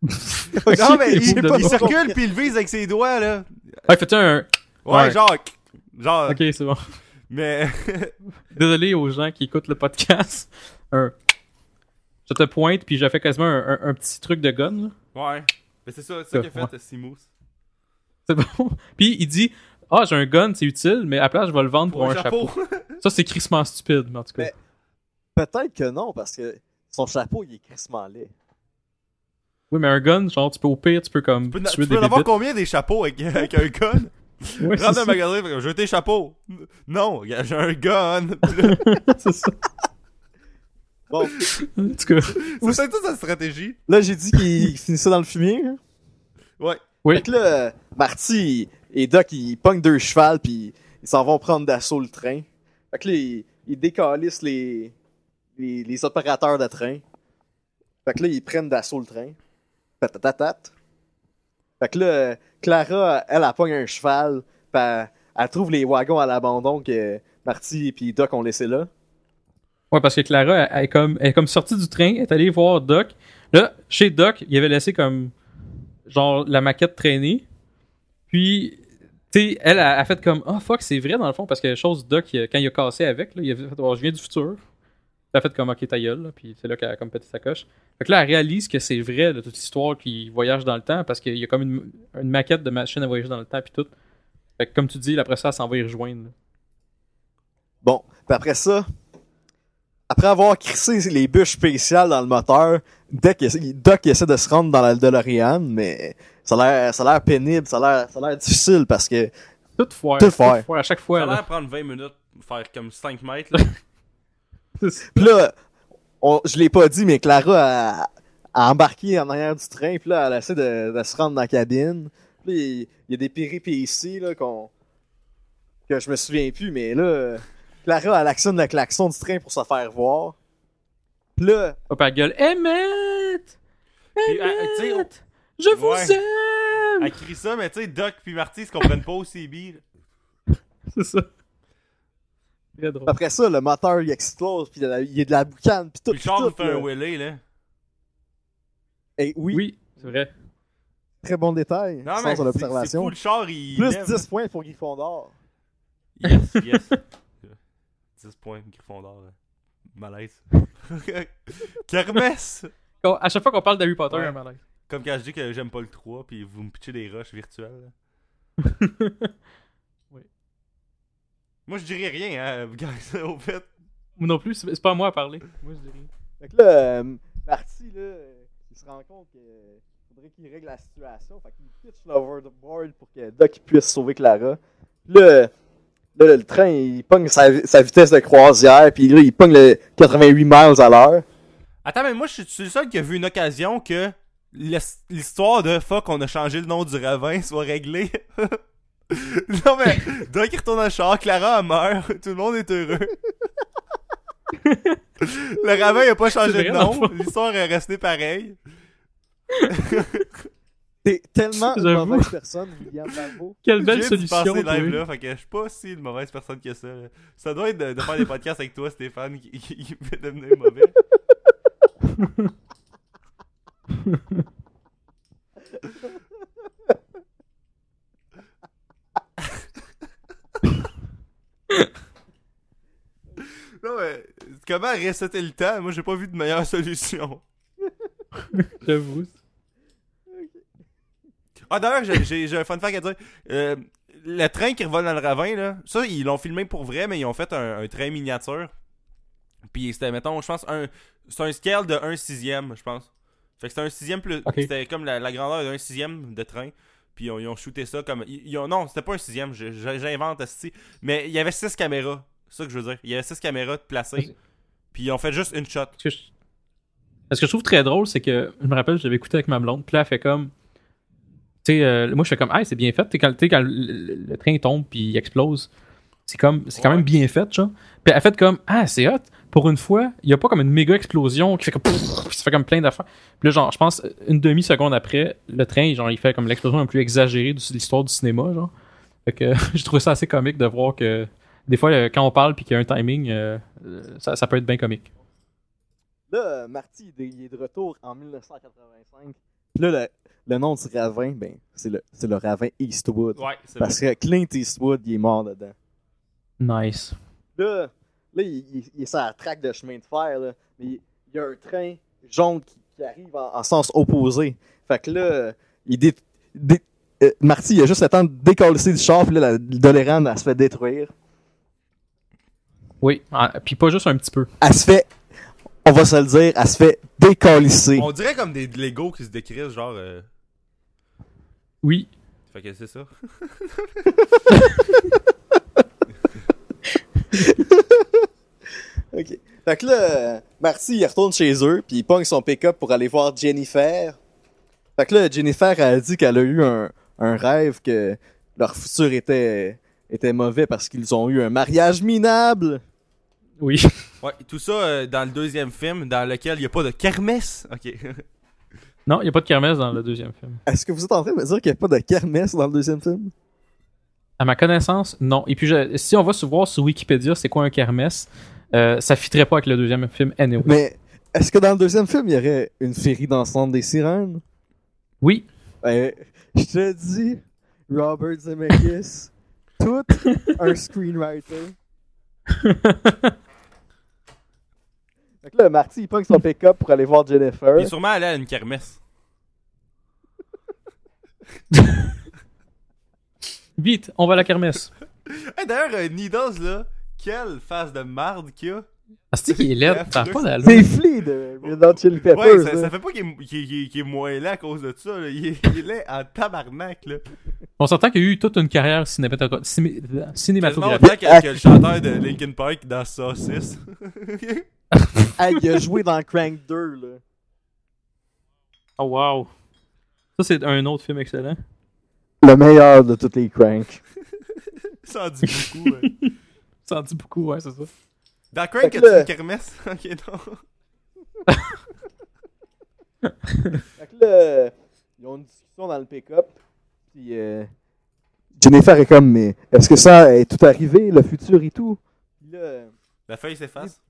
Speaker 3: Non, mais il, circule pis il vise avec ses doigts, là.
Speaker 1: Ah, fais-tu un.
Speaker 3: Ouais,
Speaker 1: Ouais.
Speaker 3: genre. Genre.
Speaker 1: Ok, c'est bon.
Speaker 3: Mais.
Speaker 1: Désolé aux gens qui écoutent le podcast. Un. Je te pointe, puis j'ai fait quasiment un, un- un petit truc de gun, là.
Speaker 3: ouais. Mais c'est ça, c'est ça
Speaker 1: Ouais.
Speaker 3: qu'il a fait, euh, Seamus.
Speaker 1: C'est bon. Puis il dit Ah, j'ai un gun, c'est utile, mais à la place, je vais le vendre pour,
Speaker 3: Pour
Speaker 1: un chapeau. Ça, c'est crissement stupide, mais en tout cas.
Speaker 2: Peut-être que non, parce que son chapeau, il est crissement laid.
Speaker 1: Oui, mais un gun, genre, tu peux au pire, tu peux comme
Speaker 3: Tu peux,
Speaker 1: tuer
Speaker 3: tu
Speaker 1: des
Speaker 3: peux en avoir combien des chapeaux avec, avec un gun?
Speaker 1: Ouais,
Speaker 3: Rentre dans le magasin, comme, j'ai tes chapeaux. Non, j'ai un gun.
Speaker 1: C'est ça.
Speaker 2: Bon,
Speaker 1: En tout cas.
Speaker 3: C'est peut-être ça sa stratégie.
Speaker 2: là, j'ai dit qu'il finissait dans le fumier. hein.
Speaker 3: Ouais.
Speaker 1: Oui.
Speaker 2: Fait que là, Marty et Doc, ils pognent deux chevals, puis ils s'en vont prendre d'assaut le train. Fait que là, ils, ils décalissent les, les, les opérateurs de train. Fait que là, ils prennent d'assaut le train. Patatatat. Fait que là, Clara, elle, elle pogne un cheval, pis elle, elle trouve les wagons à l'abandon que Marty et Doc ont laissé là.
Speaker 1: Ouais, parce que Clara, elle, est comme, sortie du train, elle est allée voir Doc. Là, chez Doc, il avait laissé comme, genre, la maquette traîner. Puis, tu sais, elle a, a fait comme, ah fuck, c'est vrai dans le fond, parce que chose Doc, quand il a cassé avec, là, il a fait, oh, je viens du futur. Elle a fait comme, ok, ta gueule, puis c'est là qu'elle a comme pété sa coche. Fait que là, elle réalise que c'est vrai, là, toute l'histoire qu'il voyage dans le temps, parce qu'il y a comme une, maquette de machine à voyager dans le temps, puis tout. Fait que, comme tu dis, après ça, elle s'en va y rejoindre.
Speaker 2: Bon, après ça, après avoir crissé les bûches spéciales dans le moteur, Doc, essaie- Doc essaie de se rendre dans la DeLorean, mais ça a l'air, ça a l'air pénible, ça a l'air, ça a l'air difficile parce que
Speaker 1: Tout foire.
Speaker 2: Tout foire.
Speaker 1: à chaque
Speaker 3: Ça
Speaker 1: fois,
Speaker 3: a
Speaker 1: là.
Speaker 3: l'air prendre 20 minutes, faire comme 5 mètres, là.
Speaker 2: Pis là, on, je l'ai pas dit, mais Clara a, a embarqué en arrière du train, puis là, elle essaie de, de se rendre dans la cabine. Puis là, il, il y a des péripéties, là, qu'on, que je me souviens plus, mais là, Clara, elle actionne le klaxon du train pour se faire voir. Puis là,
Speaker 1: Hop, elle gueule Emmett!
Speaker 3: Puis, ah, tu sais,
Speaker 1: Emmett! Je vous
Speaker 3: Ouais.
Speaker 1: aime!
Speaker 3: Elle crie ça, mais tu sais, Doc puis Marty se comprennent pas au CB. là.
Speaker 1: C'est ça. Très drôle.
Speaker 2: après ça, le moteur, il explose, puis il y a de la- il y a de la boucane, puis tout,
Speaker 3: Puis le
Speaker 2: puis
Speaker 3: char nous
Speaker 2: tout,
Speaker 3: fait un
Speaker 2: là.
Speaker 3: wheelie, là.
Speaker 2: Eh oui,
Speaker 1: Oui, c'est vrai.
Speaker 2: très bon détail,
Speaker 3: Non,
Speaker 2: sans
Speaker 3: mais
Speaker 2: son
Speaker 3: c'est- c'est
Speaker 2: observation.
Speaker 3: fou, le char, il.
Speaker 2: Plus
Speaker 3: lève,
Speaker 2: 10 points pour Gryffondor.
Speaker 3: Yes, yes. 10 points, Gryffondor. là. Malaise. Kermesse!
Speaker 1: Quand- à chaque fois qu'on parle d'Harry Potter,
Speaker 3: Ouais.
Speaker 1: il y a un malaise.
Speaker 3: Comme quand je dis que j'aime pas le 3, puis vous me pitchez des rushs virtuels.
Speaker 1: Oui.
Speaker 3: Moi, je dirais rien, hein, guys, au fait.
Speaker 1: Moi non plus, c'est pas à moi à parler. Moi, je dis rien.
Speaker 2: Fait que là, euh, Marty, là, il se rend compte qu'il faudrait qu'il règle la situation. Fait qu'il pitch l'overboard pour que Doc puisse sauver Clara. Là, là, le train, il pogne sa, sa vitesse de croisière, puis là, il pogne le 88 miles à l'heure.
Speaker 3: Attends, mais moi, je suis le seul qui a vu une occasion que l'his- l'histoire de fuck, on a changé le nom du ravin soit réglée. non, mais Doc, il retourne dans le char, Clara, elle meurt, tout le monde est heureux. le ravin, il a pas changé de nom, l'histoire est restée pareille.
Speaker 2: T'es tellement une mauvaise personne, William Barbeau.
Speaker 1: Quelle belle solution.
Speaker 3: passer
Speaker 1: toi.
Speaker 3: live là, fait que je suis pas si une mauvaise personne que ça. là. Ça doit être de, de faire des podcasts avec toi, Stéphane, qui, qui, qui fait devenir mauvais. non mais, comment resetter le temps? Moi j'ai pas vu de meilleure solution.
Speaker 1: J'avoue.
Speaker 3: Ah d'ailleurs, j'ai- un fun fact à dire. Euh, le train qui revole dans le ravin, là, ça, ils l'ont filmé pour vrai, mais ils ont fait un, un train miniature. Puis c'était, mettons, je pense, un, c'est un scale de 1 sixième, je pense. Fait que c'était un sixième plus. C'était comme la, la grandeur d'un sixième de train. Puis ils ont, ils ont shooté ça comme. Ils, ils ont, non, c'était pas un sixième, j'invente, asti. Mais il y avait 6 caméras. C'est ça que je veux dire. Il y avait 6 caméras placées. Puis ils ont fait juste une shot.
Speaker 1: Ce que je, ce que je trouve très drôle, c'est que je me rappelle, j'avais écouté avec ma blonde, puis là, elle fait comme. Tu sais, euh, moi, je fais comme, ah, c'est bien fait. Tu sais, quand, quand le, train tombe puis il explose, c'est comme, c'est quand
Speaker 3: Ouais.
Speaker 1: même bien fait, genre. Puis elle fait comme, ah, c'est hot. Pour une fois, il y a pas comme une méga explosion qui fait comme, pfff, ça fait comme plein d'affaires. Puis là, genre, je pense, une demi-seconde après, le train, genre, il fait comme l'explosion la plus exagérée de l'histoire du cinéma, genre. Fait que je trouve ça assez comique de voir que des fois, euh, quand on parle puis qu'il y a un timing, euh, ça, ça peut être bien comique.
Speaker 2: Là, Marty, il est de retour en 1985. Puis là, le, le nom du ravin, ben, c'est le, c'est le ravin Eastwood.
Speaker 3: Ouais, c'est
Speaker 2: Parce que Clint Eastwood, il est mort dedans.
Speaker 1: Nice.
Speaker 2: Là, là il, il- il est sur la traque de chemin de fer, là. Mais il, il y a un train jaune qui, qui arrive en, en sens opposé. Fait que là, il dé, dé- euh, Marty, il a juste le temps de décoller du char, puis là, la Doléran, elle se fait détruire.
Speaker 1: Oui, ah, puis pas juste un petit peu.
Speaker 2: Elle se fait, on va se le dire, elle se fait
Speaker 3: On dirait comme des Lego qui se décrissent, genre. euh,
Speaker 1: Oui.
Speaker 3: Fait que c'est ça.
Speaker 2: Ok. Fait que là, Marty, il retourne chez eux, puis il pogne son pick-up pour aller voir Jennifer. Fait que là, Jennifer a dit qu'elle a eu un, un rêve que leur futur était, était mauvais parce qu'ils ont eu un mariage minable.
Speaker 1: Oui.
Speaker 3: Ouais, tout ça euh, dans le deuxième film, dans lequel il n'y a pas de kermesse. Ok.
Speaker 1: Non, il n'y a pas de kermesse dans le deuxième film.
Speaker 2: Est-ce que vous êtes en train de me dire qu'il n'y a pas de kermesse dans le deuxième film?
Speaker 1: À ma connaissance, non. Et puis, je- si on va se voir sur Wikipédia, c'est quoi un kermesse, euh, ça fitterait pas avec le deuxième film anyway.
Speaker 2: Mais est-ce que dans le deuxième film, il y aurait une féerie d'ensemble des sirènes?
Speaker 1: Oui.
Speaker 2: Ben, je te dis, Robert Zemeckis, tout un screenwriter. Fait que là, Marty, il pogne son pick-up pour aller voir Jennifer.
Speaker 3: Il est sûrement allé à une kermesse.
Speaker 1: Vite, on va à la kermesse.
Speaker 3: Hey, D'ailleurs, euh, Needles, là, quelle face de marde qu'il a.
Speaker 1: Ah, c'est qui est laid, ça pas d'allure.
Speaker 2: C'est Flea de Red Hot Chili Peppers.
Speaker 3: Ouais, ça,
Speaker 2: hein.
Speaker 3: ça fait pas qu'il est, qu'il est- qu'il est moins laid à cause de ça. Là. Il, est, il est laid en tabarnak. Là.
Speaker 1: On s'entend qu'il y a eu toute une carrière cinémato- ciné-
Speaker 3: Quasiment
Speaker 1: cinématographique.
Speaker 3: autant que, que le chanteur de Linkin Park dans Saucisse.
Speaker 2: Hey, il a joué dans Crank 2, là.
Speaker 1: Oh wow. Ça, c'est un autre film excellent.
Speaker 2: Le meilleur de tous les Cranks.
Speaker 3: ça en dit beaucoup. ouais.
Speaker 1: Ça en dit beaucoup, ouais, c'est ça.
Speaker 2: Fait
Speaker 3: Crank,
Speaker 2: que là-
Speaker 3: une kermesse? ok, non.
Speaker 2: Fait que là, ils ont une discussion dans le pick-up. Puis euh, Jennifer est comme, mais est-ce que ça est tout arrivé, le futur et tout? Là,
Speaker 3: La feuille s'efface.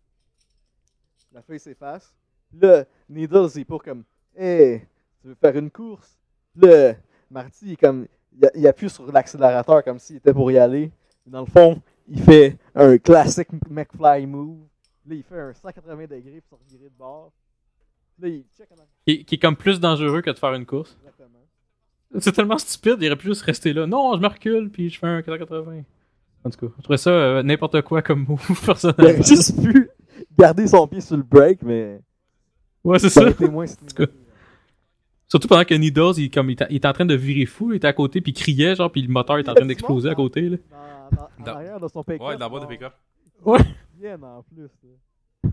Speaker 2: la feuille s'efface. Là, Needles est pour comme, hey, tu veux faire une course? Là, Marty est comme, il, a- il appuie sur l'accélérateur comme s'il était pour y aller. Dans le fond, il fait un classique McFly move. Là, il fait un 180 degrés pour se de bord. Là, il check en arrière.
Speaker 1: Qui, qui est comme plus dangereux que de faire une course.
Speaker 2: Exactement.
Speaker 1: C'est tellement stupide, il aurait pu juste rester là. Non, je me recule, puis je fais un 480. En tout cas, je trouvais ça euh, n'importe quoi comme move,
Speaker 2: Il aurait
Speaker 1: personnellement.
Speaker 2: juste pu garder son pied sur le break, mais
Speaker 1: Ouais, c'est
Speaker 2: ça été moins
Speaker 1: cas. Surtout pendant que Needles, il, comme, il, était en train de virer fou, il était à côté, puis il criait, genre, puis le moteur était en train d'exploser à côté. Là.
Speaker 2: Dans, dans, en arrière de son pick-up.
Speaker 3: Ouais, dans le bas de pick-up.
Speaker 2: Bien en plus. là.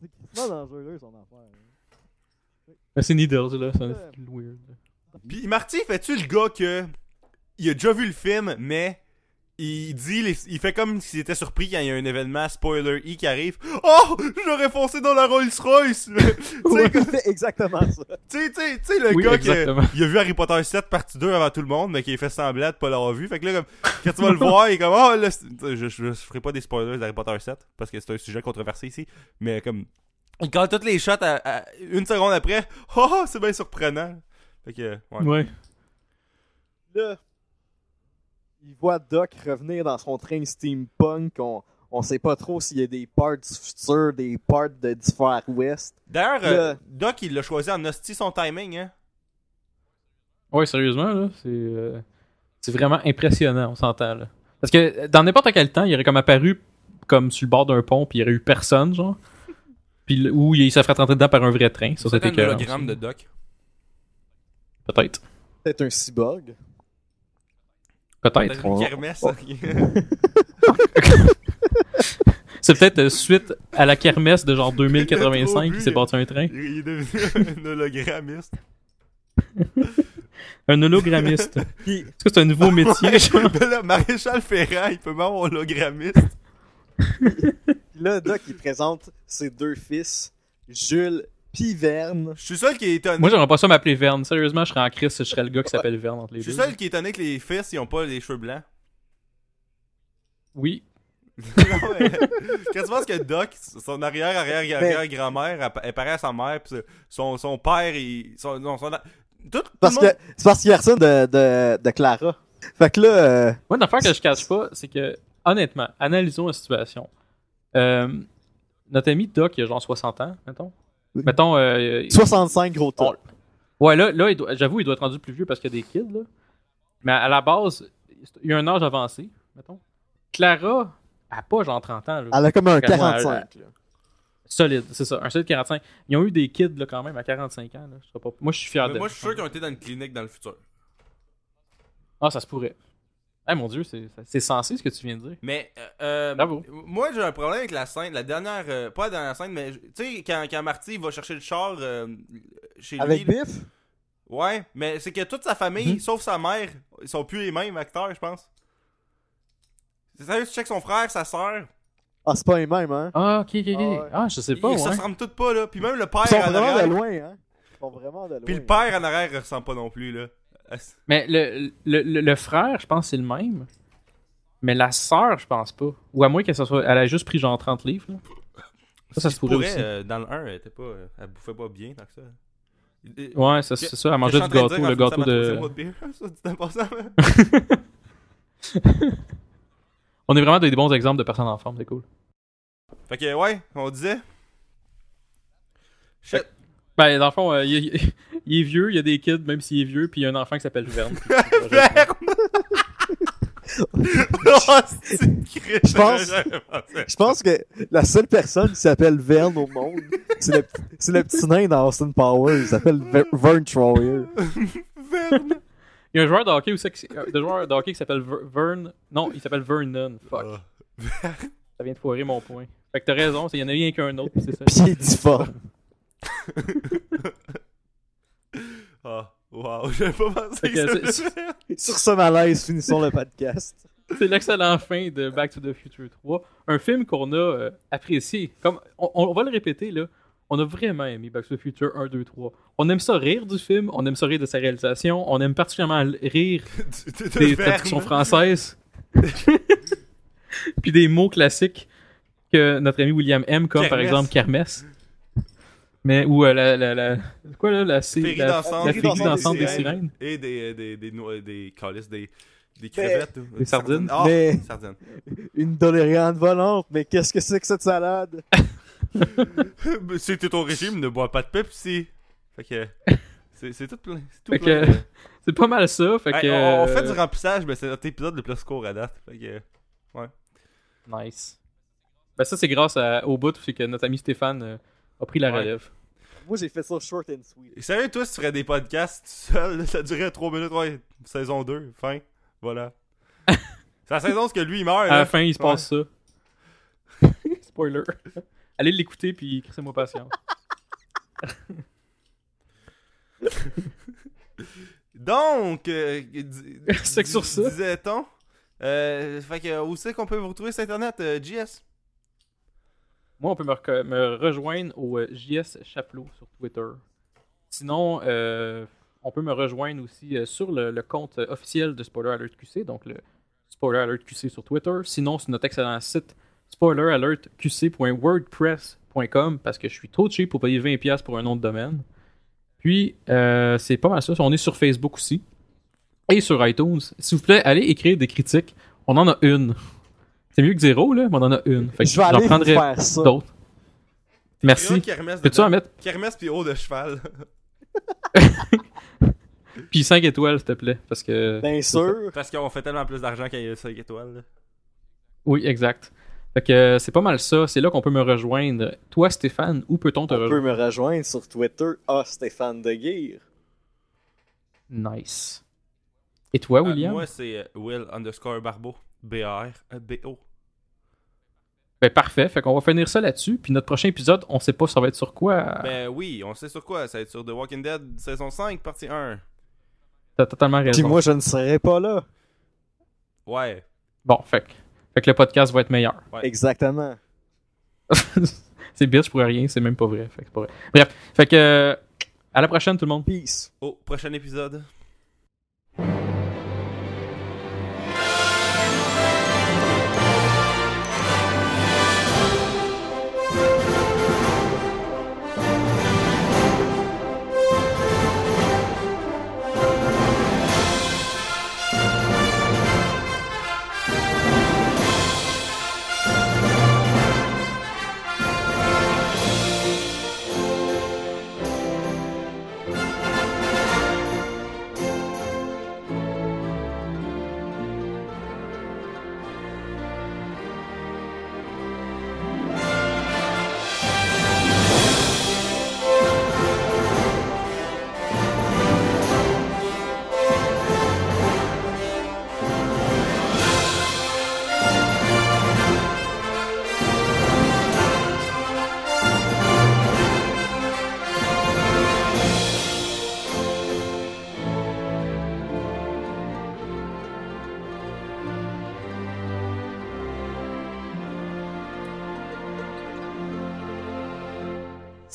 Speaker 2: C'est crissement dangereux son affaire. hein.
Speaker 1: Mais c'est Needles, là, c'est
Speaker 2: Ouais.
Speaker 1: weird.
Speaker 3: Puis Marty, fais-tu le gars que. Il a déjà vu le film, mais. Il dit, les- il fait comme s'il était surpris quand il y a un événement spoiler E qui arrive. Oh! J'aurais foncé dans la Rolls Royce!
Speaker 2: il fait exactement ça.
Speaker 3: tu sais, tu sais, tu sais, le
Speaker 1: Oui,
Speaker 3: gars qui il a vu Harry Potter 7 partie 2 avant tout le monde, mais qui a fait semblant de pas l'avoir vu. Fait que là, comme, quand tu vas le voir, il est comme, oh, là, c'est- je, je, je ferai pas des spoilers d'Harry Potter 7, parce que c'est un sujet controversé ici, mais comme, il colle toutes les shots à, à- une seconde après, oh, c'est bien surprenant. Fait que, ouais.
Speaker 1: Ouais.
Speaker 2: Là, il voit Doc revenir dans son train steampunk. On, on sait pas trop s'il y a des parts du futur, des parts de, Far West.
Speaker 3: D'ailleurs, euh,
Speaker 2: Le-
Speaker 3: Doc, il l'a choisi en hostie son timing, hein?
Speaker 1: Ouais, sérieusement, là, c'est euh, c'est vraiment impressionnant, on s'entend, là. Parce que dans n'importe quel temps, il aurait comme apparu comme sur le bord d'un pont, puis il y aurait eu personne, genre. Puis ou il se ferait rentrer dedans par un vrai train. Ça,
Speaker 3: C'est
Speaker 1: c'était
Speaker 3: un hologramme de Doc.
Speaker 1: Peut-être.
Speaker 2: Peut-être un cyborg.
Speaker 1: Peut-être.
Speaker 2: On-
Speaker 1: C'est peut-être euh, suite à la kermesse de genre
Speaker 3: Il a
Speaker 1: 2085
Speaker 3: trop
Speaker 1: qui s'est bâti un train.
Speaker 3: Il est devenu un hologrammiste.
Speaker 1: Un hologrammiste. Est-ce que c'est un nouveau métier, genre?
Speaker 3: Ben là, Maréchal Ferrand, il peut même hologrammiste.
Speaker 2: là, Doc, il présente ses deux fils, Jules puis Verne.
Speaker 3: Je suis seul qui est étonné.
Speaker 1: Moi, j'aimerais pas ça m'appeler Verne. Sérieusement, je serais en crise si je serais le gars qui s'appelle Verne entre les
Speaker 3: Je suis seul qui est étonné que les fils, ils ont pas les cheveux blancs.
Speaker 1: Oui.
Speaker 3: Non, mais- Quand tu penses que Doc, son arrière, arrière, arrière grand-mère, elle, elle paraît à sa mère, pis son, son père, il. Son, non, son, tout, tout
Speaker 2: Parce
Speaker 3: le
Speaker 2: que
Speaker 3: monde-
Speaker 2: c'est parce qu'il y a ça de, de, de Clara. Fait que là, euh,
Speaker 1: Moi, une affaire que je cache pas, c'est que, honnêtement, analysons la situation. Euh, notre ami Doc, il a genre 60 ans, mettons. Mettons, euh,
Speaker 2: 65 gros tas.
Speaker 1: On- Ouais, là, là il doit- j'avoue, il doit être rendu plus vieux parce qu'il y a des kids, là. Mais à la base, il y a un âge avancé, mettons. Clara, elle a pas genre 30 ans, là.
Speaker 2: Elle a comme un
Speaker 1: Fait que moi,
Speaker 2: 45. là.
Speaker 1: Solide, c'est ça. Un solide 45. Ils ont eu des kids, là, quand même, à 45 ans, là. Je serais pas... Moi, je suis fier
Speaker 3: Mais
Speaker 1: de
Speaker 3: moi, je suis sûr qu'ils ont été dans une clinique dans le futur.
Speaker 1: Ah, ça se pourrait. Ah mon dieu, c'est c'est sensé ce que tu viens de dire.
Speaker 3: Mais, euh, euh,
Speaker 1: Bravo.
Speaker 3: moi, j'ai un problème avec la scène, la dernière, euh, pas la dernière scène, mais, tu sais, quand, quand Marty va chercher le char euh, chez lui.
Speaker 4: Avec Biff?
Speaker 3: Ouais, mais c'est que toute sa famille,
Speaker 1: Mhm.
Speaker 3: sauf sa mère, ils sont plus les mêmes acteurs, je pense. C'est sérieux, tu checkes son frère, sa soeur,
Speaker 4: Ah, c'est pas les mêmes, hein?
Speaker 1: Ah, ok, ok, ok.
Speaker 4: Ah.
Speaker 1: Ah, je sais pas,
Speaker 3: ils se ressemblent tous pas, là. Puis même le père
Speaker 4: Ils sont
Speaker 3: en
Speaker 4: vraiment de
Speaker 3: arrière.
Speaker 4: loin, hein? Ils sont vraiment de loin.
Speaker 3: Puis le père en arrière, il ressemble pas non plus, là.
Speaker 1: Mais le, le, le, le frère, je pense c'est le même. Mais la sœur, je pense pas. Ou à moins qu'elle soit. Elle a juste pris genre 30 livres. Là. Ça, ça se pourrait aussi.
Speaker 3: euh, dans le 1, elle, était pas, euh, elle bouffait pas bien, tant que ça. Euh,
Speaker 1: Ouais, c'est ça. Elle mangeait du gâteau, le gâteau de. On est vraiment des bons exemples de personnes en forme, c'est cool.
Speaker 3: Fait que, ouais, on disait. Shit.
Speaker 1: Ben, dans le fond, euh, il est vieux, il y a des kids, même s'il est vieux, puis il y a un enfant qui s'appelle Verne. puis-
Speaker 3: Verne! oh,
Speaker 4: Je pense-. Je pense que la seule personne qui s'appelle Vern au monde, c'est le, petit nain dans Austin Powers. Il s'appelle Ver- Vern Troyer.
Speaker 3: Verne!
Speaker 1: Il y a un joueur de hockey aussi, qui- euh, de joueur de hockey qui s'appelle Ver- Vern. Non, il s'appelle Vernon. Fuck.
Speaker 3: Ah.
Speaker 1: Ça vient de foirer mon point. Fait que t'as raison, c'est- il y en a rien qu'un autre, puis c'est ça.
Speaker 4: Pis il est difforme.
Speaker 3: Ah, wow, j'avais pas pensé
Speaker 1: Fait
Speaker 3: que ça.
Speaker 1: c'est-
Speaker 4: Sur ce malaise, finissons le podcast.
Speaker 1: C'est l'excellent fin de Back to the Future 3. Un film qu'on a euh, apprécié. Comme on, on va le répéter là, on a vraiment aimé Back to the Future 1, 2, 3. On aime ça rire du film, on aime ça rire de sa réalisation, on aime particulièrement rire
Speaker 3: De- de
Speaker 1: des
Speaker 3: Verne.
Speaker 1: traductions françaises. Puis des mots classiques que notre ami William aime, comme par exemple kermesse. Mais ou euh, la, la, la quoi là la,
Speaker 3: Féerie
Speaker 1: la, la
Speaker 4: Féerie dansante des
Speaker 1: des sirènes.
Speaker 3: Et des, des, des, des, des, calices, des, des crevettes. ou-
Speaker 1: Des sardines.
Speaker 3: Ah,
Speaker 4: Mais-
Speaker 3: sardines.
Speaker 4: Une Dolériane volante, mais qu'est-ce que c'est que cette salade?
Speaker 3: T'es au régime, ne bois pas de Pepsi. Fait que. C'est c'est tout plein. C'est tout
Speaker 1: Fait
Speaker 3: plein.
Speaker 1: que- C'est pas mal ça. Fait
Speaker 3: Hey,
Speaker 1: que,
Speaker 3: on, on fait
Speaker 1: euh,
Speaker 3: du remplissage, mais c'est notre épisode le plus court à date. Fait que.
Speaker 1: Nice. Ben ça, c'est grâce à- au bout, c'est que notre ami Stéphane euh, a pris la
Speaker 3: Ouais.
Speaker 1: relève.
Speaker 4: Moi, j'ai fait ça short and sweet.
Speaker 3: Et Sérieux, toi, si tu ferais des podcasts tout seul, ça durait 3 minutes, ouais. Saison 2, fin. Voilà. c'est la saison où que lui, il meurt.
Speaker 1: À
Speaker 3: là.
Speaker 1: la fin, il se passe ça. Spoiler. Allez l'écouter, puis crissez-moi patience.
Speaker 3: Donc, euh,
Speaker 1: C'est que sur ça.
Speaker 3: Disait-on. Euh, fait que, où c'est qu'on peut vous retrouver sur Internet, euh, JS?
Speaker 1: Moi, on peut me, rejoindre au euh, JS Chaplot sur Twitter. Sinon, euh, on peut me rejoindre aussi euh, sur le, compte officiel de Spoiler Alert QC, donc le Spoiler Alert QC sur Twitter. Sinon, sur notre excellent site spoileralertqc.wordpress.com parce que je suis trop cheap pour payer 20$ pour un de domaine. Puis, c'est pas mal ça. On est sur Facebook aussi. Et sur iTunes. S'il vous plaît, allez écrire des critiques. On en a une. C'est mieux que zéro, là, mais on en a une. Fait que
Speaker 4: Je vais aller
Speaker 1: prendrai
Speaker 4: faire ça.
Speaker 1: d'autres. Merci. Peux-tu en mettre?
Speaker 3: Kermesse puis haut de cheval.
Speaker 1: Puis 5 étoiles, s'il te plaît. Parce que.
Speaker 4: Bien sûr.
Speaker 3: Parce qu'on fait tellement plus d'argent qu'il y a 5 étoiles. là.
Speaker 1: Oui, exact. Fait que euh, c'est pas mal ça. C'est là qu'on peut me rejoindre. Toi, Stéphane, où peut-on te
Speaker 4: On peut
Speaker 1: rejoindre?
Speaker 4: me rejoindre sur Twitter, à Stéphane de Guire.
Speaker 1: Nice. Et toi,
Speaker 3: Euh,
Speaker 1: William?
Speaker 3: moi, c'est euh, Will underscore Barbeau. B-A-R-B-O.
Speaker 1: Ben parfait. Fait qu'on va finir ça là-dessus. Puis notre prochain épisode, on sait pas ça va être sur quoi.
Speaker 3: Ben oui, on sait sur quoi. Ça va être sur The Walking Dead saison 5, partie 1.
Speaker 1: T'as totalement raison.
Speaker 4: Puis moi, je ne serai pas là.
Speaker 3: Ouais.
Speaker 1: Bon, fait que, fait que le podcast va être meilleur.
Speaker 3: Ouais.
Speaker 4: Exactement.
Speaker 1: c'est bitch pour rien, c'est même pas vrai. Fait que c'est pas vrai. Bref. Fait que. euh, À la prochaine, tout le monde.
Speaker 4: Peace.
Speaker 3: Au prochain épisode.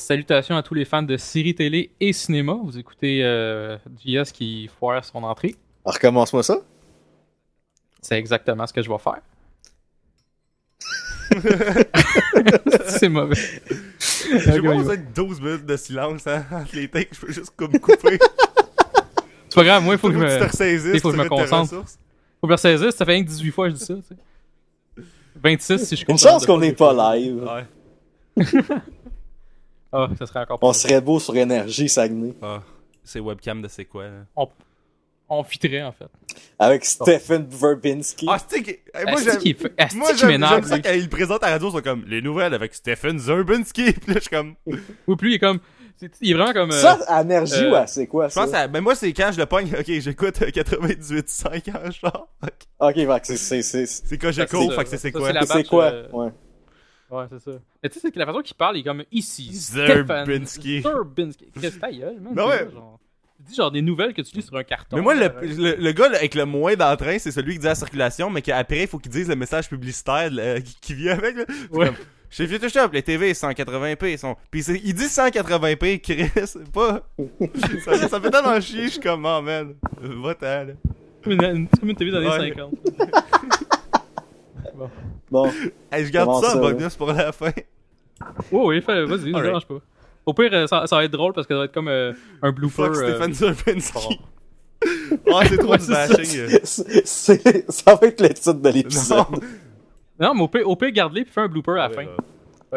Speaker 1: Salutations à tous les fans de séries télé et cinéma. Vous écoutez euh, JS qui foire son entrée.
Speaker 2: Alors, recommence-moi ça.
Speaker 1: C'est exactement ce que je vais faire. c'est mauvais.
Speaker 3: J'ai pas besoin de 12 minutes de silence hein, entre les takes, je peux juste comme couper.
Speaker 1: C'est pas grave, moi, il faut que je
Speaker 3: Faut que
Speaker 1: me,
Speaker 3: ressaisisses,
Speaker 1: il faut que je me concentre.
Speaker 3: ressources.
Speaker 1: faut que je me ressaisisse. Ça fait rien que 18 fois que je dis ça. tu sais. 26 si je
Speaker 2: Une chance qu'on n'est pas live.
Speaker 3: Ouais.
Speaker 1: Ah, ça serait encore
Speaker 2: On serait beau sur énergie Saguenay.
Speaker 3: Ah, c'est webcam de c'est quoi, là?
Speaker 1: On, on fitterait, en fait.
Speaker 2: Avec Stephen Verbinski.
Speaker 3: Ah, c'est que. hey, moi,
Speaker 1: Asti
Speaker 3: j'aime.
Speaker 1: qui asti
Speaker 3: Moi, j'aime ça quand ils le présentent à la radio, sont comme les nouvelles avec Stephen Zerbinski. Puis là, je suis comme.
Speaker 1: Ou plus, il est comme. c'est- Il est vraiment comme. euh,
Speaker 2: ça, à énergie
Speaker 1: euh,
Speaker 2: ou à c'est quoi
Speaker 3: Je
Speaker 2: ça?
Speaker 3: pense à. Ben, moi, c'est quand je le pogne. Ok, j'écoute euh, 98.5 en char. Ok.
Speaker 2: Ok, fait que c'est, c'est, c'est, c'est
Speaker 3: C'est Cogeco,
Speaker 1: Ça,
Speaker 3: fait que c'est quoi?
Speaker 1: c'est
Speaker 2: quoi?
Speaker 1: euh,
Speaker 2: Ouais.
Speaker 1: Ouais, c'est ça. Mais tu sais, c'est que la façon qu'il parle, il est comme ici.
Speaker 3: Zerbinski.
Speaker 1: Zerbinski. Qu'est-ce que ta gueule, man? C'est
Speaker 3: ouais.
Speaker 1: genre. Il dit genre des nouvelles que tu lis sur un carton.
Speaker 3: Mais moi, le,
Speaker 1: Euh,
Speaker 3: le, le gars là, avec le moins d'entrain, c'est celui qui dit la circulation, mais qu'après, il faut qu'il dise le message publicitaire là, qui, qui vient avec. Là. C'est
Speaker 1: Ouais.
Speaker 3: comme, Chez Future Shop, les TV 180p ils sont. Puis c'est- il dit 180p, Chris, c'est pas. ça, ça fait tellement chier, je suis comme, oh man, va-t'en là.
Speaker 1: Comme une, une, comme une TV des années
Speaker 3: Ouais.
Speaker 1: 50.
Speaker 2: Bon.
Speaker 3: Hey, je garde ça,
Speaker 2: ça,
Speaker 3: bonus pour la fin.
Speaker 1: Oh oui, fais- vas-y, ne dérange pas. Au pire, euh, ça, ça va être drôle parce que ça va être comme euh, un blooper.
Speaker 3: Fuck
Speaker 1: euh,
Speaker 3: Zerbinski. Ah, c'est trop
Speaker 1: Ouais,
Speaker 3: du bashing.
Speaker 2: ça va être le titre de l'épisode.
Speaker 3: Non.
Speaker 1: Non, mais au pire, au pire garde-les puis fais un blooper à la fin.
Speaker 3: Ouais,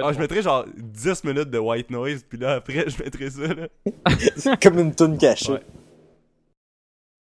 Speaker 3: Ah, je
Speaker 1: bon.
Speaker 3: mettrais genre 10 minutes de white noise, puis là après, je mettrais ça là.
Speaker 2: Comme une toune cachée.
Speaker 3: Ouais.